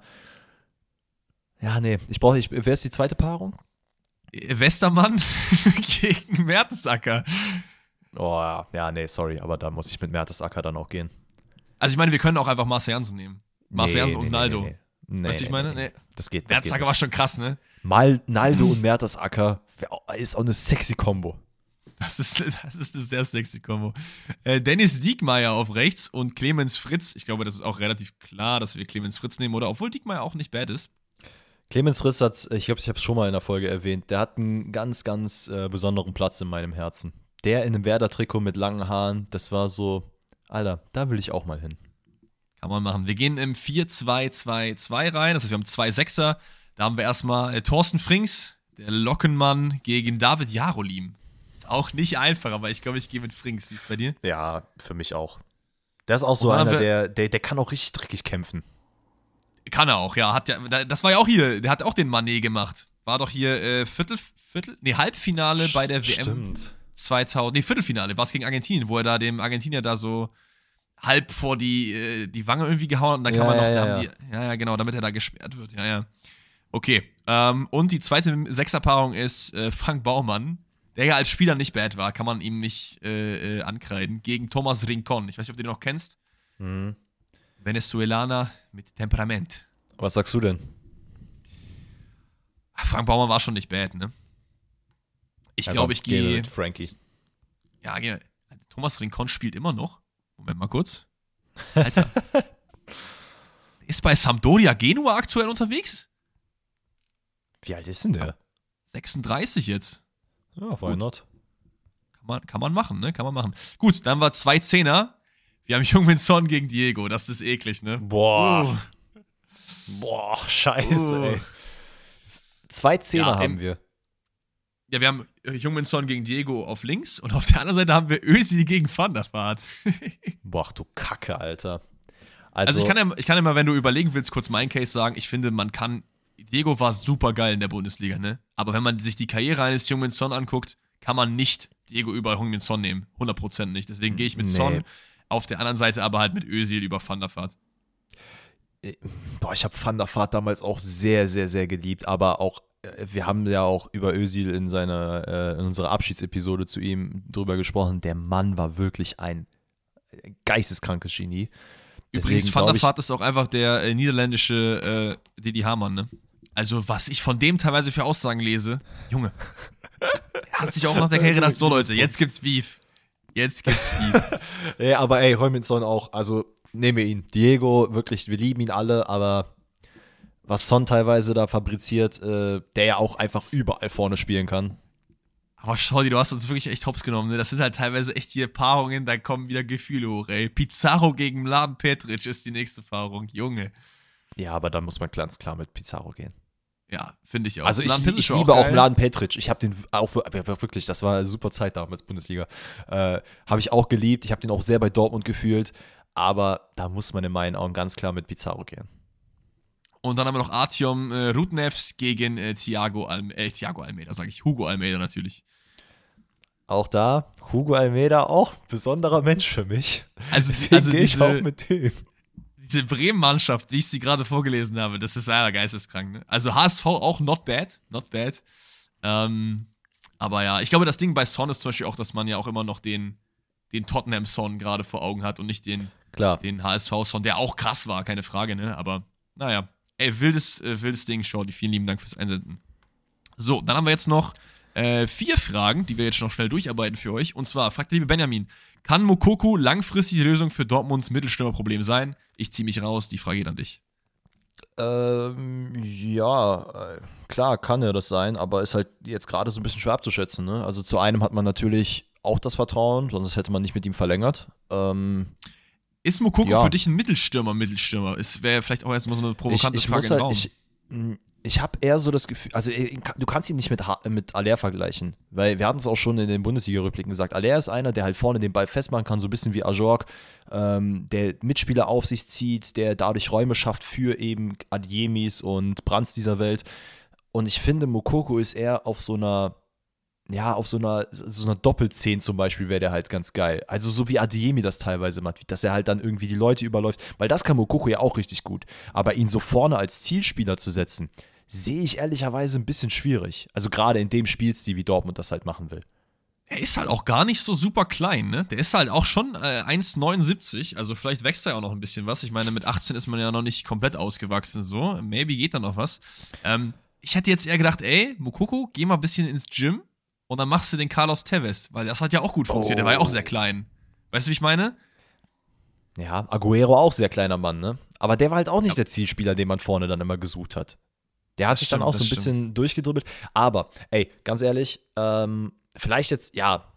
A: ja, nee, ich brauche, ich, wer ist die zweite Paarung?
B: Westermann gegen Mertesacker.
A: Oh ja, nee, sorry, aber da muss ich mit Mertesacker dann auch gehen.
B: Also ich meine, wir können auch einfach Marcel Janssen nehmen. Marcel nee, Janssen nee, und Naldo. Nee, nee. weißt du, ich meine? Nee.
A: Das geht.
B: Das Mertesacker war schon krass, ne?
A: Mal Naldo und Mertesacker ist auch eine sexy Kombo.
B: Das ist, das ist eine sehr sexy Kombo. Äh, Dennis Diekmeyer auf rechts und Clemens Fritz. Ich glaube, das ist auch relativ klar, dass wir Clemens Fritz nehmen, oder? Obwohl Diekmeyer auch nicht bad ist.
A: Clemens Fritz hat, ich glaube, ich habe es schon mal in der Folge erwähnt, der hat einen ganz, ganz äh, besonderen Platz in meinem Herzen. Der in einem Werder-Trikot mit langen Haaren, das war so, Alter, da will ich auch mal hin.
B: Kann man machen. Wir gehen im 4-2-2-2 rein, das heißt, wir haben zwei Sechser. Da haben wir erstmal äh, Thorsten Frings, der Lockenmann, gegen David Jarolim. Ist auch nicht einfach, aber ich glaube, ich gehe mit Frings. Wie ist es bei dir?
A: Ja, für mich auch. Der ist auch so einer, der, der, der kann auch richtig dreckig kämpfen.
B: Kann er auch, ja. Hat ja. Das war ja auch hier, der hat auch den Manet gemacht. War doch hier äh, Viertel, Viertel, nee, Halbfinale bei der WM Stimmt. 2000, nee, Viertelfinale, war es gegen Argentinien, wo er da dem Argentinier da so halb vor die, äh, die Wange irgendwie gehauen hat und dann ja, kann man noch, ja, ja. Die, ja, ja, genau, damit er da gesperrt wird, ja, ja. Okay, ähm, und die zweite Sechserpaarung ist äh, Frank Baumann, der ja als Spieler nicht bad war, kann man ihm nicht äh, äh, ankreiden, gegen Thomas Rincon. Ich weiß nicht, ob du den noch kennst. Mhm. Venezuelaner mit Temperament.
A: Was sagst du denn?
B: Frank Baumann war schon nicht bad, ne? Ich glaube, ich gehe.
A: mit Frankie.
B: Ja, geh. Thomas Rincon spielt immer noch. Moment mal kurz. Alter. ist bei Sampdoria Genua aktuell unterwegs?
A: Wie alt ist denn der?
B: 36 jetzt.
A: Ja, why Gut. not?
B: Kann man, kann man machen, ne? Kann man machen. Gut, dann war zwei Zehner. Wir haben Jungmin Son gegen Diego. Das ist eklig, ne?
A: Boah. Uh. Boah, scheiße, uh. ey. Zwei Zehner ja, haben wir.
B: Ja, wir haben Jungmin Son gegen Diego auf links und auf der anderen Seite haben wir Ösi gegen Van der Vaart.
A: Boah, du Kacke, Alter.
B: Also, also, ich, kann ja, ich kann ja mal, wenn du überlegen willst, kurz meinen Case sagen. Ich finde, man kann. Diego war super geil in der Bundesliga, ne? Aber wenn man sich die Karriere eines Jungmin Son anguckt, kann man nicht Diego über Jungmin Son nehmen. 100% nicht. Deswegen gehe ich mit nee. Son. Auf der anderen Seite aber halt mit Özil über Van der Vaart.
A: Äh, boah, ich habe Van der Vaart damals auch sehr, sehr, sehr geliebt, aber auch äh, wir haben ja auch über Özil in seiner äh, in unserer Abschiedsepisode zu ihm drüber gesprochen. Der Mann war wirklich ein geisteskrankes Genie.
B: Übrigens, Van der Vaart ist auch einfach der äh, niederländische äh, Didi Hamann, ne? Also, was ich von dem teilweise für Aussagen lese, Junge, hat sich auch nach der Karriere gedacht, so Leute, jetzt gibt's Beef. Jetzt gibt's Beef.
A: ja, aber ey, Heuminson auch, also nehme ihn. Diego, wirklich, wir lieben ihn alle, aber was Son teilweise da fabriziert, äh, der ja auch einfach überall vorne spielen kann.
B: Aber schau dir, du hast uns wirklich echt hops genommen. Ne? Das sind halt teilweise echt hier Paarungen, da kommen wieder Gefühle hoch, ey. Pizarro gegen Mladen Petric ist die nächste Paarung. Junge.
A: Ja, aber da muss man ganz klar mit Pizarro gehen.
B: Ja, finde ich auch.
A: Also ich, ich liebe auch, auch Mladen Petric. Ich habe den auch wirklich, das war eine super Zeit damals Bundesliga. Äh, habe ich auch geliebt. Ich habe den auch sehr bei Dortmund gefühlt. Aber da muss man in meinen Augen ganz klar mit Pizarro gehen.
B: Und dann haben wir noch Artyom äh, Rudnevs gegen äh, Thiago, Alme äh, Thiago Almeida, sage ich. Hugo Almeida natürlich.
A: Auch da, Hugo Almeida, auch besonderer Mensch für mich.
B: Also, Deswegen also gehe ich auch mit dem. Diese Bremen-Mannschaft, wie ich sie gerade vorgelesen habe, das ist ja geisteskrank. Ne? Also HSV auch not bad, not bad. Ähm, aber ja, ich glaube, das Ding bei Son ist zum Beispiel auch, dass man ja auch immer noch den, den Tottenham-Son gerade vor Augen hat und nicht den, den HSV-Son, der auch krass war, keine Frage, ne? Aber naja, Ey, wildes, äh, wildes Ding, Shorty. Vielen lieben Dank fürs Einsenden. So, dann haben wir jetzt noch äh, vier Fragen, die wir jetzt noch schnell durcharbeiten für euch. Und zwar fragt der liebe Benjamin: Kann Mokoko langfristig die Lösung für Dortmunds Mittelstürmerproblem sein? Ich ziehe mich raus, die Frage geht an dich.
A: Ähm, ja, äh, klar kann er das sein, aber ist halt jetzt gerade so ein bisschen schwer abzuschätzen. Ne? Also zu einem hat man natürlich auch das Vertrauen, sonst hätte man nicht mit ihm verlängert. Ähm,
B: ist Mokoko ja. für dich ein Mittelstürmer, Mittelstürmer? Es wäre vielleicht auch erstmal so eine provokante ich, ich Frage
A: halt, Raum. Ich, ich habe eher so das Gefühl, also äh, du kannst ihn nicht mit, mit Aller vergleichen, weil wir hatten es auch schon in den Bundesliga-Rückblicken gesagt. Aller ist einer, der halt vorne den Ball festmachen kann, so ein bisschen wie Ajorg, ähm, der Mitspieler auf sich zieht, der dadurch Räume schafft für eben Adjemis und Brands dieser Welt. Und ich finde, Mokoko ist eher auf so einer ja, auf so einer, so einer Doppelzehn zum Beispiel wäre der halt ganz geil. Also so wie Adiemi das teilweise macht, dass er halt dann irgendwie die Leute überläuft, weil das kann Mokoko ja auch richtig gut. Aber ihn so vorne als Zielspieler zu setzen, sehe ich ehrlicherweise ein bisschen schwierig. Also gerade in dem Spielstil, wie Dortmund das halt machen will.
B: Er ist halt auch gar nicht so super klein, ne? Der ist halt auch schon äh, 1,79, also vielleicht wächst er ja auch noch ein bisschen was. Ich meine, mit 18 ist man ja noch nicht komplett ausgewachsen, so. Maybe geht da noch was. Ähm, ich hätte jetzt eher gedacht, ey, Mokoko, geh mal ein bisschen ins Gym, und dann machst du den Carlos Tevez, weil das hat ja auch gut funktioniert. Oh. Der war ja auch sehr oh. klein. Weißt du, wie ich meine?
A: Ja, Aguero auch sehr kleiner Mann, ne? Aber der war halt auch nicht ja. der Zielspieler, den man vorne dann immer gesucht hat. Der hat sich dann auch so ein bisschen stimmt. durchgedribbelt. Aber, ey, ganz ehrlich, ähm, vielleicht jetzt, ja,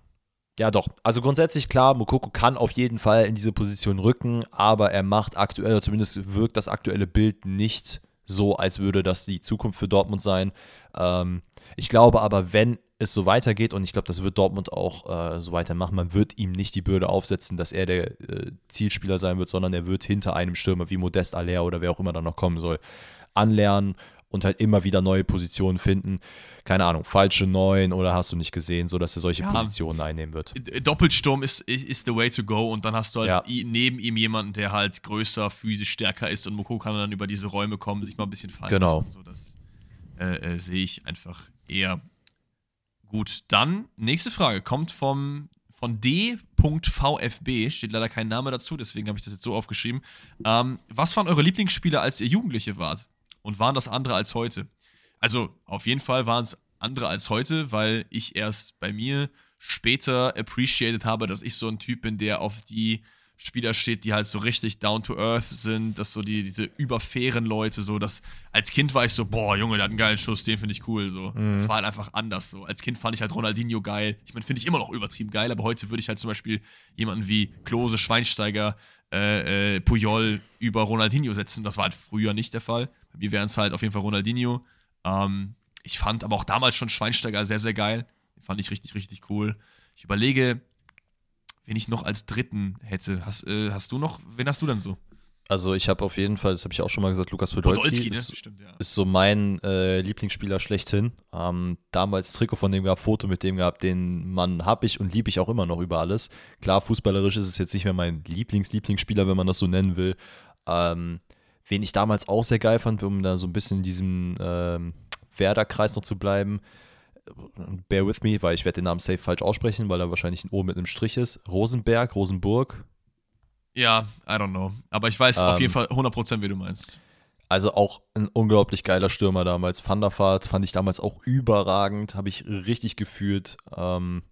A: ja doch. Also grundsätzlich klar, Mokoko kann auf jeden Fall in diese Position rücken, aber er macht aktuell, oder zumindest wirkt das aktuelle Bild nicht so, als würde das die Zukunft für Dortmund sein. Ähm, ich glaube aber, wenn es so weitergeht und ich glaube, das wird Dortmund auch äh, so weitermachen. Man wird ihm nicht die Bürde aufsetzen, dass er der äh, Zielspieler sein wird, sondern er wird hinter einem Stürmer wie Modest Aller oder wer auch immer da noch kommen soll, anlernen und halt immer wieder neue Positionen finden. Keine Ahnung, falsche Neun oder hast du nicht gesehen, sodass er solche ja, Positionen einnehmen wird.
B: Doppelsturm ist, ist the way to go und dann hast du halt ja. neben ihm jemanden, der halt größer, physisch stärker ist und Moko kann dann über diese Räume kommen, sich mal ein bisschen fallen
A: genau.
B: lassen. So, das äh, äh, sehe ich einfach eher Gut, dann nächste Frage kommt vom von D.VFB, steht leider kein Name dazu, deswegen habe ich das jetzt so aufgeschrieben. Ähm, was waren eure Lieblingsspiele, als ihr Jugendliche wart? Und waren das andere als heute? Also, auf jeden Fall waren es andere als heute, weil ich erst bei mir später appreciated habe, dass ich so ein Typ bin, der auf die Spieler steht, die halt so richtig down to earth sind, dass so die, diese überfairen Leute, so, dass als Kind war ich so, boah, Junge, der hat einen geilen Schuss, den finde ich cool, so. Mhm. Das war halt einfach anders, so. Als Kind fand ich halt Ronaldinho geil. Ich meine, finde ich immer noch übertrieben geil, aber heute würde ich halt zum Beispiel jemanden wie Klose, Schweinsteiger, äh, äh, Puyol über Ronaldinho setzen. Das war halt früher nicht der Fall. Mir wären es halt auf jeden Fall Ronaldinho. Ähm, ich fand aber auch damals schon Schweinsteiger sehr, sehr geil. Den fand ich richtig, richtig cool. Ich überlege, wen ich noch als dritten hätte. Hast, äh, hast du noch, wen hast du denn so?
A: Also ich habe auf jeden Fall, das habe ich auch schon mal gesagt, Lukas Podolski, Podolski ne? ist, Stimmt, ja. ist, so mein äh, Lieblingsspieler schlechthin. Ähm, damals Trikot von dem gehabt, Foto mit dem gehabt, den Mann habe ich und liebe ich auch immer noch über alles. Klar, fußballerisch ist es jetzt nicht mehr mein Lieblings-Lieblingsspieler, wenn man das so nennen will. Ähm, wen ich damals auch sehr geil fand, um da so ein bisschen in diesem ähm, Werder-Kreis noch zu bleiben, bear with me, weil ich werde den Namen safe falsch aussprechen, weil er wahrscheinlich ein O mit einem Strich ist. Rosenberg, Rosenburg.
B: Ja, I don't know. Aber ich weiß ähm, auf jeden Fall 100%, wie du meinst.
A: Also auch ein unglaublich geiler Stürmer damals. Van der Vaart fand ich damals auch überragend, habe ich richtig gefühlt. Ähm,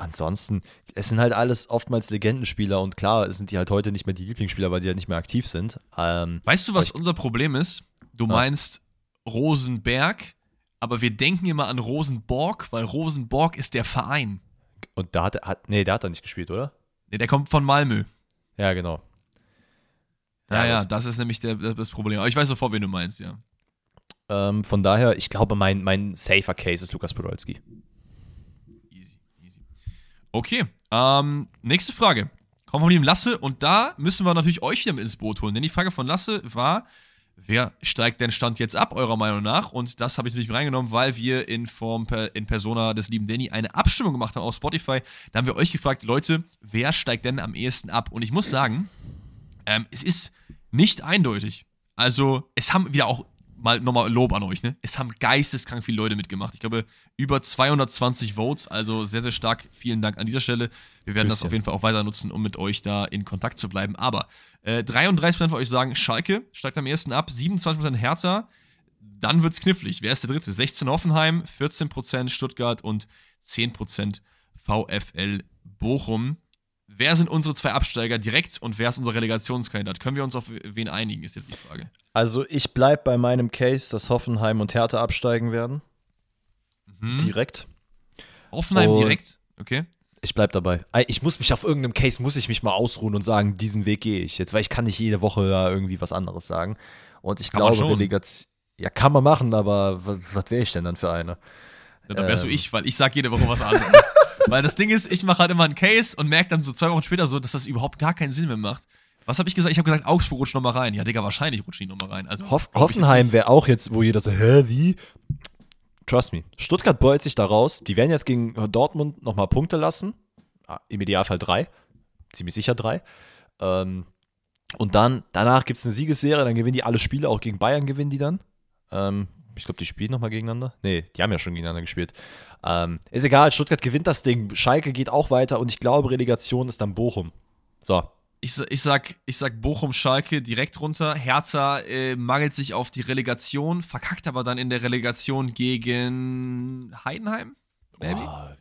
A: ansonsten, es sind halt alles oftmals Legendenspieler und klar sind die halt heute nicht mehr die Lieblingsspieler, weil sie halt nicht mehr aktiv sind. Ähm,
B: weißt du, was unser Problem ist? Du ja. meinst Rosenberg, aber wir denken immer an Rosenborg, weil Rosenborg ist der Verein.
A: Und da hat er, hat, nee, der hat er nicht gespielt, oder?
B: Nee, der kommt von Malmö.
A: Ja, genau.
B: Ja, ja, das ist nämlich der, das Problem. Aber ich weiß sofort, wen du meinst, ja.
A: Ähm, von daher, ich glaube, mein, mein safer Case ist Lukas Podolski.
B: Okay, ähm, nächste Frage. Wir von dem Lasse und da müssen wir natürlich euch wieder mit ins Boot holen, denn die Frage von Lasse war, wer steigt denn Stand jetzt ab, eurer Meinung nach? Und das habe ich natürlich reingenommen, weil wir in Form per, in Persona des lieben Danny eine Abstimmung gemacht haben auf Spotify. Da haben wir euch gefragt, Leute, wer steigt denn am ehesten ab? Und ich muss sagen, ähm, es ist nicht eindeutig. Also, es haben wieder auch mal nochmal Lob an euch, ne? Es haben geisteskrank viele Leute mitgemacht. Ich glaube, über 220 Votes, also sehr, sehr stark. Vielen Dank an dieser Stelle. Wir werden Grüß das auf jeden Fall auch weiter nutzen, um mit euch da in Kontakt zu bleiben. Aber äh, 33% von euch sagen, Schalke steigt am ersten ab, 27% Hertha. Dann wird's knifflig. Wer ist der dritte? 16 Hoffenheim, 14% Stuttgart und 10% VfL Bochum. Wer sind unsere zwei Absteiger direkt und wer ist unser Relegationskandidat? Können wir uns auf wen einigen, ist jetzt die Frage.
A: Also ich bleibe bei meinem Case, dass Hoffenheim und Hertha absteigen werden. Mhm. Direkt.
B: Hoffenheim und direkt? Okay.
A: Ich bleibe dabei. Ich muss mich auf irgendeinem Case, muss ich mich mal ausruhen und sagen, diesen Weg gehe ich jetzt, weil ich kann nicht jede Woche da irgendwie was anderes sagen. Und ich kann glaube, Relegation, ja kann man machen, aber was, was wäre ich denn dann für eine?
B: Ja, dann wärst ähm. du ich, weil ich sage jede Woche was anderes. weil das Ding ist, ich mache halt immer einen Case und merke dann so zwei Wochen später so, dass das überhaupt gar keinen Sinn mehr macht. Was habe ich gesagt? Ich habe gesagt, Augsburg rutscht nochmal rein. Ja, Digga, wahrscheinlich rutschen die nochmal rein. Also,
A: Hoff Hoffenheim wäre auch jetzt, wo jeder so, hä, wie? Trust me. Stuttgart beult sich da raus. Die werden jetzt gegen Dortmund nochmal Punkte lassen. Ah, Im Idealfall drei. Ziemlich sicher drei. Ähm, und dann, danach gibt es eine Siegesserie, dann gewinnen die alle Spiele, auch gegen Bayern gewinnen die dann. Ähm, ich glaube, die spielen nochmal gegeneinander. Nee, die haben ja schon gegeneinander gespielt. Ähm, ist egal, Stuttgart gewinnt das Ding. Schalke geht auch weiter und ich glaube, Relegation ist dann Bochum. So,
B: ich, ich, sag, ich sag Bochum-Schalke direkt runter. Hertha äh, mangelt sich auf die Relegation, verkackt aber dann in der Relegation gegen Heidenheim?
A: Maybe? Oh.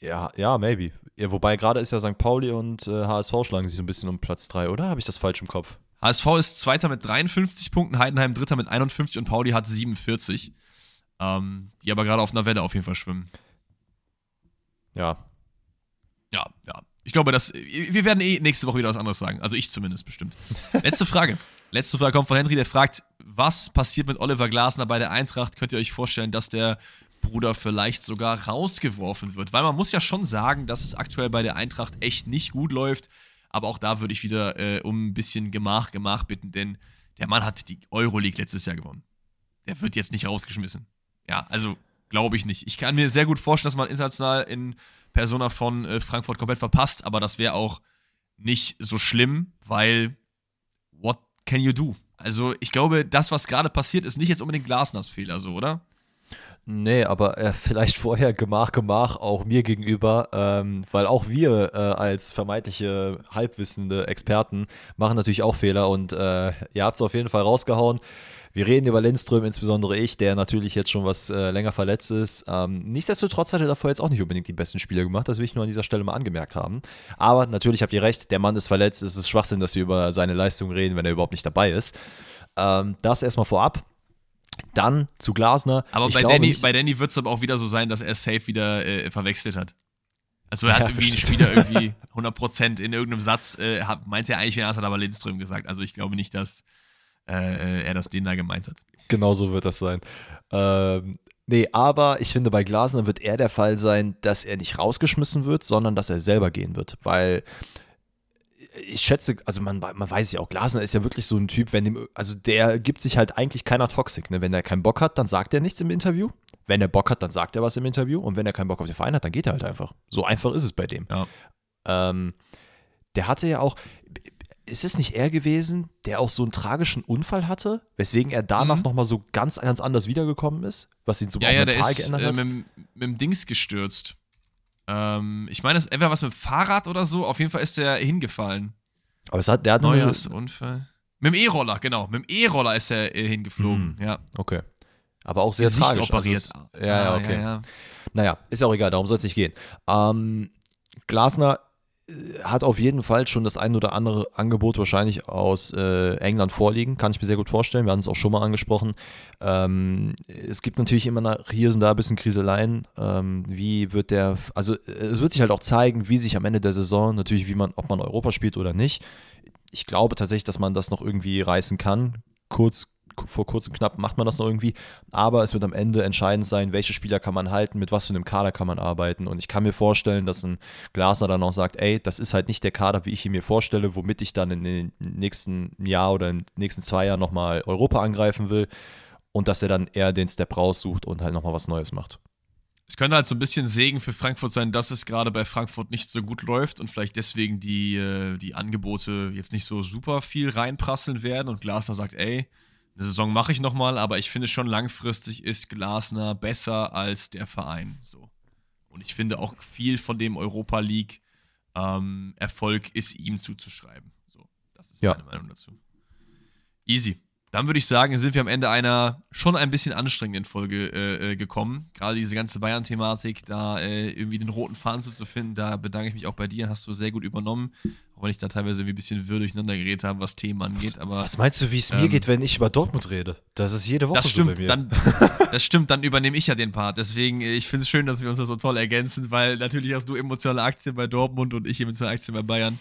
A: Ja, ja, maybe. Ja, wobei gerade ist ja St. Pauli und äh, HSV schlagen sich so ein bisschen um Platz 3, oder? Habe ich das falsch im Kopf?
B: HSV ist Zweiter mit 53 Punkten, Heidenheim Dritter mit 51 und Pauli hat 47. Ähm, die aber gerade auf einer Welle auf jeden Fall schwimmen.
A: Ja.
B: Ja, ja. Ich glaube, dass wir werden eh nächste Woche wieder was anderes sagen. Also ich zumindest bestimmt. Letzte Frage. Letzte Frage kommt von Henry, der fragt, was passiert mit Oliver Glasner bei der Eintracht? Könnt ihr euch vorstellen, dass der Bruder vielleicht sogar rausgeworfen wird? Weil man muss ja schon sagen, dass es aktuell bei der Eintracht echt nicht gut läuft. Aber auch da würde ich wieder äh, um ein bisschen Gemach, Gemach bitten, denn der Mann hat die Euroleague letztes Jahr gewonnen. Der wird jetzt nicht rausgeschmissen. Ja, also glaube ich nicht. Ich kann mir sehr gut vorstellen, dass man international in Persona von äh, Frankfurt komplett verpasst, aber das wäre auch nicht so schlimm, weil what can you do? Also ich glaube, das, was gerade passiert, ist nicht jetzt unbedingt Glasners Fehler, so, oder?
A: Nee, aber äh, vielleicht vorher Gemach, Gemach auch mir gegenüber, ähm, weil auch wir äh, als vermeintliche halbwissende Experten machen natürlich auch Fehler und äh, ihr habt es auf jeden Fall rausgehauen. Wir reden über Lindström, insbesondere ich, der natürlich jetzt schon was äh, länger verletzt ist. Ähm, nichtsdestotrotz hat er davor jetzt auch nicht unbedingt die besten Spiele gemacht. Das will ich nur an dieser Stelle mal angemerkt haben. Aber natürlich habt ihr recht, der Mann ist verletzt. Es ist Schwachsinn, dass wir über seine Leistung reden, wenn er überhaupt nicht dabei ist. Ähm, das erstmal vorab. Dann zu Glasner.
B: Aber ich bei, Danny, bei Danny wird es aber auch wieder so sein, dass er safe wieder äh, verwechselt hat. Also er hat ja, irgendwie einen Spieler irgendwie 100% in irgendeinem Satz, äh, hat, meinte er eigentlich, er hat aber Lindström gesagt. Also ich glaube nicht, dass äh, er das den da gemeint hat.
A: Genau so wird das sein. Ähm, nee, aber ich finde, bei Glasner wird eher der Fall sein, dass er nicht rausgeschmissen wird, sondern dass er selber gehen wird. Weil ich schätze, also man, man weiß ja auch, Glasner ist ja wirklich so ein Typ, wenn dem, also der gibt sich halt eigentlich keiner Toxik. Ne? Wenn er keinen Bock hat, dann sagt er nichts im Interview. Wenn er Bock hat, dann sagt er was im Interview. Und wenn er keinen Bock auf den Verein hat, dann geht er halt einfach. So einfach ist es bei dem.
B: Ja.
A: Ähm, der hatte ja auch, ist es nicht er gewesen, der auch so einen tragischen Unfall hatte, weswegen er danach mhm. nochmal so ganz, ganz anders wiedergekommen ist, was ihn so
B: ja, ja, mental der ist, geändert äh, hat? Äh, mit, mit dem Dings gestürzt. Ähm, ich meine, es ist entweder was mit dem Fahrrad oder so, auf jeden Fall ist er hingefallen.
A: Aber es hat, der hat
B: Neujahrsunfall. Mit dem E-Roller, genau. Mit dem E-Roller ist er äh, hingeflogen, mhm. ja.
A: Okay. Aber auch sehr
B: Gesicht tragisch. Also operiert.
A: Also, ja, ja, ah, okay. Ja, ja. Naja, ist ja auch egal, darum soll es nicht gehen. Ähm, Glasner hat auf jeden Fall schon das ein oder andere Angebot wahrscheinlich aus äh, England vorliegen, kann ich mir sehr gut vorstellen. Wir hatten es auch schon mal angesprochen. Ähm, es gibt natürlich immer nach hier und da ein bisschen Kriseleien. Ähm, wie wird der, also es wird sich halt auch zeigen, wie sich am Ende der Saison natürlich, wie man, ob man Europa spielt oder nicht. Ich glaube tatsächlich, dass man das noch irgendwie reißen kann. Kurz vor kurzem knapp macht man das noch irgendwie. Aber es wird am Ende entscheidend sein, welche Spieler kann man halten, mit was für einem Kader kann man arbeiten. Und ich kann mir vorstellen, dass ein Glasner dann auch sagt, ey, das ist halt nicht der Kader, wie ich ihn mir vorstelle, womit ich dann in den nächsten Jahr oder in den nächsten zwei Jahren nochmal Europa angreifen will. Und dass er dann eher den Step raussucht und halt nochmal was Neues macht.
B: Es könnte halt so ein bisschen Segen für Frankfurt sein, dass es gerade bei Frankfurt nicht so gut läuft und vielleicht deswegen die, äh, die Angebote jetzt nicht so super viel reinprasseln werden und Glasner sagt, ey, eine Saison mache ich nochmal, aber ich finde schon langfristig ist Glasner besser als der Verein. So. Und ich finde auch viel von dem Europa League ähm, Erfolg ist ihm zuzuschreiben. So, das ist
A: ja.
B: meine Meinung dazu. Easy. Dann würde ich sagen, sind wir am Ende einer schon ein bisschen anstrengenden Folge äh, äh, gekommen. Gerade diese ganze Bayern-Thematik, da äh, irgendwie den roten Faden zu finden, da bedanke ich mich auch bei dir, hast du sehr gut übernommen. Auch wenn ich da teilweise irgendwie ein bisschen wirr durcheinander geredet habe, was Themen angeht.
A: Was,
B: aber,
A: was meinst du, wie es ähm, mir geht, wenn ich über Dortmund rede? Das ist jede Woche
B: das stimmt,
A: so.
B: Dann, das stimmt, dann übernehme ich ja den Part. Deswegen, äh, ich finde es schön, dass wir uns da so toll ergänzen, weil natürlich hast du emotionale Aktien bei Dortmund und ich emotionale Aktien bei Bayern.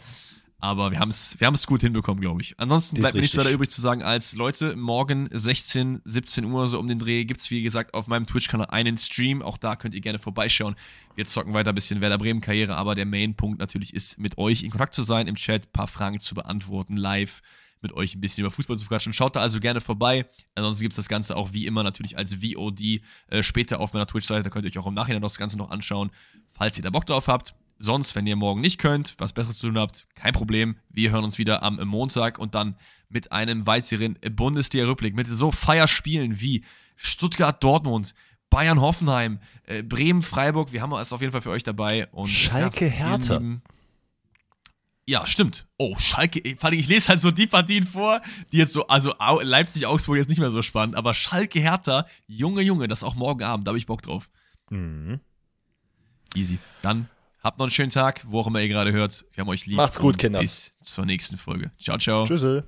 B: Aber wir haben es wir gut hinbekommen, glaube ich. Ansonsten bleibt mir nichts weiter übrig zu sagen, als Leute, morgen 16, 17 Uhr so um den Dreh gibt es, wie gesagt, auf meinem Twitch-Kanal einen Stream. Auch da könnt ihr gerne vorbeischauen. Wir zocken weiter ein bisschen Werder Bremen-Karriere, aber der Main-Punkt natürlich ist, mit euch in Kontakt zu sein, im Chat ein paar Fragen zu beantworten, live mit euch ein bisschen über Fußball zu quatschen. Schaut da also gerne vorbei. Ansonsten gibt es das Ganze auch wie immer natürlich als VOD äh, später auf meiner Twitch-Seite. Da könnt ihr euch auch im Nachhinein das Ganze noch anschauen, falls ihr da Bock drauf habt. Sonst, wenn ihr morgen nicht könnt, was Besseres zu tun habt, kein Problem. Wir hören uns wieder am Montag und dann mit einem weiteren Bundesliga-Rückblick mit so Feierspielen wie Stuttgart-Dortmund, Bayern-Hoffenheim, äh, Bremen-Freiburg. Wir haben es auf jeden Fall für euch dabei. Und,
A: Schalke-Hertha.
B: Ja, ja, stimmt. Oh, Schalke, ich lese halt so die Partien vor, die jetzt so, also Leipzig-Augsburg jetzt nicht mehr so spannend, aber Schalke-Hertha, Junge, Junge, das auch morgen Abend, da habe ich Bock drauf.
A: Mhm.
B: Easy. Dann Habt noch einen schönen Tag, wo auch immer ihr gerade hört. Wir haben euch lieb.
A: Macht's gut, Kinder.
B: Bis zur nächsten Folge. Ciao, ciao.
A: Tschüss.